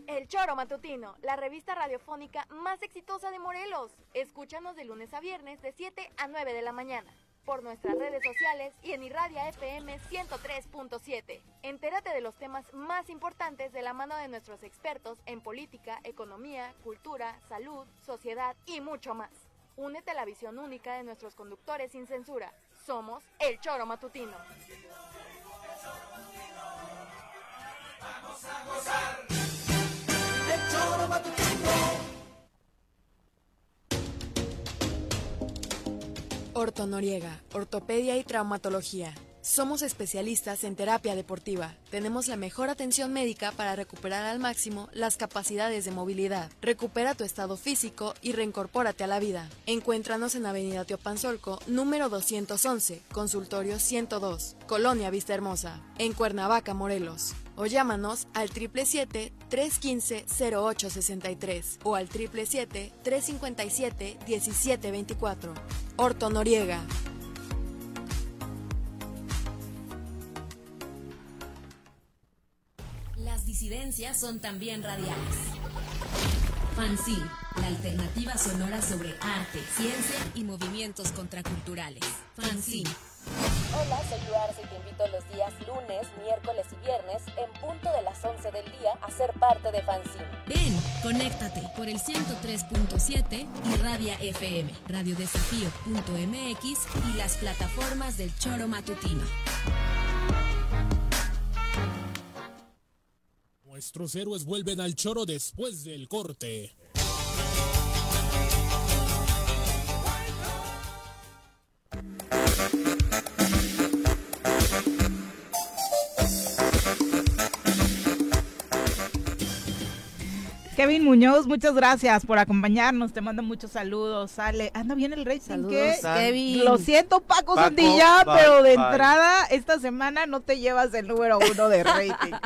Speaker 23: El Choro Matutino, la revista radiofónica más exitosa de Morelos. Escúchanos de lunes a viernes de 7 a 9 de la mañana. Por nuestras redes sociales y en Irradia FM 103.7. Entérate de los temas más importantes de la mano de nuestros expertos en política, economía, cultura, salud, sociedad y mucho más. Únete a la visión única de nuestros conductores sin censura. Somos El Choro Matutino.
Speaker 11: Vamos a gozar.
Speaker 21: Orto Noriega, Ortopedia y Traumatología. Somos especialistas en terapia deportiva. Tenemos la mejor atención médica para recuperar al máximo las capacidades de movilidad. Recupera tu estado físico y reincorpórate a la vida. Encuéntranos en Avenida Teopanzolco, número 211, Consultorio 102, Colonia Vista Hermosa, en Cuernavaca, Morelos. O llámanos al 777-315-0863 o al 777-357-1724. Orto Noriega.
Speaker 24: Las disidencias son también radiales. Fanzine, la alternativa sonora sobre arte, ciencia y movimientos contraculturales. Fanzine.
Speaker 25: Hola, soy Arce y te invito los días lunes, miércoles y viernes en punto de las 11 del día a ser parte de Fanzine.
Speaker 24: Ven, conéctate por el 103.7 y Radia FM, radiodesafío.mx y las plataformas del Choro Matutino.
Speaker 26: Nuestros héroes vuelven al choro después del corte.
Speaker 1: Kevin Muñoz, muchas gracias por acompañarnos. Te mando muchos saludos. Sale, anda bien el rating.
Speaker 5: Saludos, Kevin.
Speaker 1: Lo siento, Paco,
Speaker 2: Paco, bye,
Speaker 1: pero de
Speaker 2: bye.
Speaker 1: entrada esta semana no te llevas el número uno de rating.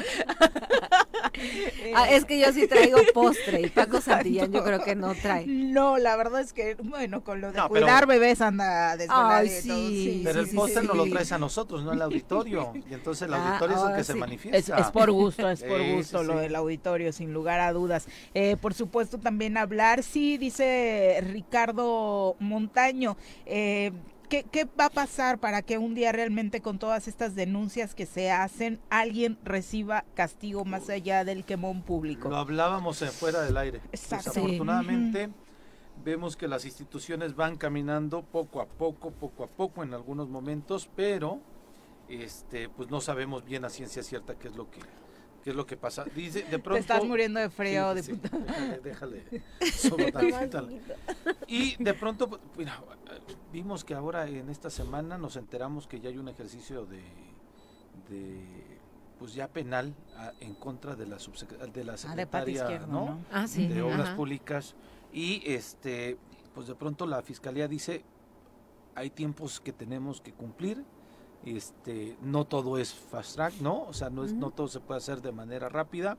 Speaker 5: Ah, es que yo sí traigo postre y Paco Santillán yo creo que no trae.
Speaker 1: No, la verdad es que, bueno, con lo de
Speaker 2: No, pero-
Speaker 1: cuidar bebés anda desveladito.
Speaker 5: Ay, sí,
Speaker 2: Pero
Speaker 5: sí,
Speaker 2: el póster
Speaker 5: sí,
Speaker 2: nos lo
Speaker 5: sí.
Speaker 2: traes a nosotros, no al auditorio. Y entonces el
Speaker 5: Ah,
Speaker 2: auditorio es el que se
Speaker 5: sí.
Speaker 2: manifiesta.
Speaker 1: Es, es por gusto, es por
Speaker 2: Sí,
Speaker 1: gusto
Speaker 2: sí,
Speaker 1: lo
Speaker 2: sí.
Speaker 1: del auditorio, sin lugar a dudas. Eh, por supuesto, también hablar, sí, dice Ricardo Montaño, eh, ¿qué, qué va a pasar para que un día realmente con todas estas denuncias que se hacen, alguien reciba castigo más allá del quemón público?
Speaker 2: Lo hablábamos fuera del aire.
Speaker 1: Exacto.
Speaker 2: Desafortunadamente, vemos que las instituciones van caminando poco a poco, poco a poco en algunos momentos, pero este, pues no sabemos bien a ciencia cierta qué es lo que qué es lo que pasa. Dice, de pronto,
Speaker 1: Te estás muriendo de frío,
Speaker 2: Sí, sí,
Speaker 1: diputado.
Speaker 2: déjale, y de pronto, pues, mira, vimos que ahora en esta semana nos enteramos que ya hay un ejercicio de, de pues ya penal a- en contra de la subsec- de la
Speaker 1: Ah, de
Speaker 2: secretaria
Speaker 1: Izquierdo,
Speaker 2: ¿no?
Speaker 1: ¿no?
Speaker 5: Ah, sí,
Speaker 2: de obras
Speaker 5: ajá.
Speaker 2: públicas y este pues de pronto la fiscalía dice hay tiempos que tenemos que cumplir este no todo es fast track no o sea no es no todo se puede hacer de manera rápida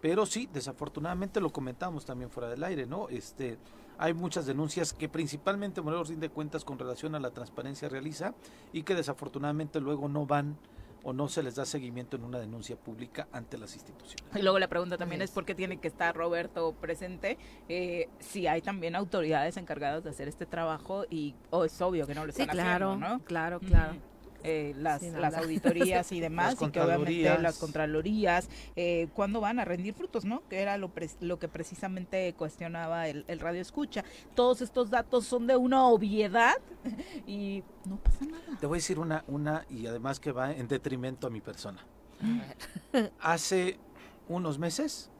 Speaker 2: pero sí desafortunadamente lo comentamos también fuera del aire no este hay muchas denuncias que principalmente Morelos rinde cuentas con relación a la transparencia realiza y que desafortunadamente luego no van o no se les da seguimiento en una denuncia pública ante las instituciones.
Speaker 1: Y luego la pregunta también es por qué tiene que estar Roberto presente, eh, si hay también autoridades encargadas de hacer este trabajo y oh, es obvio que no lo
Speaker 5: Sí,
Speaker 1: están
Speaker 5: claro,
Speaker 1: haciendo, ¿no?
Speaker 5: claro, claro.
Speaker 1: Ujú. Eh, las, auditorías y demás,
Speaker 2: Las
Speaker 1: y que obviamente las contralorías, eh, ¿cuándo van a rendir frutos, no? Que era lo, pre- lo que precisamente cuestionaba el, el radio escucha. Todos estos datos son de una obviedad y no pasa nada.
Speaker 2: Te voy a decir una, una y además que va en detrimento a mi persona. Hace unos meses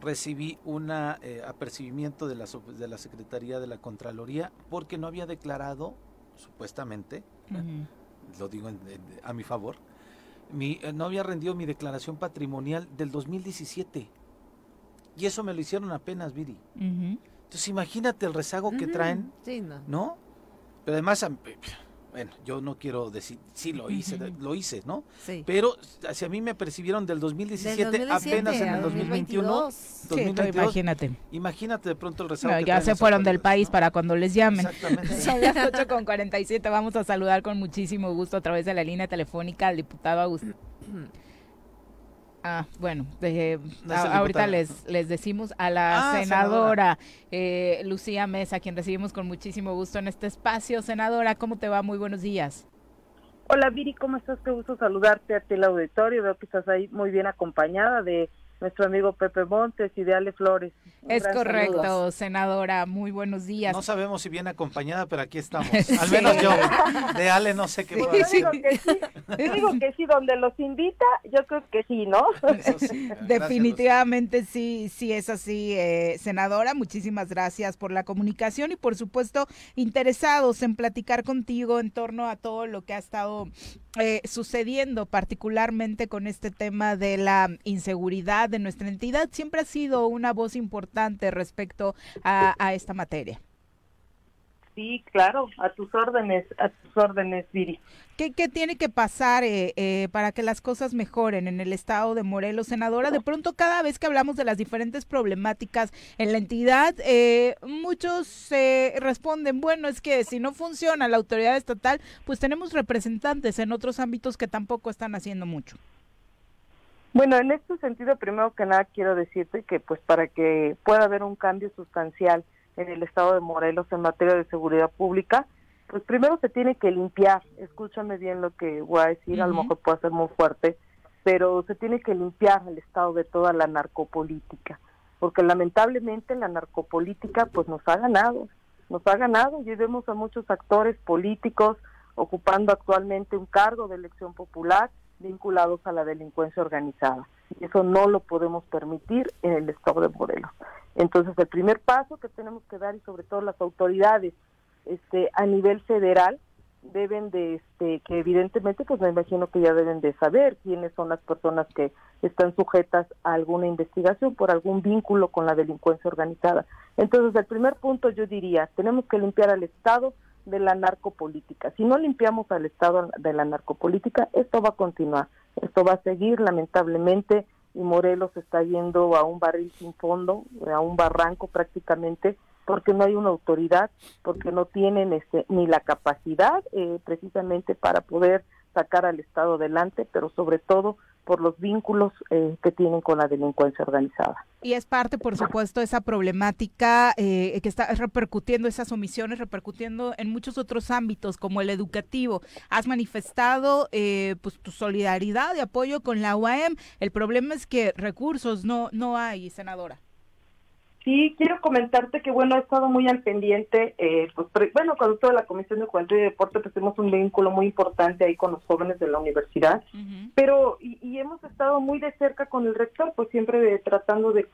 Speaker 2: recibí un apercibimiento de la, de la Secretaría de la Contraloría porque no había declarado, supuestamente, ¿eh? Lo digo en- en- a mi favor, mi, eh, no había rendido mi declaración patrimonial del 2017. Y eso me lo hicieron apenas, Viri. Entonces imagínate el rezago que traen,
Speaker 5: Sí, no.
Speaker 2: ¿no? Pero además, bueno, yo no quiero decir, sí lo hice, lo hice, ¿no?
Speaker 5: Sí.
Speaker 2: Pero si a mí me percibieron del 2017,
Speaker 5: Del 2017
Speaker 2: apenas en el 2021,
Speaker 5: 2022.
Speaker 1: Sí,
Speaker 2: 2022,
Speaker 1: imagínate.
Speaker 2: imagínate de pronto el rezago
Speaker 1: No, ya se fueron del país
Speaker 2: ¿no?
Speaker 1: para cuando les llamen.
Speaker 2: Exactamente.
Speaker 1: Son las 8 con 47. Vamos a saludar con muchísimo gusto a través de la línea telefónica al diputado Agustín. Ah, bueno,
Speaker 2: No
Speaker 1: a- ahorita les, les decimos a la
Speaker 2: Ah,
Speaker 1: senadora eh, Lucía Mesa, quien recibimos con muchísimo gusto en este espacio. Senadora, ¿cómo te va? Muy buenos días.
Speaker 27: Hola Viri, ¿cómo estás? Qué gusto saludarte a ti el auditorio. Veo que estás ahí muy bien acompañada de nuestro amigo Pepe Montes y de Ale Flores. Un
Speaker 1: Es correcto,
Speaker 27: saludo.
Speaker 1: senadora. Muy buenos días.
Speaker 2: No sabemos si viene acompañada, pero aquí estamos. Al
Speaker 1: Sí.
Speaker 2: menos yo. De Ale no sé qué puedo
Speaker 27: yo
Speaker 2: decir.
Speaker 27: digo que sí, yo digo que sí, donde los invita, yo creo que sí, ¿no?
Speaker 1: Definitivamente sí, sí es así, eh, senadora. Muchísimas gracias por la comunicación y por supuesto interesados en platicar contigo en torno a todo lo que ha estado eh, sucediendo, particularmente con este tema de la inseguridad de nuestra entidad. Siempre ha sido una voz importante respecto a, a esta materia.
Speaker 27: Sí, claro, a tus órdenes, a tus órdenes, Viri.
Speaker 1: ¿Qué, qué tiene que pasar eh, eh, para que las cosas mejoren en el estado de Morelos, senadora? De pronto, cada vez que hablamos de las diferentes problemáticas en la entidad, eh, muchos eh, responden, bueno, es que si no funciona la autoridad estatal, pues tenemos representantes en otros ámbitos que tampoco están haciendo mucho.
Speaker 27: Bueno, en este sentido, primero que nada quiero decirte que pues para que pueda haber un cambio sustancial en el estado de Morelos en materia de seguridad pública, pues primero se tiene que limpiar, escúchame bien lo que voy a decir, a lo mejor puede ser muy fuerte, pero se tiene que limpiar el estado de toda la narcopolítica, porque lamentablemente la narcopolítica pues nos ha ganado, nos ha ganado. Y vemos a muchos actores políticos ocupando actualmente un cargo de elección popular vinculados a la delincuencia organizada. Y eso no lo podemos permitir en el estado de Morelos. Entonces, el primer paso que tenemos que dar, y sobre todo las autoridades este, a nivel federal, deben de, este, que evidentemente, pues me imagino que ya deben de saber quiénes son las personas que están sujetas a alguna investigación por algún vínculo con la delincuencia organizada. Entonces, el primer punto yo diría, tenemos que limpiar al Estado de la narcopolítica. Si no limpiamos al Estado de la narcopolítica, esto va a continuar, esto va a seguir lamentablemente y Morelos está yendo a un barril sin fondo, a un barranco prácticamente, porque no hay una autoridad, porque no tienen este, ni la capacidad eh, precisamente para poder sacar al Estado adelante, pero sobre todo por los vínculos eh, que tienen con la delincuencia organizada.
Speaker 1: Y es parte, por supuesto, de esa problemática eh, que está repercutiendo, esas omisiones repercutiendo en muchos otros ámbitos, como el educativo. Has manifestado pues tu solidaridad y apoyo con la UAM. El problema es que recursos no, no hay, senadora.
Speaker 27: Sí, quiero comentarte que, bueno, he estado muy al pendiente, eh, pues, bueno, con toda la Comisión de Juventud y Deporte, pues tenemos un vínculo muy importante ahí con los jóvenes de la universidad, pero, y, hemos estado muy de cerca con el rector, pues siempre tratando de,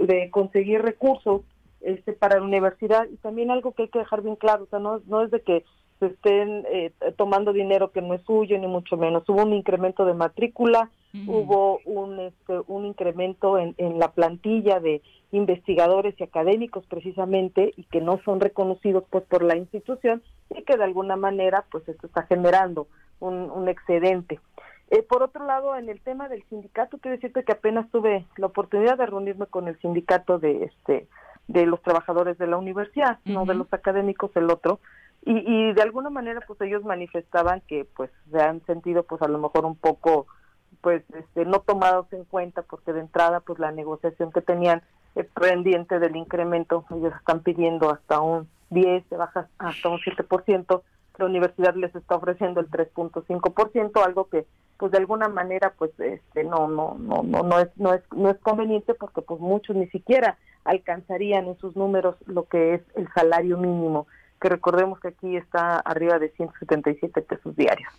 Speaker 27: de conseguir recursos este, para la universidad, y también algo que hay que dejar bien claro, o sea, no, no es de que se estén eh, tomando dinero que no es suyo, ni mucho menos. Hubo un incremento de matrícula, hubo un, este, un incremento en, en la plantilla de investigadores y académicos precisamente y que no son reconocidos pues por la institución y que de alguna manera pues esto está generando un, un excedente. Eh, por otro lado, en el tema del sindicato, quiero decirte que apenas tuve la oportunidad de reunirme con el sindicato de este de los trabajadores de la universidad, no de los académicos, el otro, y, y de alguna manera pues ellos manifestaban que pues se han sentido pues a lo mejor un poco pues este, no tomados en cuenta porque de entrada pues la negociación que tenían pendiente del incremento, ellos están pidiendo hasta un 10, se baja hasta un 7%, la universidad les está ofreciendo el 3.5%, algo que pues de alguna manera pues este no no no no no es no es no es conveniente porque pues muchos ni siquiera alcanzarían en sus números lo que es el salario mínimo, que recordemos que aquí está arriba de 177 pesos diarios.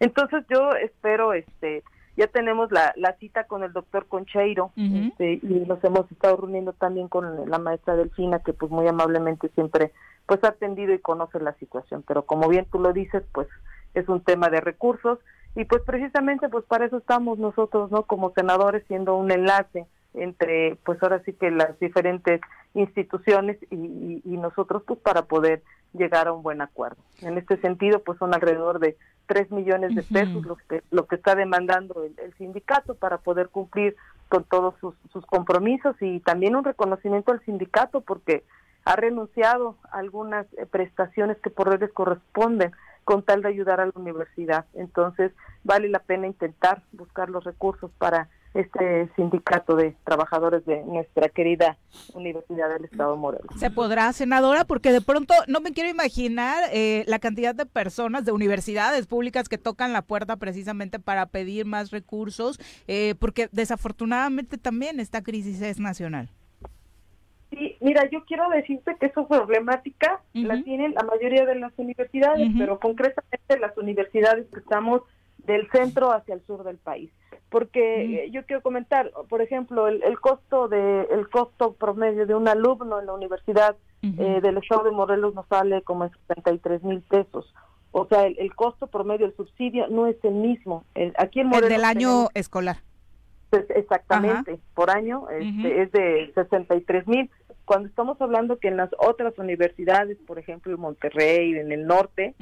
Speaker 27: Entonces yo espero este ya tenemos la, la cita con el doctor Concheiro este, y nos hemos estado reuniendo también con la maestra Delfina que pues muy amablemente siempre pues ha atendido y conoce la situación. Pero como bien tú lo dices pues es un tema de recursos. Y pues precisamente pues para eso estamos nosotros no como senadores siendo un enlace entre pues ahora sí que las diferentes instituciones y, y nosotros pues para poder llegar a un buen acuerdo. En este sentido pues son alrededor de 3 millones de pesos, lo, que, lo que está demandando el, sindicato para poder cumplir con todos sus, sus, compromisos y también un reconocimiento al sindicato porque ha renunciado a algunas eh, prestaciones que por ley corresponden con tal de ayudar a la universidad. Entonces, vale la pena intentar buscar los recursos para este sindicato de trabajadores de nuestra querida Universidad del Estado de Morelos.
Speaker 1: ¿Se podrá, senadora? Porque de pronto no me quiero imaginar eh, la cantidad de personas de universidades públicas que tocan la puerta precisamente para pedir más recursos, eh, porque desafortunadamente también esta crisis es nacional.
Speaker 27: Sí, mira, yo quiero decirte que esa problemática la tienen la mayoría de las universidades, pero concretamente las universidades que estamos del centro hacia el sur del país porque yo quiero comentar, por ejemplo, el, costo de el costo promedio de un alumno en la universidad eh, del estado de Morelos nos sale como en 73 mil pesos. O sea, el, costo promedio del subsidio no es el mismo. El, aquí en Morelos.
Speaker 1: El del año escolar.
Speaker 27: Pues, exactamente, por año este, es de 63 mil cuando estamos hablando que en las otras universidades, por ejemplo en Monterrey, en el norte,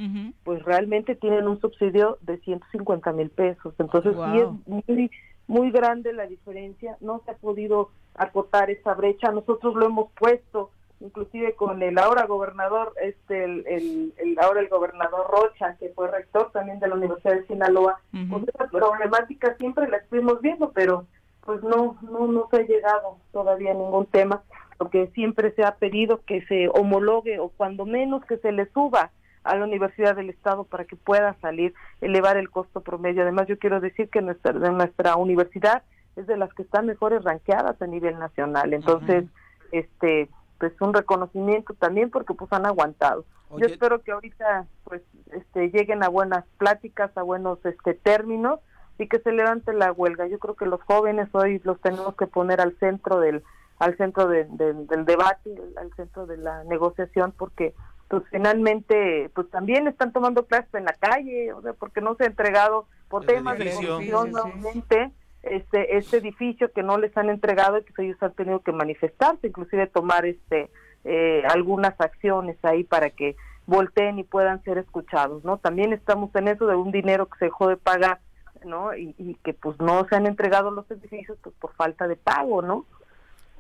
Speaker 27: pues realmente tienen un subsidio de 150 mil pesos. Entonces sí es muy, muy grande la diferencia, no se ha podido acotar esa brecha. Nosotros lo hemos puesto, inclusive con el ahora gobernador, este, el, el, ahora el gobernador Rocha, que fue rector también de la Universidad de Sinaloa, pues esa problemática siempre la estuvimos viendo, pero pues no, no, no se ha llegado todavía a ningún tema porque siempre se ha pedido que se homologue o cuando menos que se le suba a la Universidad del Estado para que pueda salir, elevar el costo promedio. Además, yo quiero decir que nuestra, nuestra universidad es de las que están mejores ranqueadas a nivel nacional. Entonces, este pues un reconocimiento también porque pues han aguantado. Yo espero que ahorita pues este lleguen a buenas pláticas, a buenos este términos y que se levante la huelga. Yo creo que los jóvenes hoy los tenemos que poner al centro del al centro del debate, al centro de la negociación, porque pues finalmente, pues también están tomando clases en la calle, o sea, porque no se ha entregado por temas de corrupción nuevamente este este edificio que no les han entregado y que ellos han tenido que manifestarse, inclusive tomar este eh, algunas acciones ahí para que volteen y puedan ser escuchados, ¿no? También estamos en eso de un dinero que se dejó de pagar, ¿no? Y, y que pues no se han entregado los edificios pues por falta de pago, ¿no?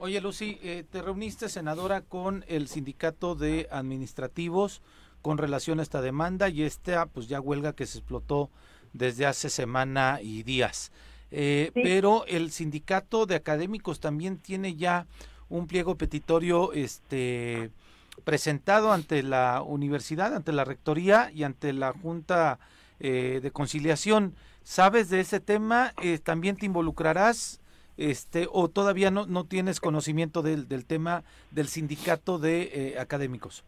Speaker 2: Oye, Lucy, eh, te reuniste, senadora, con el sindicato de administrativos con relación a esta demanda y esta, pues ya huelga que se explotó desde hace semana y días. Eh, pero el sindicato de académicos también tiene ya un pliego petitorio este, presentado ante la universidad, ante la rectoría y ante la Junta eh, de Conciliación. ¿Sabes de ese tema? ¿También te involucrarás? Este o todavía no, no tienes conocimiento del, del tema del sindicato de eh, académicos?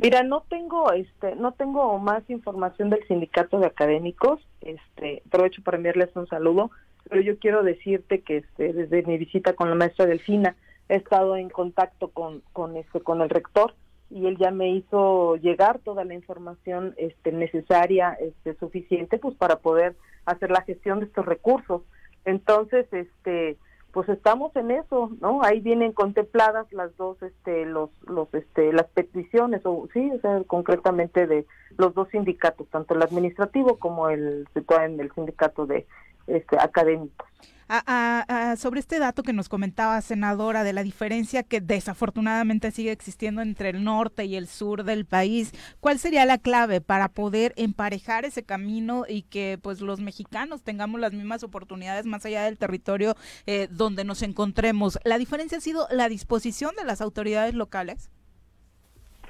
Speaker 27: Mira, no tengo este no tengo más información del sindicato de académicos. Este, aprovecho para enviarles un saludo, pero yo quiero decirte que este, desde mi visita con la maestra Delfina he estado en contacto con con este con el rector y él ya me hizo llegar toda la información este necesaria, este suficiente pues para poder hacer la gestión de estos recursos. Entonces, este, pues estamos en eso, ¿no? Ahí vienen contempladas las dos, este, los, los, este, las peticiones, o sí, o sea, concretamente de los dos sindicatos, tanto el administrativo como el, el sindicato de este, académicos
Speaker 1: sobre este dato que nos comentaba, senadora, de la diferencia que desafortunadamente sigue existiendo entre el norte y el sur del país, ¿cuál sería la clave para poder emparejar ese camino y que pues los mexicanos tengamos las mismas oportunidades más allá del territorio eh, donde nos encontremos? ¿La diferencia ha sido la disposición de las autoridades locales?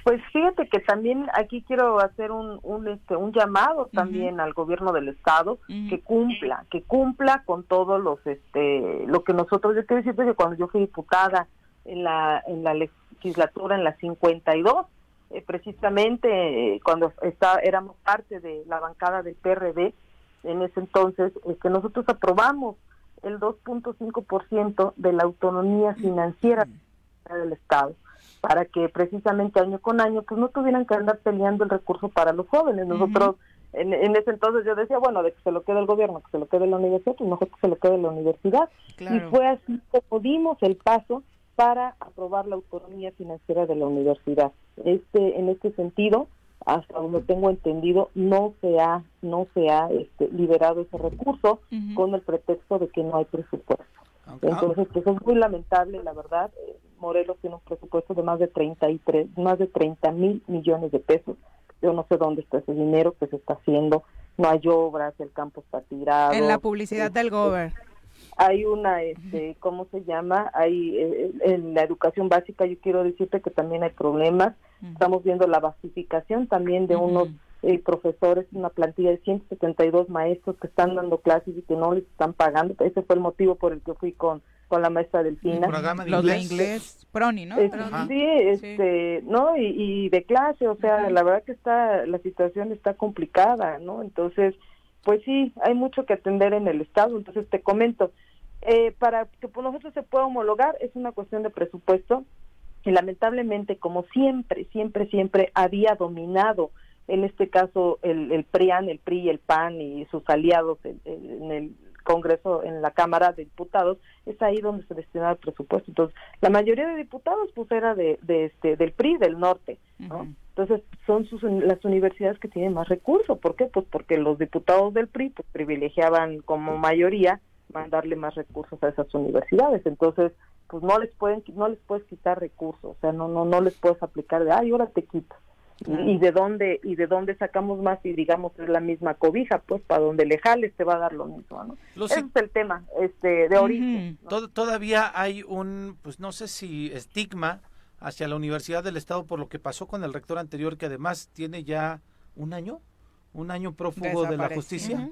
Speaker 27: Pues fíjate que también aquí quiero hacer un, un, este, un llamado también al gobierno del estado que cumpla, que cumpla con todos los, este, lo que nosotros, yo quiero decirte que cuando yo fui diputada en la, en la legislatura, en la 52, eh, precisamente eh, cuando está, éramos parte de la bancada del PRD, en ese entonces, eh, que nosotros aprobamos el 2.5% de la autonomía financiera del Estado para que precisamente año con año pues no tuvieran que andar peleando el recurso para los jóvenes. Nosotros en, ese entonces yo decía, bueno, de que se lo quede el gobierno, que se lo quede la universidad, pues mejor que se lo quede la universidad. Y fue así que dimos el paso para aprobar la autonomía financiera de la universidad. Este, en este sentido, hasta donde tengo entendido, no se ha, no se ha este, liberado ese recurso con el pretexto de que no hay presupuesto. Entonces, pues es muy lamentable, la verdad. Eh, Morelos tiene un presupuesto de más de 33, más de 30 mil millones de pesos. Yo no sé dónde está ese dinero que se está haciendo. No hay obras, el campo está tirado.
Speaker 1: En la publicidad del gobierno.
Speaker 27: Hay una, este, ¿cómo se llama? Hay eh, en la educación básica. Yo quiero decirte que también hay problemas. Estamos viendo la basificación también de unos eh, profesores, una plantilla de 172 maestros que están dando clases y que no les están pagando. Ese fue el motivo por el que fui con con la maestra Delfina.
Speaker 1: programa de inglés. inglés, Proni, ¿no?
Speaker 27: sí, este, ¿no? Y, de clase, o sea, la verdad que está, la situación está complicada, ¿no? Entonces, pues sí, hay mucho que atender en el Estado. Entonces, te comento, eh, para que por nosotros se pueda homologar es una cuestión de presupuesto y lamentablemente, como siempre, siempre, siempre había dominado en este caso el, el PRIAN, el PRI, el PAN y sus aliados en el Congreso, en la Cámara de Diputados, es ahí donde se destinaba el presupuesto. Entonces, la mayoría de diputados, pues era de, este, del PRI, del norte, Entonces, son sus, las universidades que tienen más recursos. ¿Por qué? Pues porque los diputados del PRI pues, privilegiaban como mayoría mandarle más recursos a esas universidades. Entonces, pues no les pueden no les puedes quitar recursos, o sea, no no no les puedes aplicar de, "Ay, ahora te quito." Y de dónde y de dónde sacamos más y digamos es la misma cobija pues para donde le jales te va a dar lo mismo ¿no? ese es el tema este de origen
Speaker 2: todavía hay un pues no sé si estigma hacia la Universidad del Estado por lo que pasó con el rector anterior que además tiene ya un año un año prófugo de la justicia.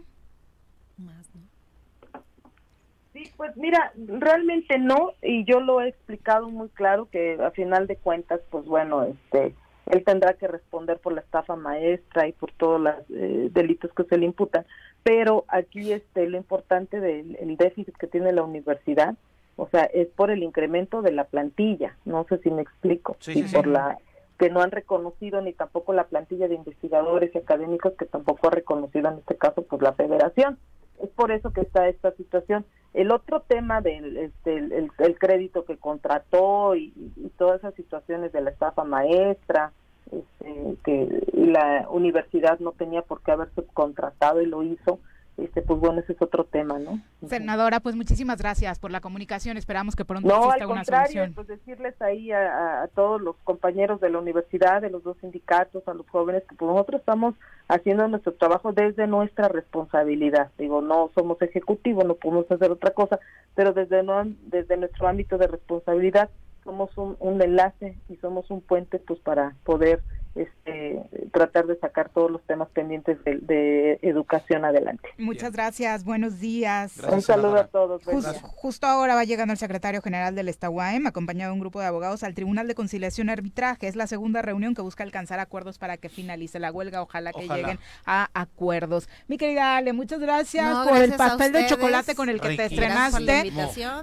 Speaker 27: Sí, pues mira, realmente no, y yo lo he explicado muy claro que a final de cuentas, pues bueno, este, él tendrá que responder por la estafa maestra y por todos los eh, delitos que se le imputan. Pero aquí este, lo importante del déficit que tiene la universidad, o sea, es por el incremento de la plantilla. No sé si me explico. Sí, por la que no han reconocido ni tampoco la plantilla de investigadores y académicos que tampoco ha reconocido en este caso pues la federación. Es por eso que está esta situación. El otro tema del este, el, crédito que contrató y, todas esas situaciones de la estafa maestra, este, que la universidad no tenía por qué haber subcontratado y lo hizo, este, pues bueno, ese es otro tema, ¿no?
Speaker 1: Senadora, pues muchísimas gracias por la comunicación. Esperamos que pronto
Speaker 27: no,
Speaker 1: exista una solución.
Speaker 27: Pues decirles ahí a, todos los compañeros de la universidad, de los dos sindicatos, a los jóvenes, que pues nosotros estamos haciendo nuestro trabajo desde nuestra responsabilidad. Digo, no somos ejecutivos, no podemos hacer otra cosa, pero desde, no, desde nuestro ámbito de responsabilidad somos un, un enlace y somos un puente pues para poder este, tratar de sacar todos los temas pendientes de, educación adelante.
Speaker 1: Muchas gracias, buenos días.
Speaker 27: un saludo a todos.
Speaker 1: justo ahora va llegando el secretario general del Estahuaem, acompañado de un grupo de abogados, al Tribunal de Conciliación y Arbitraje. Es la segunda reunión que busca alcanzar acuerdos para que finalice la huelga. Ojalá que lleguen a acuerdos. Mi querida Ale, muchas gracias por el pastel de chocolate con el que te estrenaste.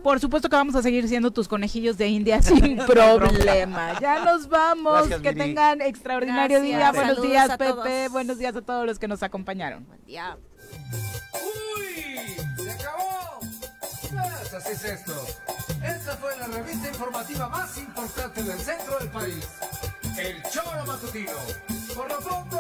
Speaker 1: Por, supuesto que vamos a seguir siendo tus conejillos de India sin problema. ya nos vamos. que tengan extraordinario extraordinario día. Buenos días, Pepe. Buenos días a todos los que nos acompañaron. Buen día.
Speaker 28: ¡Uy! ¡Se acabó! Pues así es esto. Esta fue la revista informativa más importante del centro del país. El Choro Matutino. Por lo pronto,